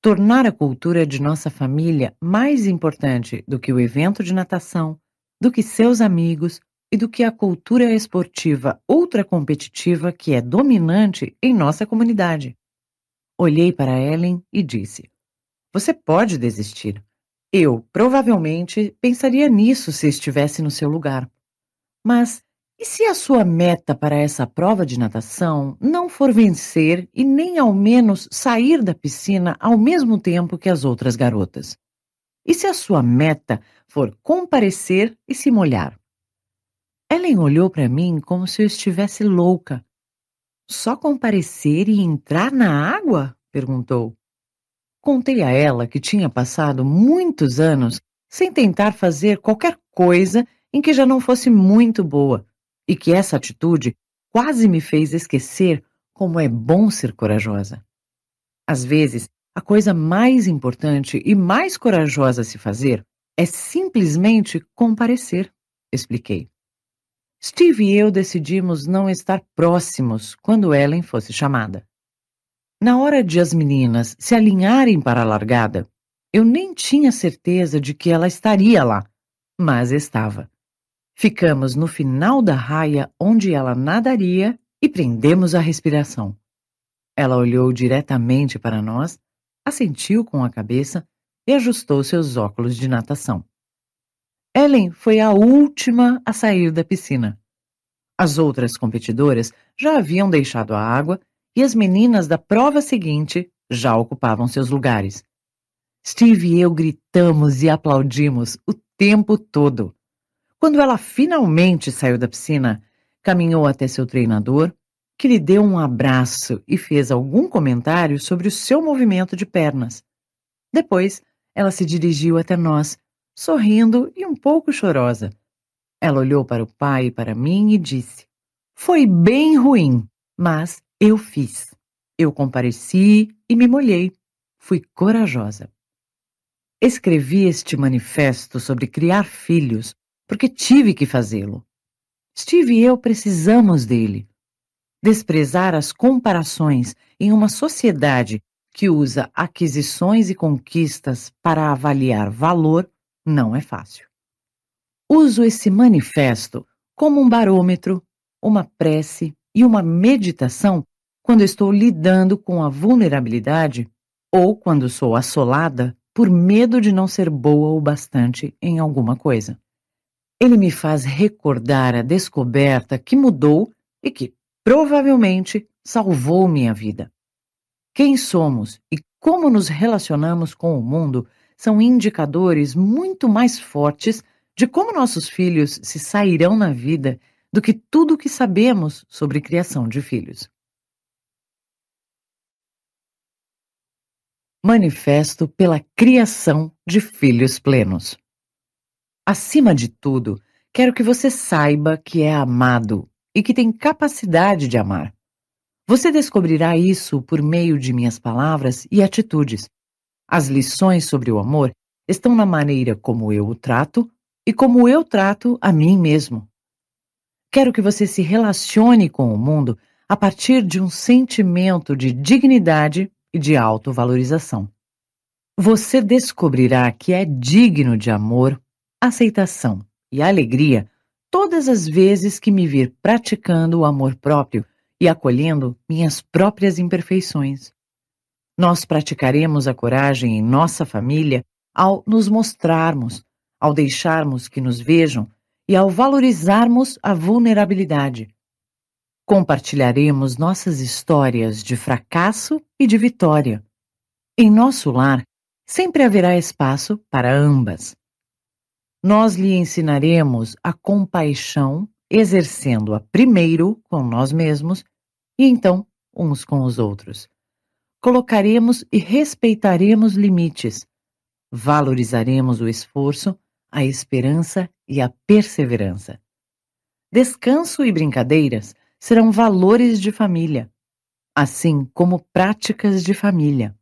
Tornar a cultura de nossa família mais importante do que o evento de natação, do que seus amigos e do que a cultura esportiva ultracompetitiva que é dominante em nossa comunidade. Olhei para Ellen e disse: Você pode desistir. Eu, provavelmente, pensaria nisso se estivesse no seu lugar. Mas e se a sua meta para essa prova de natação não for vencer e nem ao menos sair da piscina ao mesmo tempo que as outras garotas? E se a sua meta for comparecer e se molhar? Ellen olhou para mim como se eu estivesse louca. Só comparecer e entrar na água? perguntou. Contei a ela que tinha passado muitos anos sem tentar fazer qualquer coisa em que já não fosse muito boa, e que essa atitude quase me fez esquecer como é bom ser corajosa. Às vezes, a coisa mais importante e mais corajosa a se fazer é simplesmente comparecer, expliquei. Steve e eu decidimos não estar próximos quando Ellen fosse chamada. Na hora de as meninas se alinharem para a largada, eu nem tinha certeza de que ela estaria lá, mas estava. Ficamos no final da raia onde ela nadaria e prendemos a respiração. Ela olhou diretamente para nós, assentiu com a cabeça e ajustou seus óculos de natação. Ellen foi a última a sair da piscina. As outras competidoras já haviam deixado a água e as meninas da prova seguinte já ocupavam seus lugares. Steve e eu gritamos e aplaudimos o tempo todo. Quando ela finalmente saiu da piscina, caminhou até seu treinador, que lhe deu um abraço e fez algum comentário sobre o seu movimento de pernas. Depois, ela se dirigiu até nós, sorrindo e um pouco chorosa. Ela olhou para o pai e para mim e disse: Foi bem ruim, mas eu fiz. Eu compareci e me molhei. Fui corajosa. Escrevi este manifesto sobre criar filhos porque tive que fazê-lo. Steve e eu precisamos dele. Desprezar as comparações em uma sociedade que usa aquisições e conquistas para avaliar valor não é fácil. Uso esse manifesto como um barômetro, uma prece e uma meditação quando estou lidando com a vulnerabilidade ou quando sou assolada por medo de não ser boa o bastante em alguma coisa. Ele me faz recordar a descoberta que mudou e que, provavelmente, salvou minha vida. Quem somos e como nos relacionamos com o mundo são indicadores muito mais fortes de como nossos filhos se sairão na vida do que tudo o que sabemos sobre criação de filhos. Manifesto pela Criação de Filhos Plenos. Acima de tudo, quero que você saiba que é amado e que tem capacidade de amar. Você descobrirá isso por meio de minhas palavras e atitudes. As lições sobre o amor estão na maneira como eu o trato e como eu trato a mim mesmo. Quero que você se relacione com o mundo a partir de um sentimento de dignidade e de autovalorização. Você descobrirá que é digno de amor, aceitação e alegria todas as vezes que me vir praticando o amor próprio e acolhendo minhas próprias imperfeições. Nós praticaremos a coragem em nossa família ao nos mostrarmos, ao deixarmos que nos vejam e ao valorizarmos a vulnerabilidade. Compartilharemos nossas histórias de fracasso e de vitória. Em nosso lar, sempre haverá espaço para ambas. Nós lhe ensinaremos a compaixão, exercendo-a primeiro com nós mesmos e então uns com os outros. Colocaremos e respeitaremos limites. Valorizaremos o esforço, a esperança e a perseverança. Descanso e brincadeiras serão valores de família, assim como práticas de família.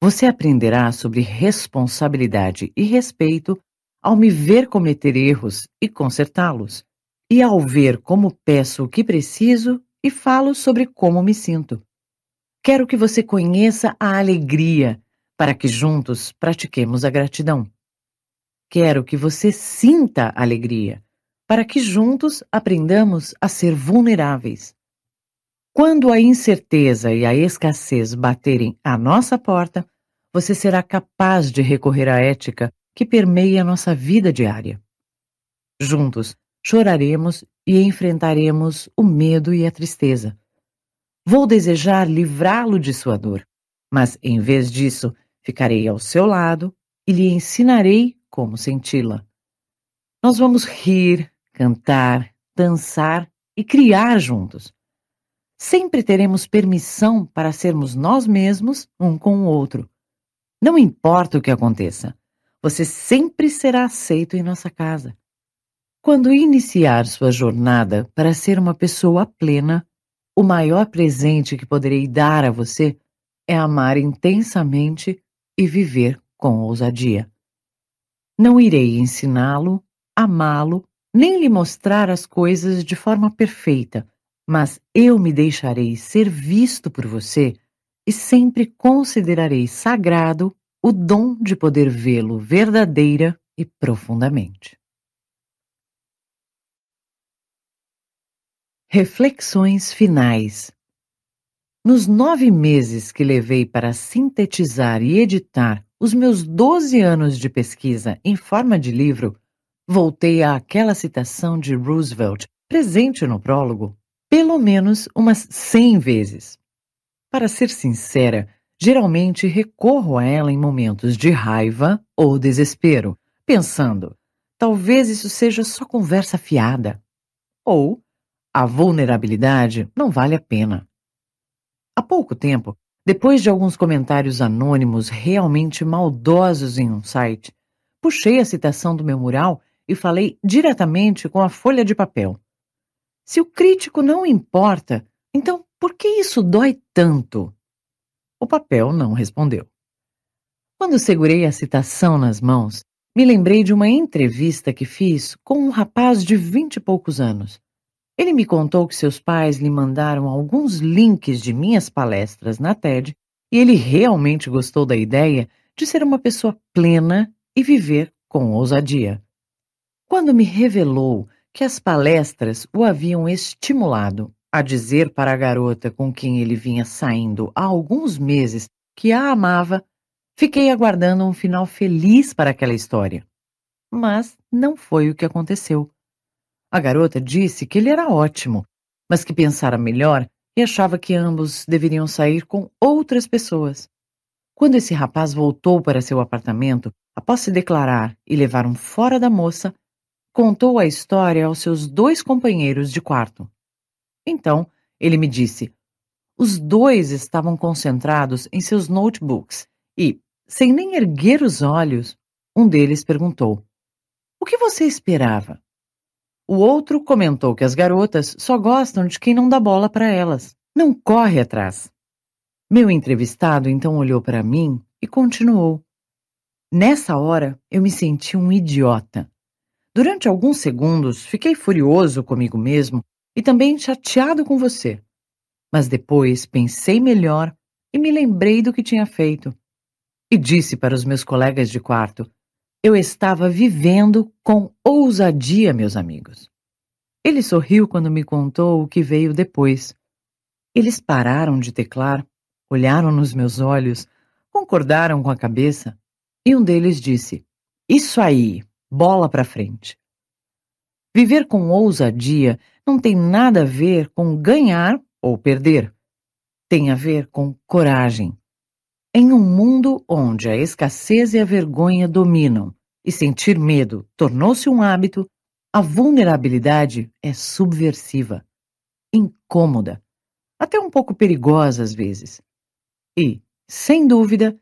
Você aprenderá sobre responsabilidade e respeito ao me ver cometer erros e consertá-los, e ao ver como peço o que preciso e falo sobre como me sinto. Quero que você conheça a alegria, para que juntos pratiquemos a gratidão. Quero que você sinta alegria, para que juntos aprendamos a ser vulneráveis. Quando a incerteza e a escassez baterem à nossa porta, você será capaz de recorrer à ética que permeia nossa vida diária. Juntos, choraremos e enfrentaremos o medo e a tristeza. Vou desejar livrá-lo de sua dor, mas em vez disso, ficarei ao seu lado e lhe ensinarei como senti-la. Nós vamos rir, cantar, dançar e criar juntos. Sempre teremos permissão para sermos nós mesmos um com o outro não importa o que aconteça, você sempre será aceito em nossa casa. Quando iniciar sua jornada para ser uma pessoa plena, o maior presente que poderei dar a você é amar intensamente e viver com ousadia. Não irei ensiná-lo, amá-lo, nem lhe mostrar as coisas de forma perfeita, mas eu me deixarei ser visto por você e sempre considerarei sagrado o dom de poder vê-lo verdadeira e profundamente. Reflexões finais. Nos nove meses que levei para sintetizar e editar os meus doze anos de pesquisa em forma de livro, voltei àquela citação de Roosevelt presente no prólogo pelo menos umas cem vezes. Para ser sincera, geralmente recorro a ela em momentos de raiva ou desespero, pensando: talvez isso seja só conversa fiada. Ou a vulnerabilidade não vale a pena. Há pouco tempo, depois de alguns comentários anônimos realmente maldosos em um site, puxei a citação do meu mural e falei diretamente com a folha de papel. Se o crítico não importa, então por que isso dói tanto? O papel não respondeu. Quando segurei a citação nas mãos, me lembrei de uma entrevista que fiz com um rapaz de vinte e poucos anos. Ele me contou que seus pais lhe mandaram alguns links de minhas palestras na TED e ele realmente gostou da ideia de ser uma pessoa plena e viver com ousadia. Quando me revelou que as palestras o haviam estimulado a dizer para a garota com quem ele vinha saindo há alguns meses que a amava, fiquei aguardando um final feliz para aquela história. Mas não foi o que aconteceu. A garota disse que ele era ótimo, mas que pensara melhor e achava que ambos deveriam sair com outras pessoas. Quando esse rapaz voltou para seu apartamento, após se declarar e levar um fora da moça, contou a história aos seus dois companheiros de quarto. Então, ele me disse: os dois estavam concentrados em seus notebooks e, sem nem erguer os olhos, um deles perguntou: O que você esperava? O outro comentou que as garotas só gostam de quem não dá bola para elas. Não corre atrás. Meu entrevistado então olhou para mim e continuou. Nessa hora, eu me senti um idiota. Durante alguns segundos, fiquei furioso comigo mesmo e também chateado com você. Mas depois pensei melhor e me lembrei do que tinha feito. E disse para os meus colegas de quarto: eu estava vivendo com ousadia, meus amigos. Ele sorriu quando me contou o que veio depois. Eles pararam de teclar, olharam nos meus olhos, concordaram com a cabeça, e um deles disse: Isso aí, bola para frente. Viver com ousadia não tem nada a ver com ganhar ou perder. Tem a ver com coragem. Em um mundo onde a escassez e a vergonha dominam e sentir medo tornou-se um hábito, a vulnerabilidade é subversiva, incômoda, até um pouco perigosa às vezes. E, sem dúvida,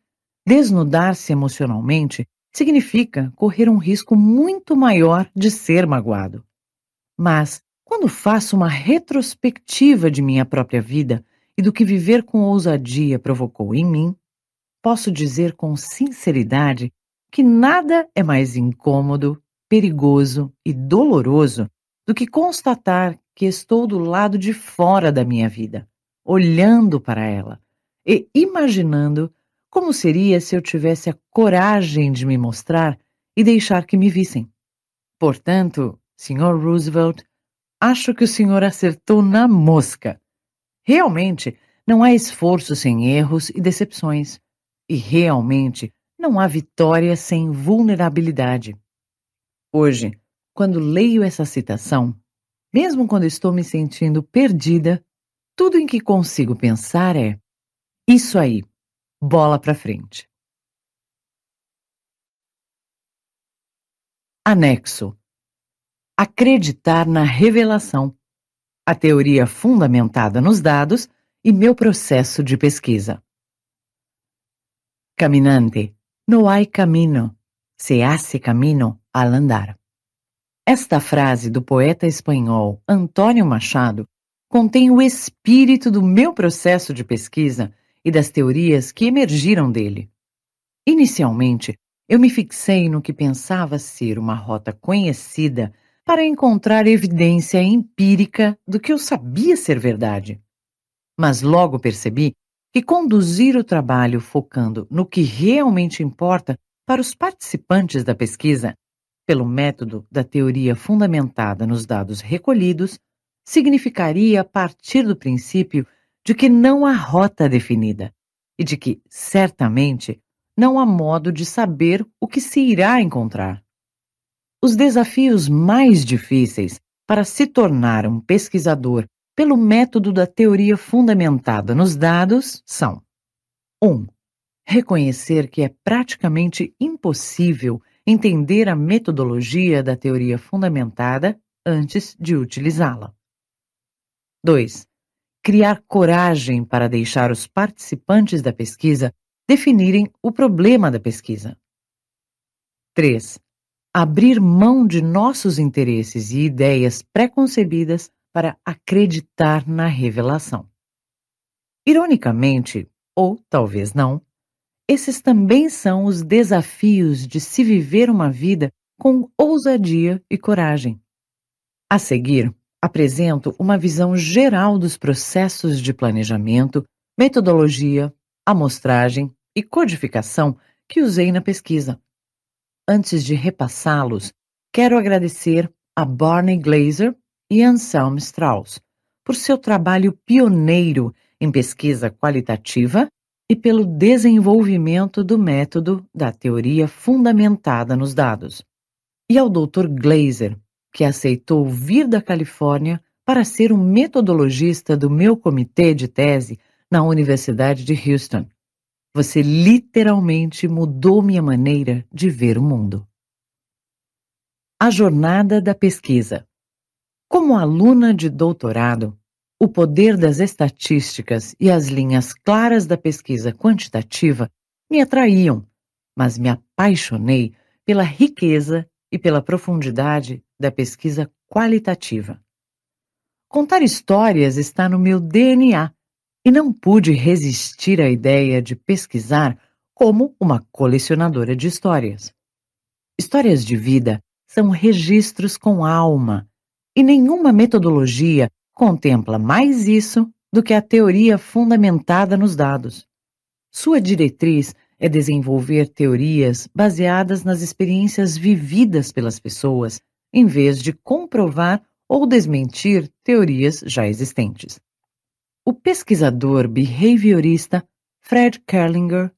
desnudar-se emocionalmente significa correr um risco muito maior de ser magoado. Mas, quando faço uma retrospectiva de minha própria vida e do que viver com ousadia provocou em mim, posso dizer com sinceridade que nada é mais incômodo, perigoso e doloroso do que constatar que estou do lado de fora da minha vida, olhando para ela e imaginando como seria se eu tivesse a coragem de me mostrar e deixar que me vissem. Portanto, Sr. Roosevelt, acho que o senhor acertou na mosca. Realmente, não há esforço sem erros e decepções. E realmente não há vitória sem vulnerabilidade. Hoje, quando leio essa citação, mesmo quando estou me sentindo perdida, tudo em que consigo pensar é: isso aí, bola para frente. Anexo: Acreditar na revelação, a teoria fundamentada nos dados e meu processo de pesquisa. Caminante, no hay camino, se hace camino al andar. Esta frase do poeta espanhol Antônio Machado contém o espírito do meu processo de pesquisa e das teorias que emergiram dele. Inicialmente, eu me fixei no que pensava ser uma rota conhecida para encontrar evidência empírica do que eu sabia ser verdade. Mas logo percebi que conduzir o trabalho focando no que realmente importa para os participantes da pesquisa, pelo método da teoria fundamentada nos dados recolhidos, significaria partir do princípio de que não há rota definida e de que, certamente, não há modo de saber o que se irá encontrar. Os desafios mais difíceis para se tornar um pesquisador pelo método da teoria fundamentada nos dados são: 1. Um, reconhecer que é praticamente impossível entender a metodologia da teoria fundamentada antes de utilizá-la. 2 criar coragem para deixar os participantes da pesquisa definirem o problema da pesquisa. 3. Abrir mão de nossos interesses e ideias preconcebidas para acreditar na revelação. Ironicamente, ou talvez não, esses também são os desafios de se viver uma vida com ousadia e coragem. A seguir, apresento uma visão geral dos processos de planejamento, metodologia, amostragem e codificação que usei na pesquisa. Antes de repassá-los, quero agradecer a Barney Glazer e Anselm Strauss por seu trabalho pioneiro em pesquisa qualitativa e pelo desenvolvimento do método da teoria fundamentada nos dados. E ao Dr. Glazer que aceitou vir da Califórnia para ser um metodologista do meu comitê de tese na Universidade de Houston. Você literalmente mudou minha maneira de ver o mundo. A jornada da pesquisa. Como aluna de doutorado, o poder das estatísticas e as linhas claras da pesquisa quantitativa me atraíam, mas me apaixonei pela riqueza e pela profundidade da pesquisa qualitativa. Contar histórias está no meu DNA e não pude resistir à ideia de pesquisar como uma colecionadora de histórias. Histórias de vida são registros com alma, e nenhuma metodologia contempla mais isso do que a teoria fundamentada nos dados. Sua diretriz é desenvolver teorias baseadas nas experiências vividas pelas pessoas, em vez de comprovar ou desmentir teorias já existentes. O pesquisador behaviorista Fred Kerlinger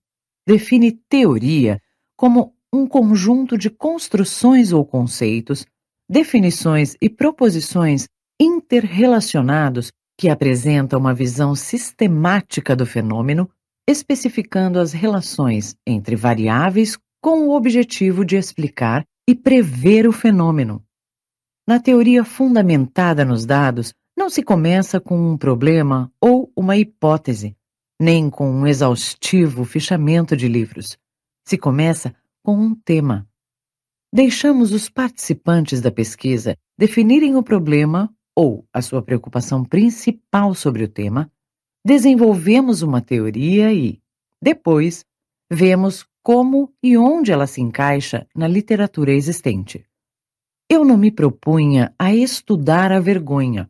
define teoria como um conjunto de construções ou conceitos, definições e proposições interrelacionados que apresentam uma visão sistemática do fenômeno, especificando as relações entre variáveis com o objetivo de explicar e prever o fenômeno. Na teoria fundamentada nos dados, não se começa com um problema ou uma hipótese, nem com um exaustivo fichamento de livros. Se começa com um tema. Deixamos os participantes da pesquisa definirem o problema ou a sua preocupação principal sobre o tema, desenvolvemos uma teoria e, depois, vemos como e onde ela se encaixa na literatura existente. Eu não me propunha a estudar a vergonha,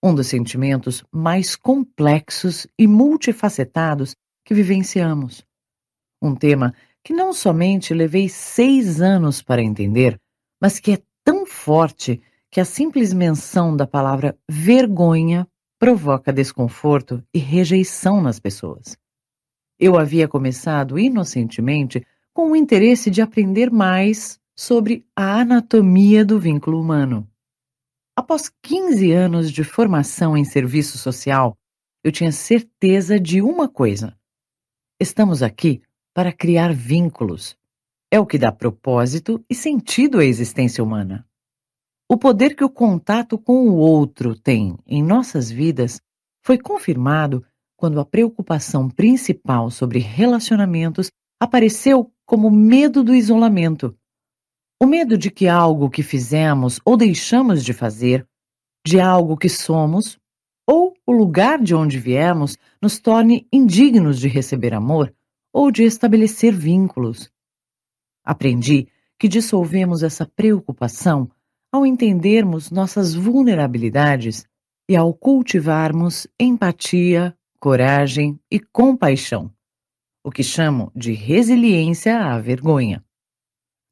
um dos sentimentos mais complexos e multifacetados que vivenciamos. Um tema que não somente levei seis anos para entender, mas que é tão forte que a simples menção da palavra vergonha provoca desconforto e rejeição nas pessoas. Eu havia começado inocentemente com o interesse de aprender mais sobre a anatomia do vínculo humano. Após 15 anos de formação em serviço social, eu tinha certeza de uma coisa: estamos aqui para criar vínculos. É o que dá propósito e sentido à existência humana. O poder que o contato com o outro tem em nossas vidas foi confirmado quando a preocupação principal sobre relacionamentos apareceu como medo do isolamento. O medo de que algo que fizemos ou deixamos de fazer, de algo que somos, ou o lugar de onde viemos nos torne indignos de receber amor ou de estabelecer vínculos. Aprendi que dissolvemos essa preocupação ao entendermos nossas vulnerabilidades e ao cultivarmos empatia, coragem e compaixão, o que chamo de resiliência à vergonha.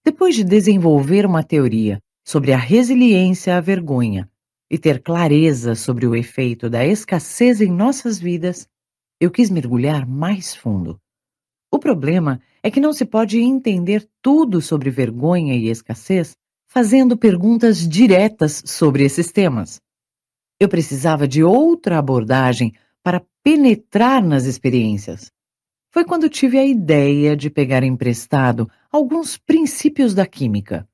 Depois de desenvolver uma teoria sobre a resiliência à vergonha e ter clareza sobre o efeito da escassez em nossas vidas, eu quis mergulhar mais fundo. O problema é que não se pode entender tudo sobre vergonha e escassez fazendo perguntas diretas sobre esses temas. Eu precisava de outra abordagem para penetrar nas experiências. Foi quando tive a ideia de pegar emprestado alguns princípios da química.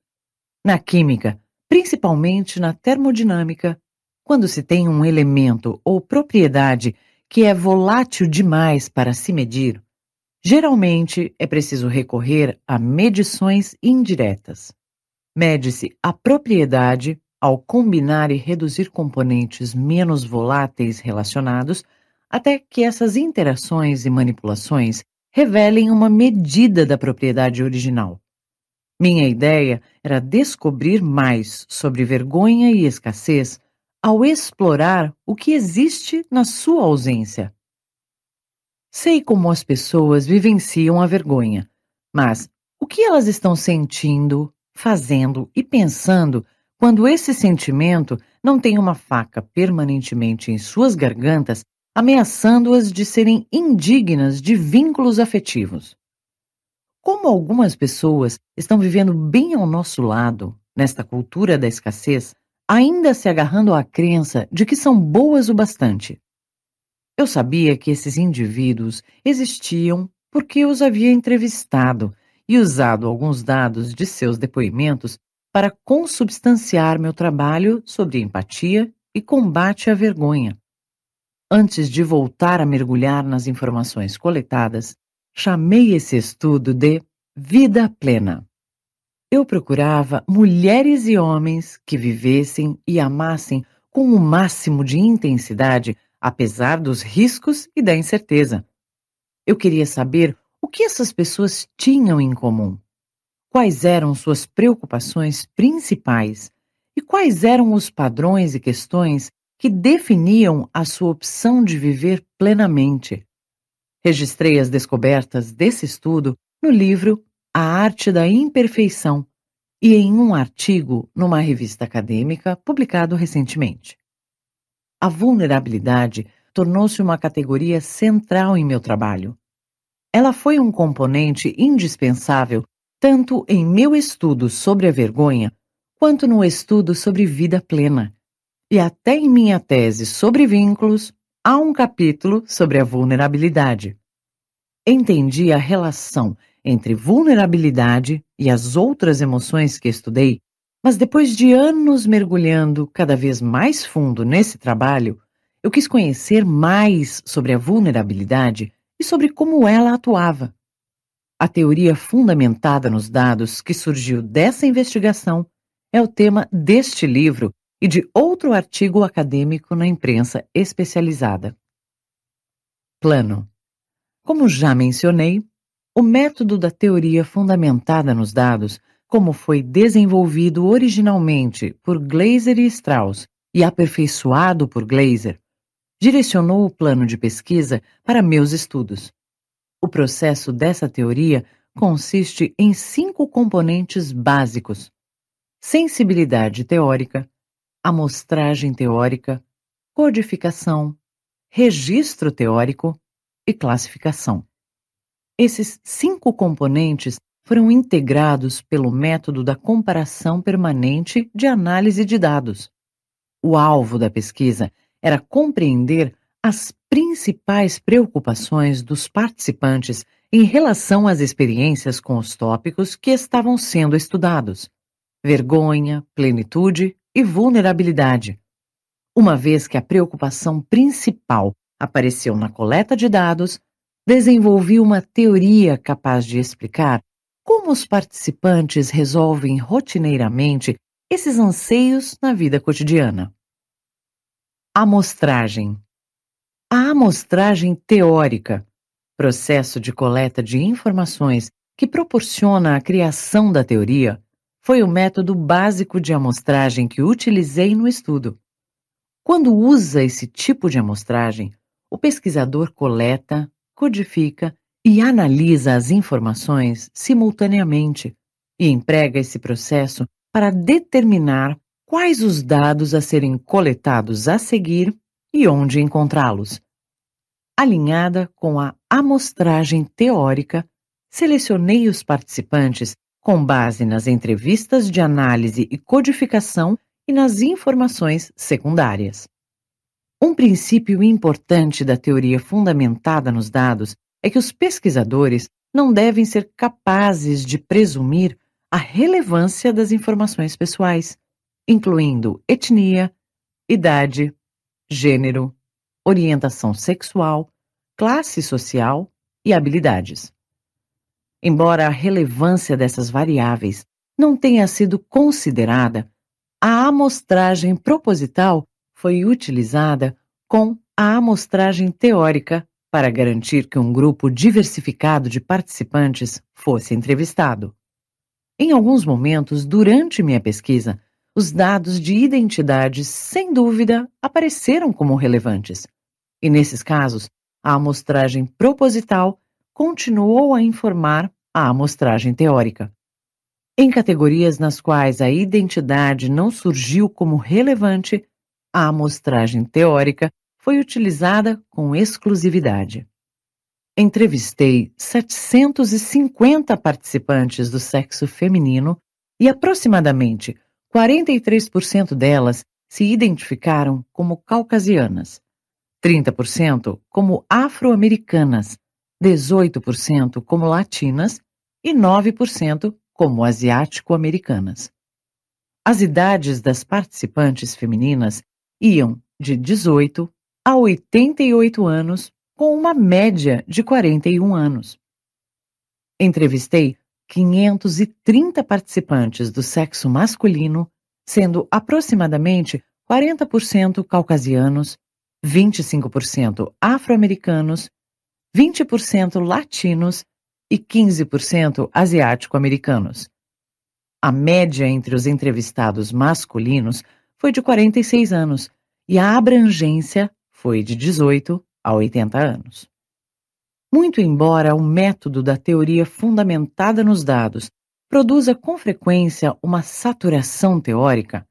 Na química, principalmente na termodinâmica, quando se tem um elemento ou propriedade que é volátil demais para se medir, Geralmente é preciso recorrer a medições indiretas. Mede-se a propriedade ao combinar e reduzir componentes menos voláteis relacionados até que essas interações e manipulações revelem uma medida da propriedade original. Minha ideia era descobrir mais sobre vergonha e escassez ao explorar o que existe na sua ausência. Sei como as pessoas vivenciam a vergonha, mas o que elas estão sentindo, fazendo e pensando quando esse sentimento não tem uma faca permanentemente em suas gargantas, ameaçando-as de serem indignas de vínculos afetivos? Como algumas pessoas estão vivendo bem ao nosso lado, nesta cultura da escassez, ainda se agarrando à crença de que são boas o bastante, eu sabia que esses indivíduos existiam porque os havia entrevistado e usado alguns dados de seus depoimentos para consubstanciar meu trabalho sobre empatia e combate à vergonha. Antes de voltar a mergulhar nas informações coletadas, chamei esse estudo de Vida Plena. Eu procurava mulheres e homens que vivessem e amassem com o máximo de intensidade apesar dos riscos e da incerteza. Eu queria saber o que essas pessoas tinham em comum. Quais eram suas preocupações principais e quais eram os padrões e questões que definiam a sua opção de viver plenamente. Registrei as descobertas desse estudo no livro A Arte da Imperfeição e em um artigo numa revista acadêmica publicado recentemente. A vulnerabilidade tornou-se uma categoria central em meu trabalho. Ela foi um componente indispensável tanto em meu estudo sobre a vergonha quanto no estudo sobre vida plena. E até em minha tese sobre vínculos, há um capítulo sobre a vulnerabilidade. Entendi a relação entre vulnerabilidade e as outras emoções que estudei, mas depois de anos mergulhando cada vez mais fundo nesse trabalho, eu quis conhecer mais sobre a vulnerabilidade e sobre como ela atuava. A teoria fundamentada nos dados que surgiu dessa investigação é o tema deste livro e de outro artigo acadêmico na imprensa especializada. Plano. Como já mencionei, o método da teoria fundamentada nos dados, como foi desenvolvido originalmente por Glaser e Strauss e aperfeiçoado por Glaser, direcionou o plano de pesquisa para meus estudos. O processo dessa teoria consiste em cinco componentes básicos: sensibilidade teórica, amostragem teórica, codificação, registro teórico e classificação. Esses cinco componentes foram integrados pelo método da comparação permanente de análise de dados. O alvo da pesquisa era compreender as principais preocupações dos participantes em relação às experiências com os tópicos que estavam sendo estudados: vergonha, plenitude e vulnerabilidade. Uma vez que a preocupação principal apareceu na coleta de dados, desenvolvi uma teoria capaz de explicar como os participantes resolvem rotineiramente esses anseios na vida cotidiana. Amostragem. A amostragem teórica, processo de coleta de informações que proporciona a criação da teoria, foi o método básico de amostragem que utilizei no estudo. Quando usa esse tipo de amostragem, o pesquisador coleta, codifica e analisa as informações simultaneamente e emprega esse processo para determinar quais os dados a serem coletados a seguir e onde encontrá-los. Alinhada com a amostragem teórica, selecionei os participantes com base nas entrevistas de análise e codificação e nas informações secundárias. Um princípio importante da teoria fundamentada nos dados é que os pesquisadores não devem ser capazes de presumir a relevância das informações pessoais, incluindo etnia, idade, gênero, orientação sexual, classe social e habilidades. Embora a relevância dessas variáveis não tenha sido considerada, a amostragem proposital foi utilizada com a amostragem teórica para garantir que um grupo diversificado de participantes fosse entrevistado. Em alguns momentos durante minha pesquisa, os dados de identidade, sem dúvida, apareceram como relevantes. E nesses casos, a amostragem proposital continuou a informar a amostragem teórica. Em categorias nas quais a identidade não surgiu como relevante, a amostragem teórica foi utilizada com exclusividade. Entrevistei 750 participantes do sexo feminino e aproximadamente 43% delas se identificaram como caucasianas, 30% como afro-americanas, 18% como latinas e 9% como asiático-americanas. As idades das participantes femininas iam de 18 a 88 anos, com uma média de 41 anos. Entrevistei 530 participantes do sexo masculino, sendo aproximadamente 40% caucasianos, 25% afro-americanos, 20% latinos e 15% asiático-americanos. A média entre os entrevistados masculinos foi de 46 anos e a abrangência foi de 18 a 80 anos. Muito embora o método da teoria fundamentada nos dados produza com frequência uma saturação teórica,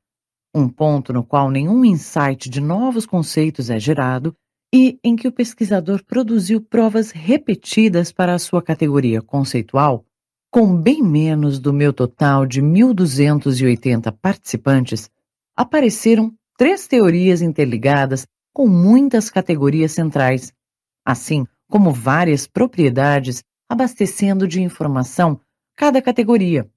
um ponto no qual nenhum insight de novos conceitos é gerado e em que o pesquisador produziu provas repetidas para a sua categoria conceitual, com bem menos do meu total de 1.280 participantes, apareceram três teorias interligadas com muitas categorias centrais, assim como várias propriedades abastecendo de informação cada categoria.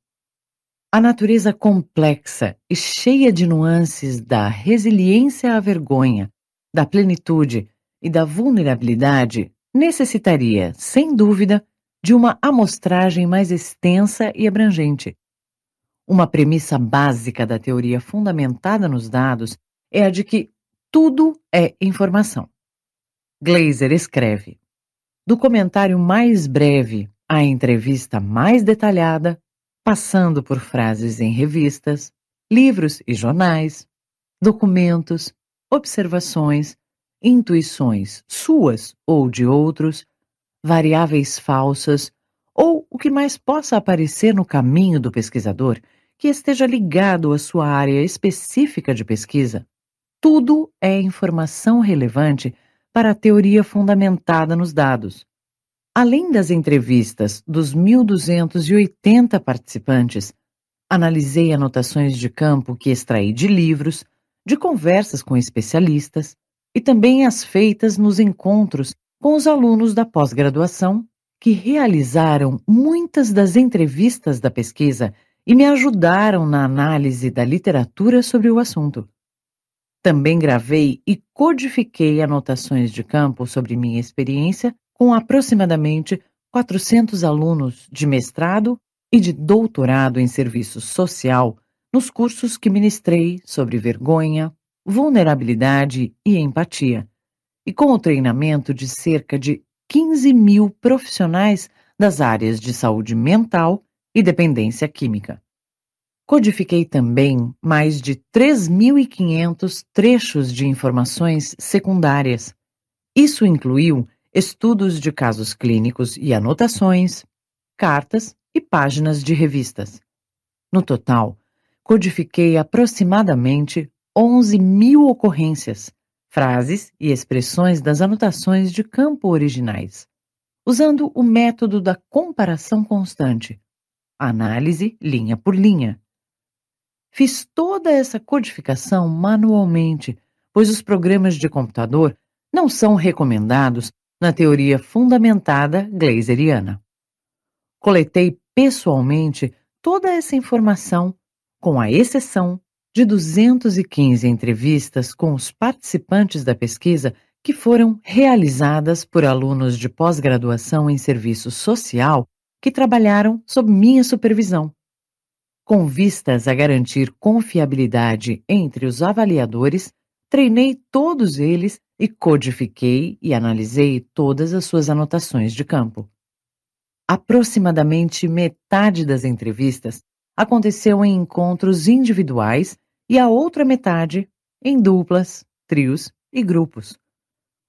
A natureza complexa e cheia de nuances da resiliência à vergonha, da plenitude e da vulnerabilidade necessitaria, sem dúvida, de uma amostragem mais extensa e abrangente. Uma premissa básica da teoria fundamentada nos dados é a de que tudo é informação. Glaser escreve: do comentário mais breve à entrevista mais detalhada, passando por frases em revistas, livros e jornais, documentos, observações, intuições suas ou de outros, variáveis falsas ou o que mais possa aparecer no caminho do pesquisador que esteja ligado à sua área específica de pesquisa. Tudo é informação relevante para a teoria fundamentada nos dados. Além das entrevistas dos 1.280 participantes, analisei anotações de campo que extraí de livros, de conversas com especialistas e também as feitas nos encontros com os alunos da pós-graduação que realizaram muitas das entrevistas da pesquisa e me ajudaram na análise da literatura sobre o assunto. Também gravei e codifiquei anotações de campo sobre minha experiência com aproximadamente 400 alunos de mestrado e de doutorado em serviço social nos cursos que ministrei sobre vergonha, vulnerabilidade e empatia, e com o treinamento de cerca de 15 mil profissionais das áreas de saúde mental e dependência química. Codifiquei também mais de 3.500 trechos de informações secundárias. Isso incluiu estudos de casos clínicos e anotações, cartas e páginas de revistas. No total, codifiquei aproximadamente 11 mil ocorrências, frases e expressões das anotações de campo originais, usando o método da comparação constante, análise linha por linha Fiz toda essa codificação manualmente, pois os programas de computador não são recomendados na teoria fundamentada glazeriana. Coletei pessoalmente toda essa informação, com a exceção de 215 entrevistas com os participantes da pesquisa que foram realizadas por alunos de pós-graduação em serviço social que trabalharam sob minha supervisão com vistas a garantir confiabilidade entre os avaliadores, treinei todos eles e codifiquei e analisei todas as suas anotações de campo. Aproximadamente metade das entrevistas aconteceu em encontros individuais e a outra metade em duplas, trios e grupos.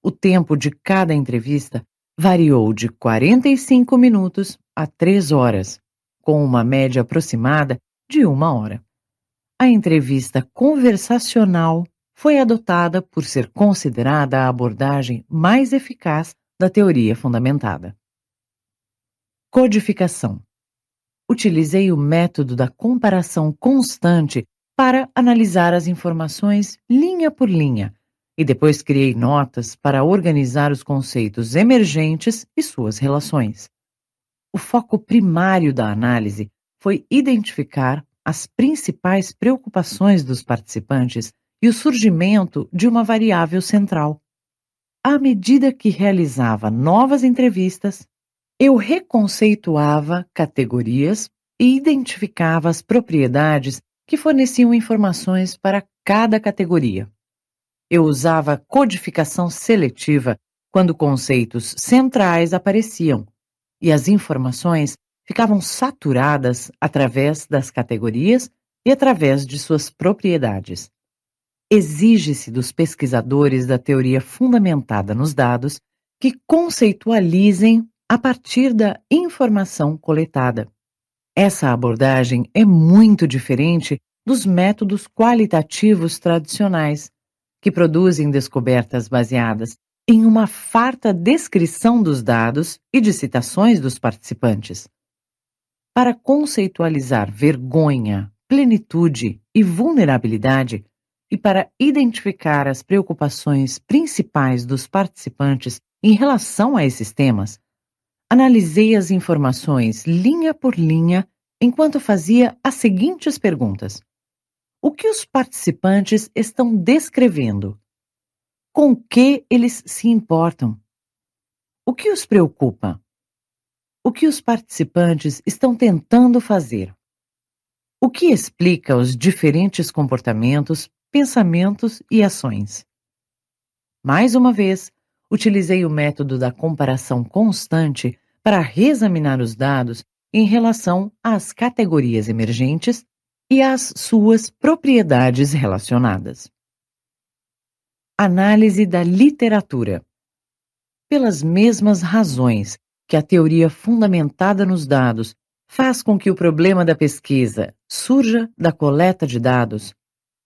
O tempo de cada entrevista variou de 45 minutos a 3 horas, com uma média aproximada de uma hora. A entrevista conversacional foi adotada por ser considerada a abordagem mais eficaz da teoria fundamentada. Codificação. Utilizei o método da comparação constante para analisar as informações linha por linha e depois criei notas para organizar os conceitos emergentes e suas relações. O foco primário da análise foi identificar as principais preocupações dos participantes e o surgimento de uma variável central. À medida que realizava novas entrevistas, eu reconceituava categorias e identificava as propriedades que forneciam informações para cada categoria. Eu usava codificação seletiva quando conceitos centrais apareciam e as informações ficavam saturadas através das categorias e através de suas propriedades. Exige-se dos pesquisadores da teoria fundamentada nos dados que conceitualizem a partir da informação coletada. Essa abordagem é muito diferente dos métodos qualitativos tradicionais, que produzem descobertas baseadas em uma farta descrição dos dados e de citações dos participantes. Para conceitualizar vergonha, plenitude e vulnerabilidade, e para identificar as preocupações principais dos participantes em relação a esses temas, analisei as informações linha por linha enquanto fazia as seguintes perguntas: O que os participantes estão descrevendo? Com que eles se importam? O que os preocupa? O que os participantes estão tentando fazer? O que explica os diferentes comportamentos, pensamentos e ações? Mais uma vez, utilizei o método da comparação constante para reexaminar os dados em relação às categorias emergentes e às suas propriedades relacionadas. Análise da literatura. Pelas mesmas razões que a teoria fundamentada nos dados faz com que o problema da pesquisa surja da coleta de dados,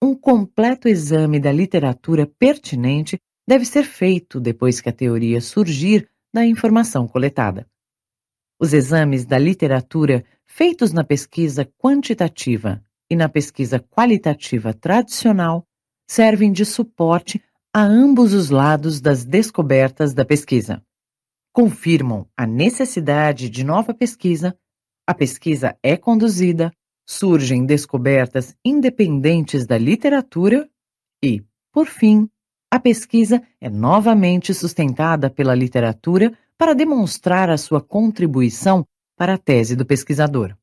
um completo exame da literatura pertinente deve ser feito depois que a teoria surgir da informação coletada. Os exames da literatura feitos na pesquisa quantitativa e na pesquisa qualitativa tradicional servem de suporte a ambos os lados das descobertas da pesquisa. Confirmam a necessidade de nova pesquisa, a pesquisa é conduzida, surgem descobertas independentes da literatura e, por fim, a pesquisa é novamente sustentada pela literatura para demonstrar a sua contribuição para a tese do pesquisador.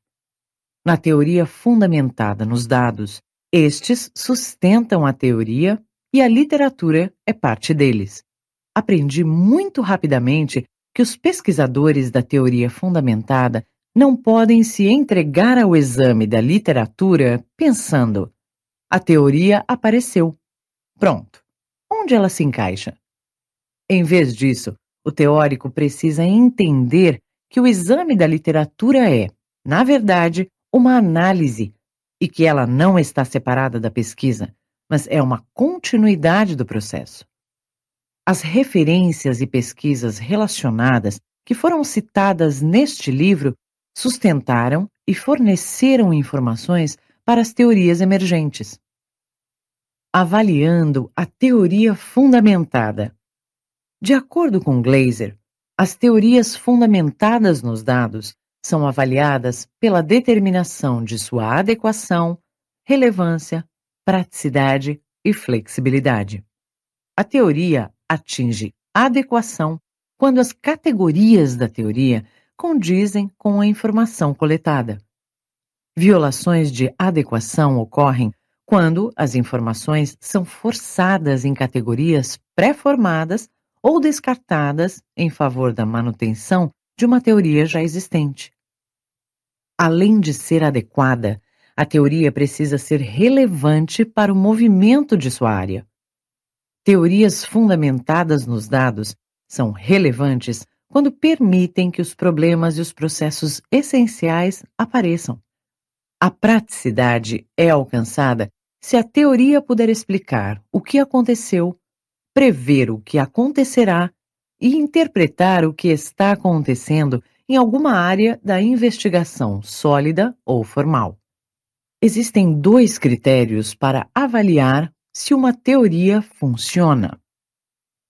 Na teoria fundamentada nos dados, estes sustentam a teoria e a literatura é parte deles. Aprendi muito rapidamente que os pesquisadores da teoria fundamentada não podem se entregar ao exame da literatura pensando: a teoria apareceu. Pronto. Onde ela se encaixa? Em vez disso, o teórico precisa entender que o exame da literatura é, na verdade, uma análise e que ela não está separada da pesquisa, mas é uma continuidade do processo. As referências e pesquisas relacionadas que foram citadas neste livro sustentaram e forneceram informações para as teorias emergentes. Avaliando a teoria fundamentada. De acordo com Glaser, as teorias fundamentadas nos dados são avaliadas pela determinação de sua adequação, relevância, praticidade e flexibilidade. A teoria atinge adequação quando as categorias da teoria condizem com a informação coletada. Violações de adequação ocorrem quando as informações são forçadas em categorias pré-formadas ou descartadas em favor da manutenção de uma teoria já existente. Além de ser adequada, a teoria precisa ser relevante para o movimento de sua área. Teorias fundamentadas nos dados são relevantes quando permitem que os problemas e os processos essenciais apareçam. A praticidade é alcançada se a teoria puder explicar o que aconteceu, prever o que acontecerá e interpretar o que está acontecendo em alguma área da investigação sólida ou formal. Existem dois critérios para avaliar se uma teoria funciona.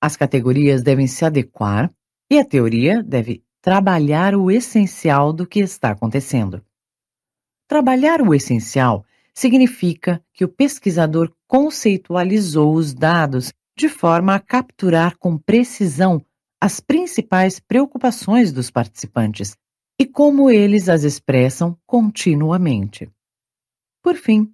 As categorias devem se adequar e a teoria deve trabalhar o essencial do que está acontecendo. Trabalhar o essencial significa que o pesquisador conceitualizou os dados de forma a capturar com precisão as principais preocupações dos participantes e como eles as expressam continuamente. Por fim,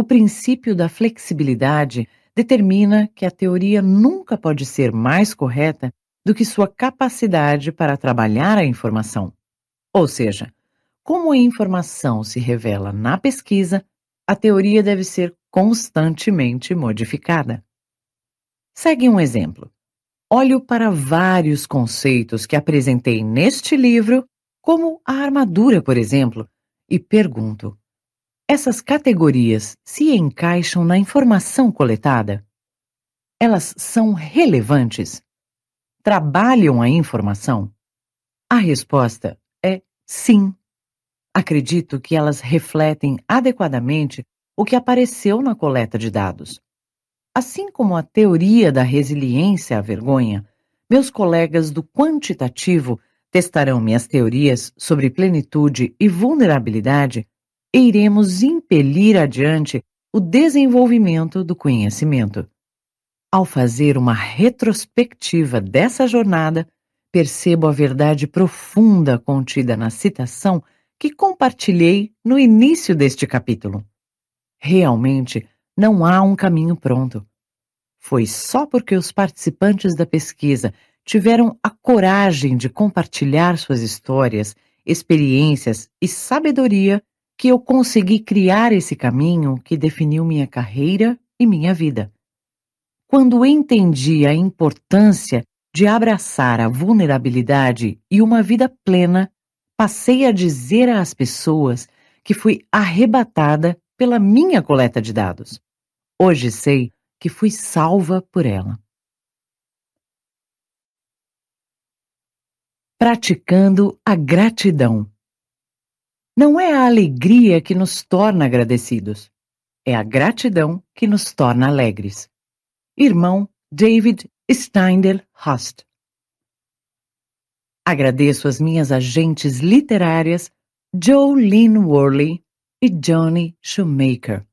o princípio da flexibilidade determina que a teoria nunca pode ser mais correta do que sua capacidade para trabalhar a informação. Ou seja, como a informação se revela na pesquisa, a teoria deve ser constantemente modificada. Segue um exemplo. Olho para vários conceitos que apresentei neste livro, como a armadura, por exemplo, e pergunto: essas categorias se encaixam na informação coletada? Elas são relevantes? Trabalham a informação? A resposta é sim. Acredito que elas refletem adequadamente o que apareceu na coleta de dados. Assim como a teoria da resiliência à vergonha, meus colegas do quantitativo testarão minhas teorias sobre plenitude e vulnerabilidade iremos impelir adiante o desenvolvimento do conhecimento. Ao fazer uma retrospectiva dessa jornada, percebo a verdade profunda contida na citação que compartilhei no início deste capítulo. Realmente não há um caminho pronto. Foi só porque os participantes da pesquisa tiveram a coragem de compartilhar suas histórias, experiências e sabedoria que eu consegui criar esse caminho que definiu minha carreira e minha vida. Quando entendi a importância de abraçar a vulnerabilidade e uma vida plena, passei a dizer às pessoas que fui arrebatada pela minha coleta de dados. Hoje sei que fui salva por ela. Praticando a gratidão. Não é a alegria que nos torna agradecidos, é a gratidão que nos torna alegres. Irmão David Steindl Hast. Agradeço as minhas agentes literárias Jolene Worley e Johnny Shoemaker.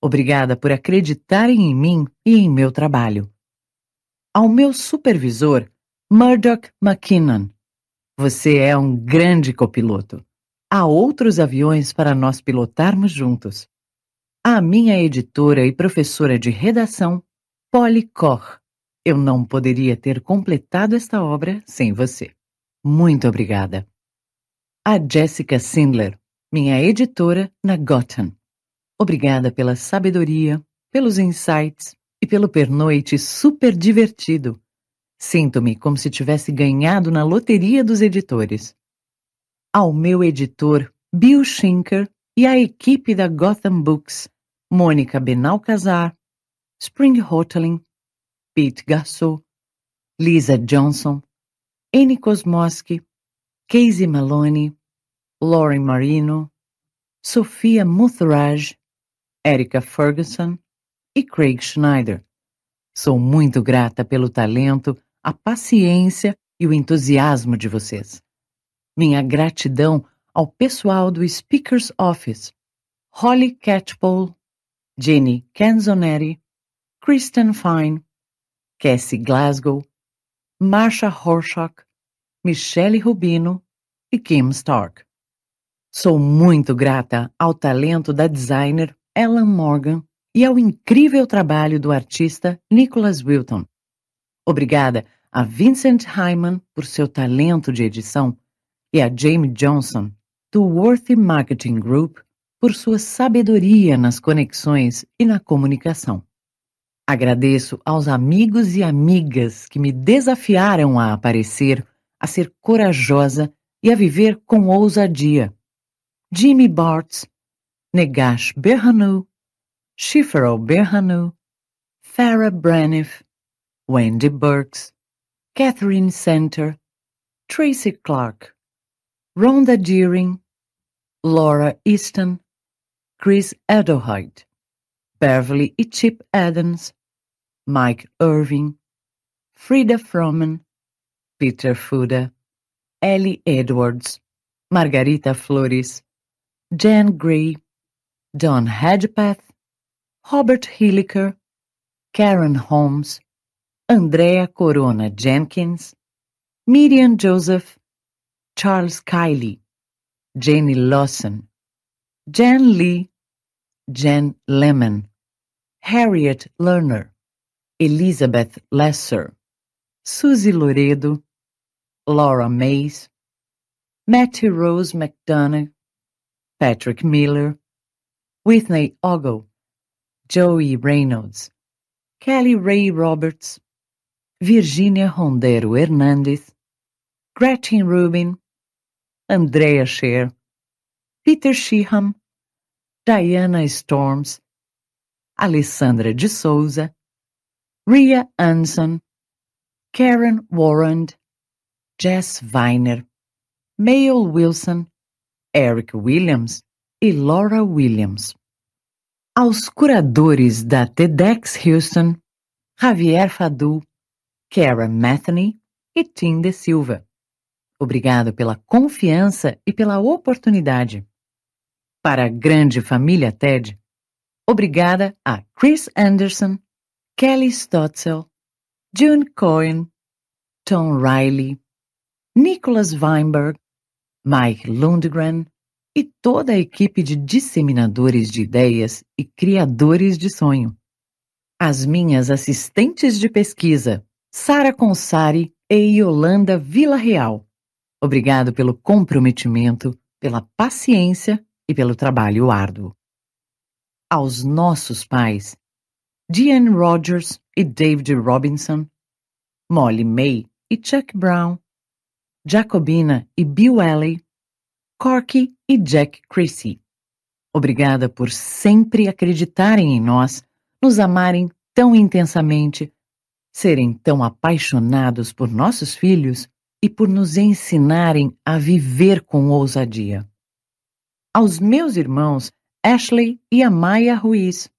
Obrigada por acreditarem em mim e em meu trabalho. Ao meu supervisor, Murdoch McKinnon. Você é um grande copiloto há outros aviões para nós pilotarmos juntos. A minha editora e professora de redação, Polly Koch. Eu não poderia ter completado esta obra sem você. Muito obrigada. A Jessica Sindler, minha editora na Gotham. Obrigada pela sabedoria, pelos insights e pelo pernoite super divertido. Sinto-me como se tivesse ganhado na loteria dos editores ao meu editor Bill Schinker e à equipe da Gotham Books, Mônica Benalcazar, Spring Hoteling, Pete Gassot, Lisa Johnson, Annie Kosmoski, Casey Maloney, Lauren Marino, Sofia Muthraj, Erica Ferguson e Craig Schneider. Sou muito grata pelo talento, a paciência e o entusiasmo de vocês minha gratidão ao pessoal do Speaker's Office, Holly Catchpole, Jenny Canzonetti, Kristen Fine, Cassie Glasgow, Marsha Horshock, Michelle Rubino e Kim Stark. Sou muito grata ao talento da designer Ellen Morgan e ao incrível trabalho do artista Nicholas Wilton. Obrigada a Vincent Hyman por seu talento de edição e a Jamie Johnson, do Worthy Marketing Group, por sua sabedoria nas conexões e na comunicação. Agradeço aos amigos e amigas que me desafiaram a aparecer, a ser corajosa e a viver com ousadia. Jimmy Bartz, Negash Berhanu, Shifero Berhanu, Farah Braniff, Wendy Burks, Catherine Center, Tracy Clark, Rhonda Deering, Laura Easton, Chris Edelheit, Beverly e Chip Adams, Mike Irving, Frida Froman, Peter Fuda, Ellie Edwards, Margarita Flores, Jan Gray, Don Hedgepath, Robert Hilliker, Karen Holmes, Andrea Corona Jenkins, Miriam Joseph, Charles Kiley, Jenny Lawson, Jan Lee, Jen Lemon, Harriet Lerner, Elizabeth Lesser, Suzy Loredo, Laura Mays, Matthew Rose McDonough, Patrick Miller, Whitney Ogle, Joey Reynolds, Kelly Ray Roberts, Virginia Rondero Hernandes, Gretchen Rubin, Andrea Scher, Peter Sheehan, Diana Storms, Alessandra de Souza, Ria Anson, Karen Warren, Jess Weiner, Mayle Wilson, Eric Williams e Laura Williams. Aos curadores da TEDx Houston, Javier Fadu, Kara Matheny e Tim de Silva. Obrigado pela confiança e pela oportunidade. Para a grande família TED, obrigada a Chris Anderson, Kelly Stotzel, June Cohen, Tom Riley, Nicholas Weinberg, Mike Lundgren e toda a equipe de disseminadores de ideias e criadores de sonho. As minhas assistentes de pesquisa, Sara Consari e Yolanda Villarreal Obrigado pelo comprometimento, pela paciência e pelo trabalho árduo. Aos nossos pais, Diane Rogers e David Robinson, Molly May e Chuck Brown, Jacobina e Bill Alley, Corky e Jack Creasy. Obrigada por sempre acreditarem em nós, nos amarem tão intensamente, serem tão apaixonados por nossos filhos e por nos ensinarem a viver com ousadia. Aos meus irmãos Ashley e Amaya Ruiz,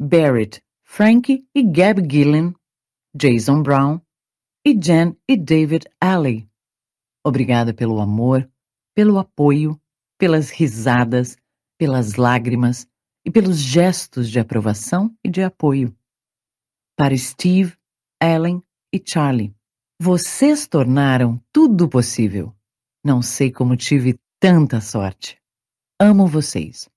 Barrett, Frank e Gab Gillen, Jason Brown e Jen e David Alley. Obrigada pelo amor, pelo apoio, pelas risadas, pelas lágrimas e pelos gestos de aprovação e de apoio. Para Steve, Ellen e Charlie. Vocês tornaram tudo possível. Não sei como tive tanta sorte. Amo vocês.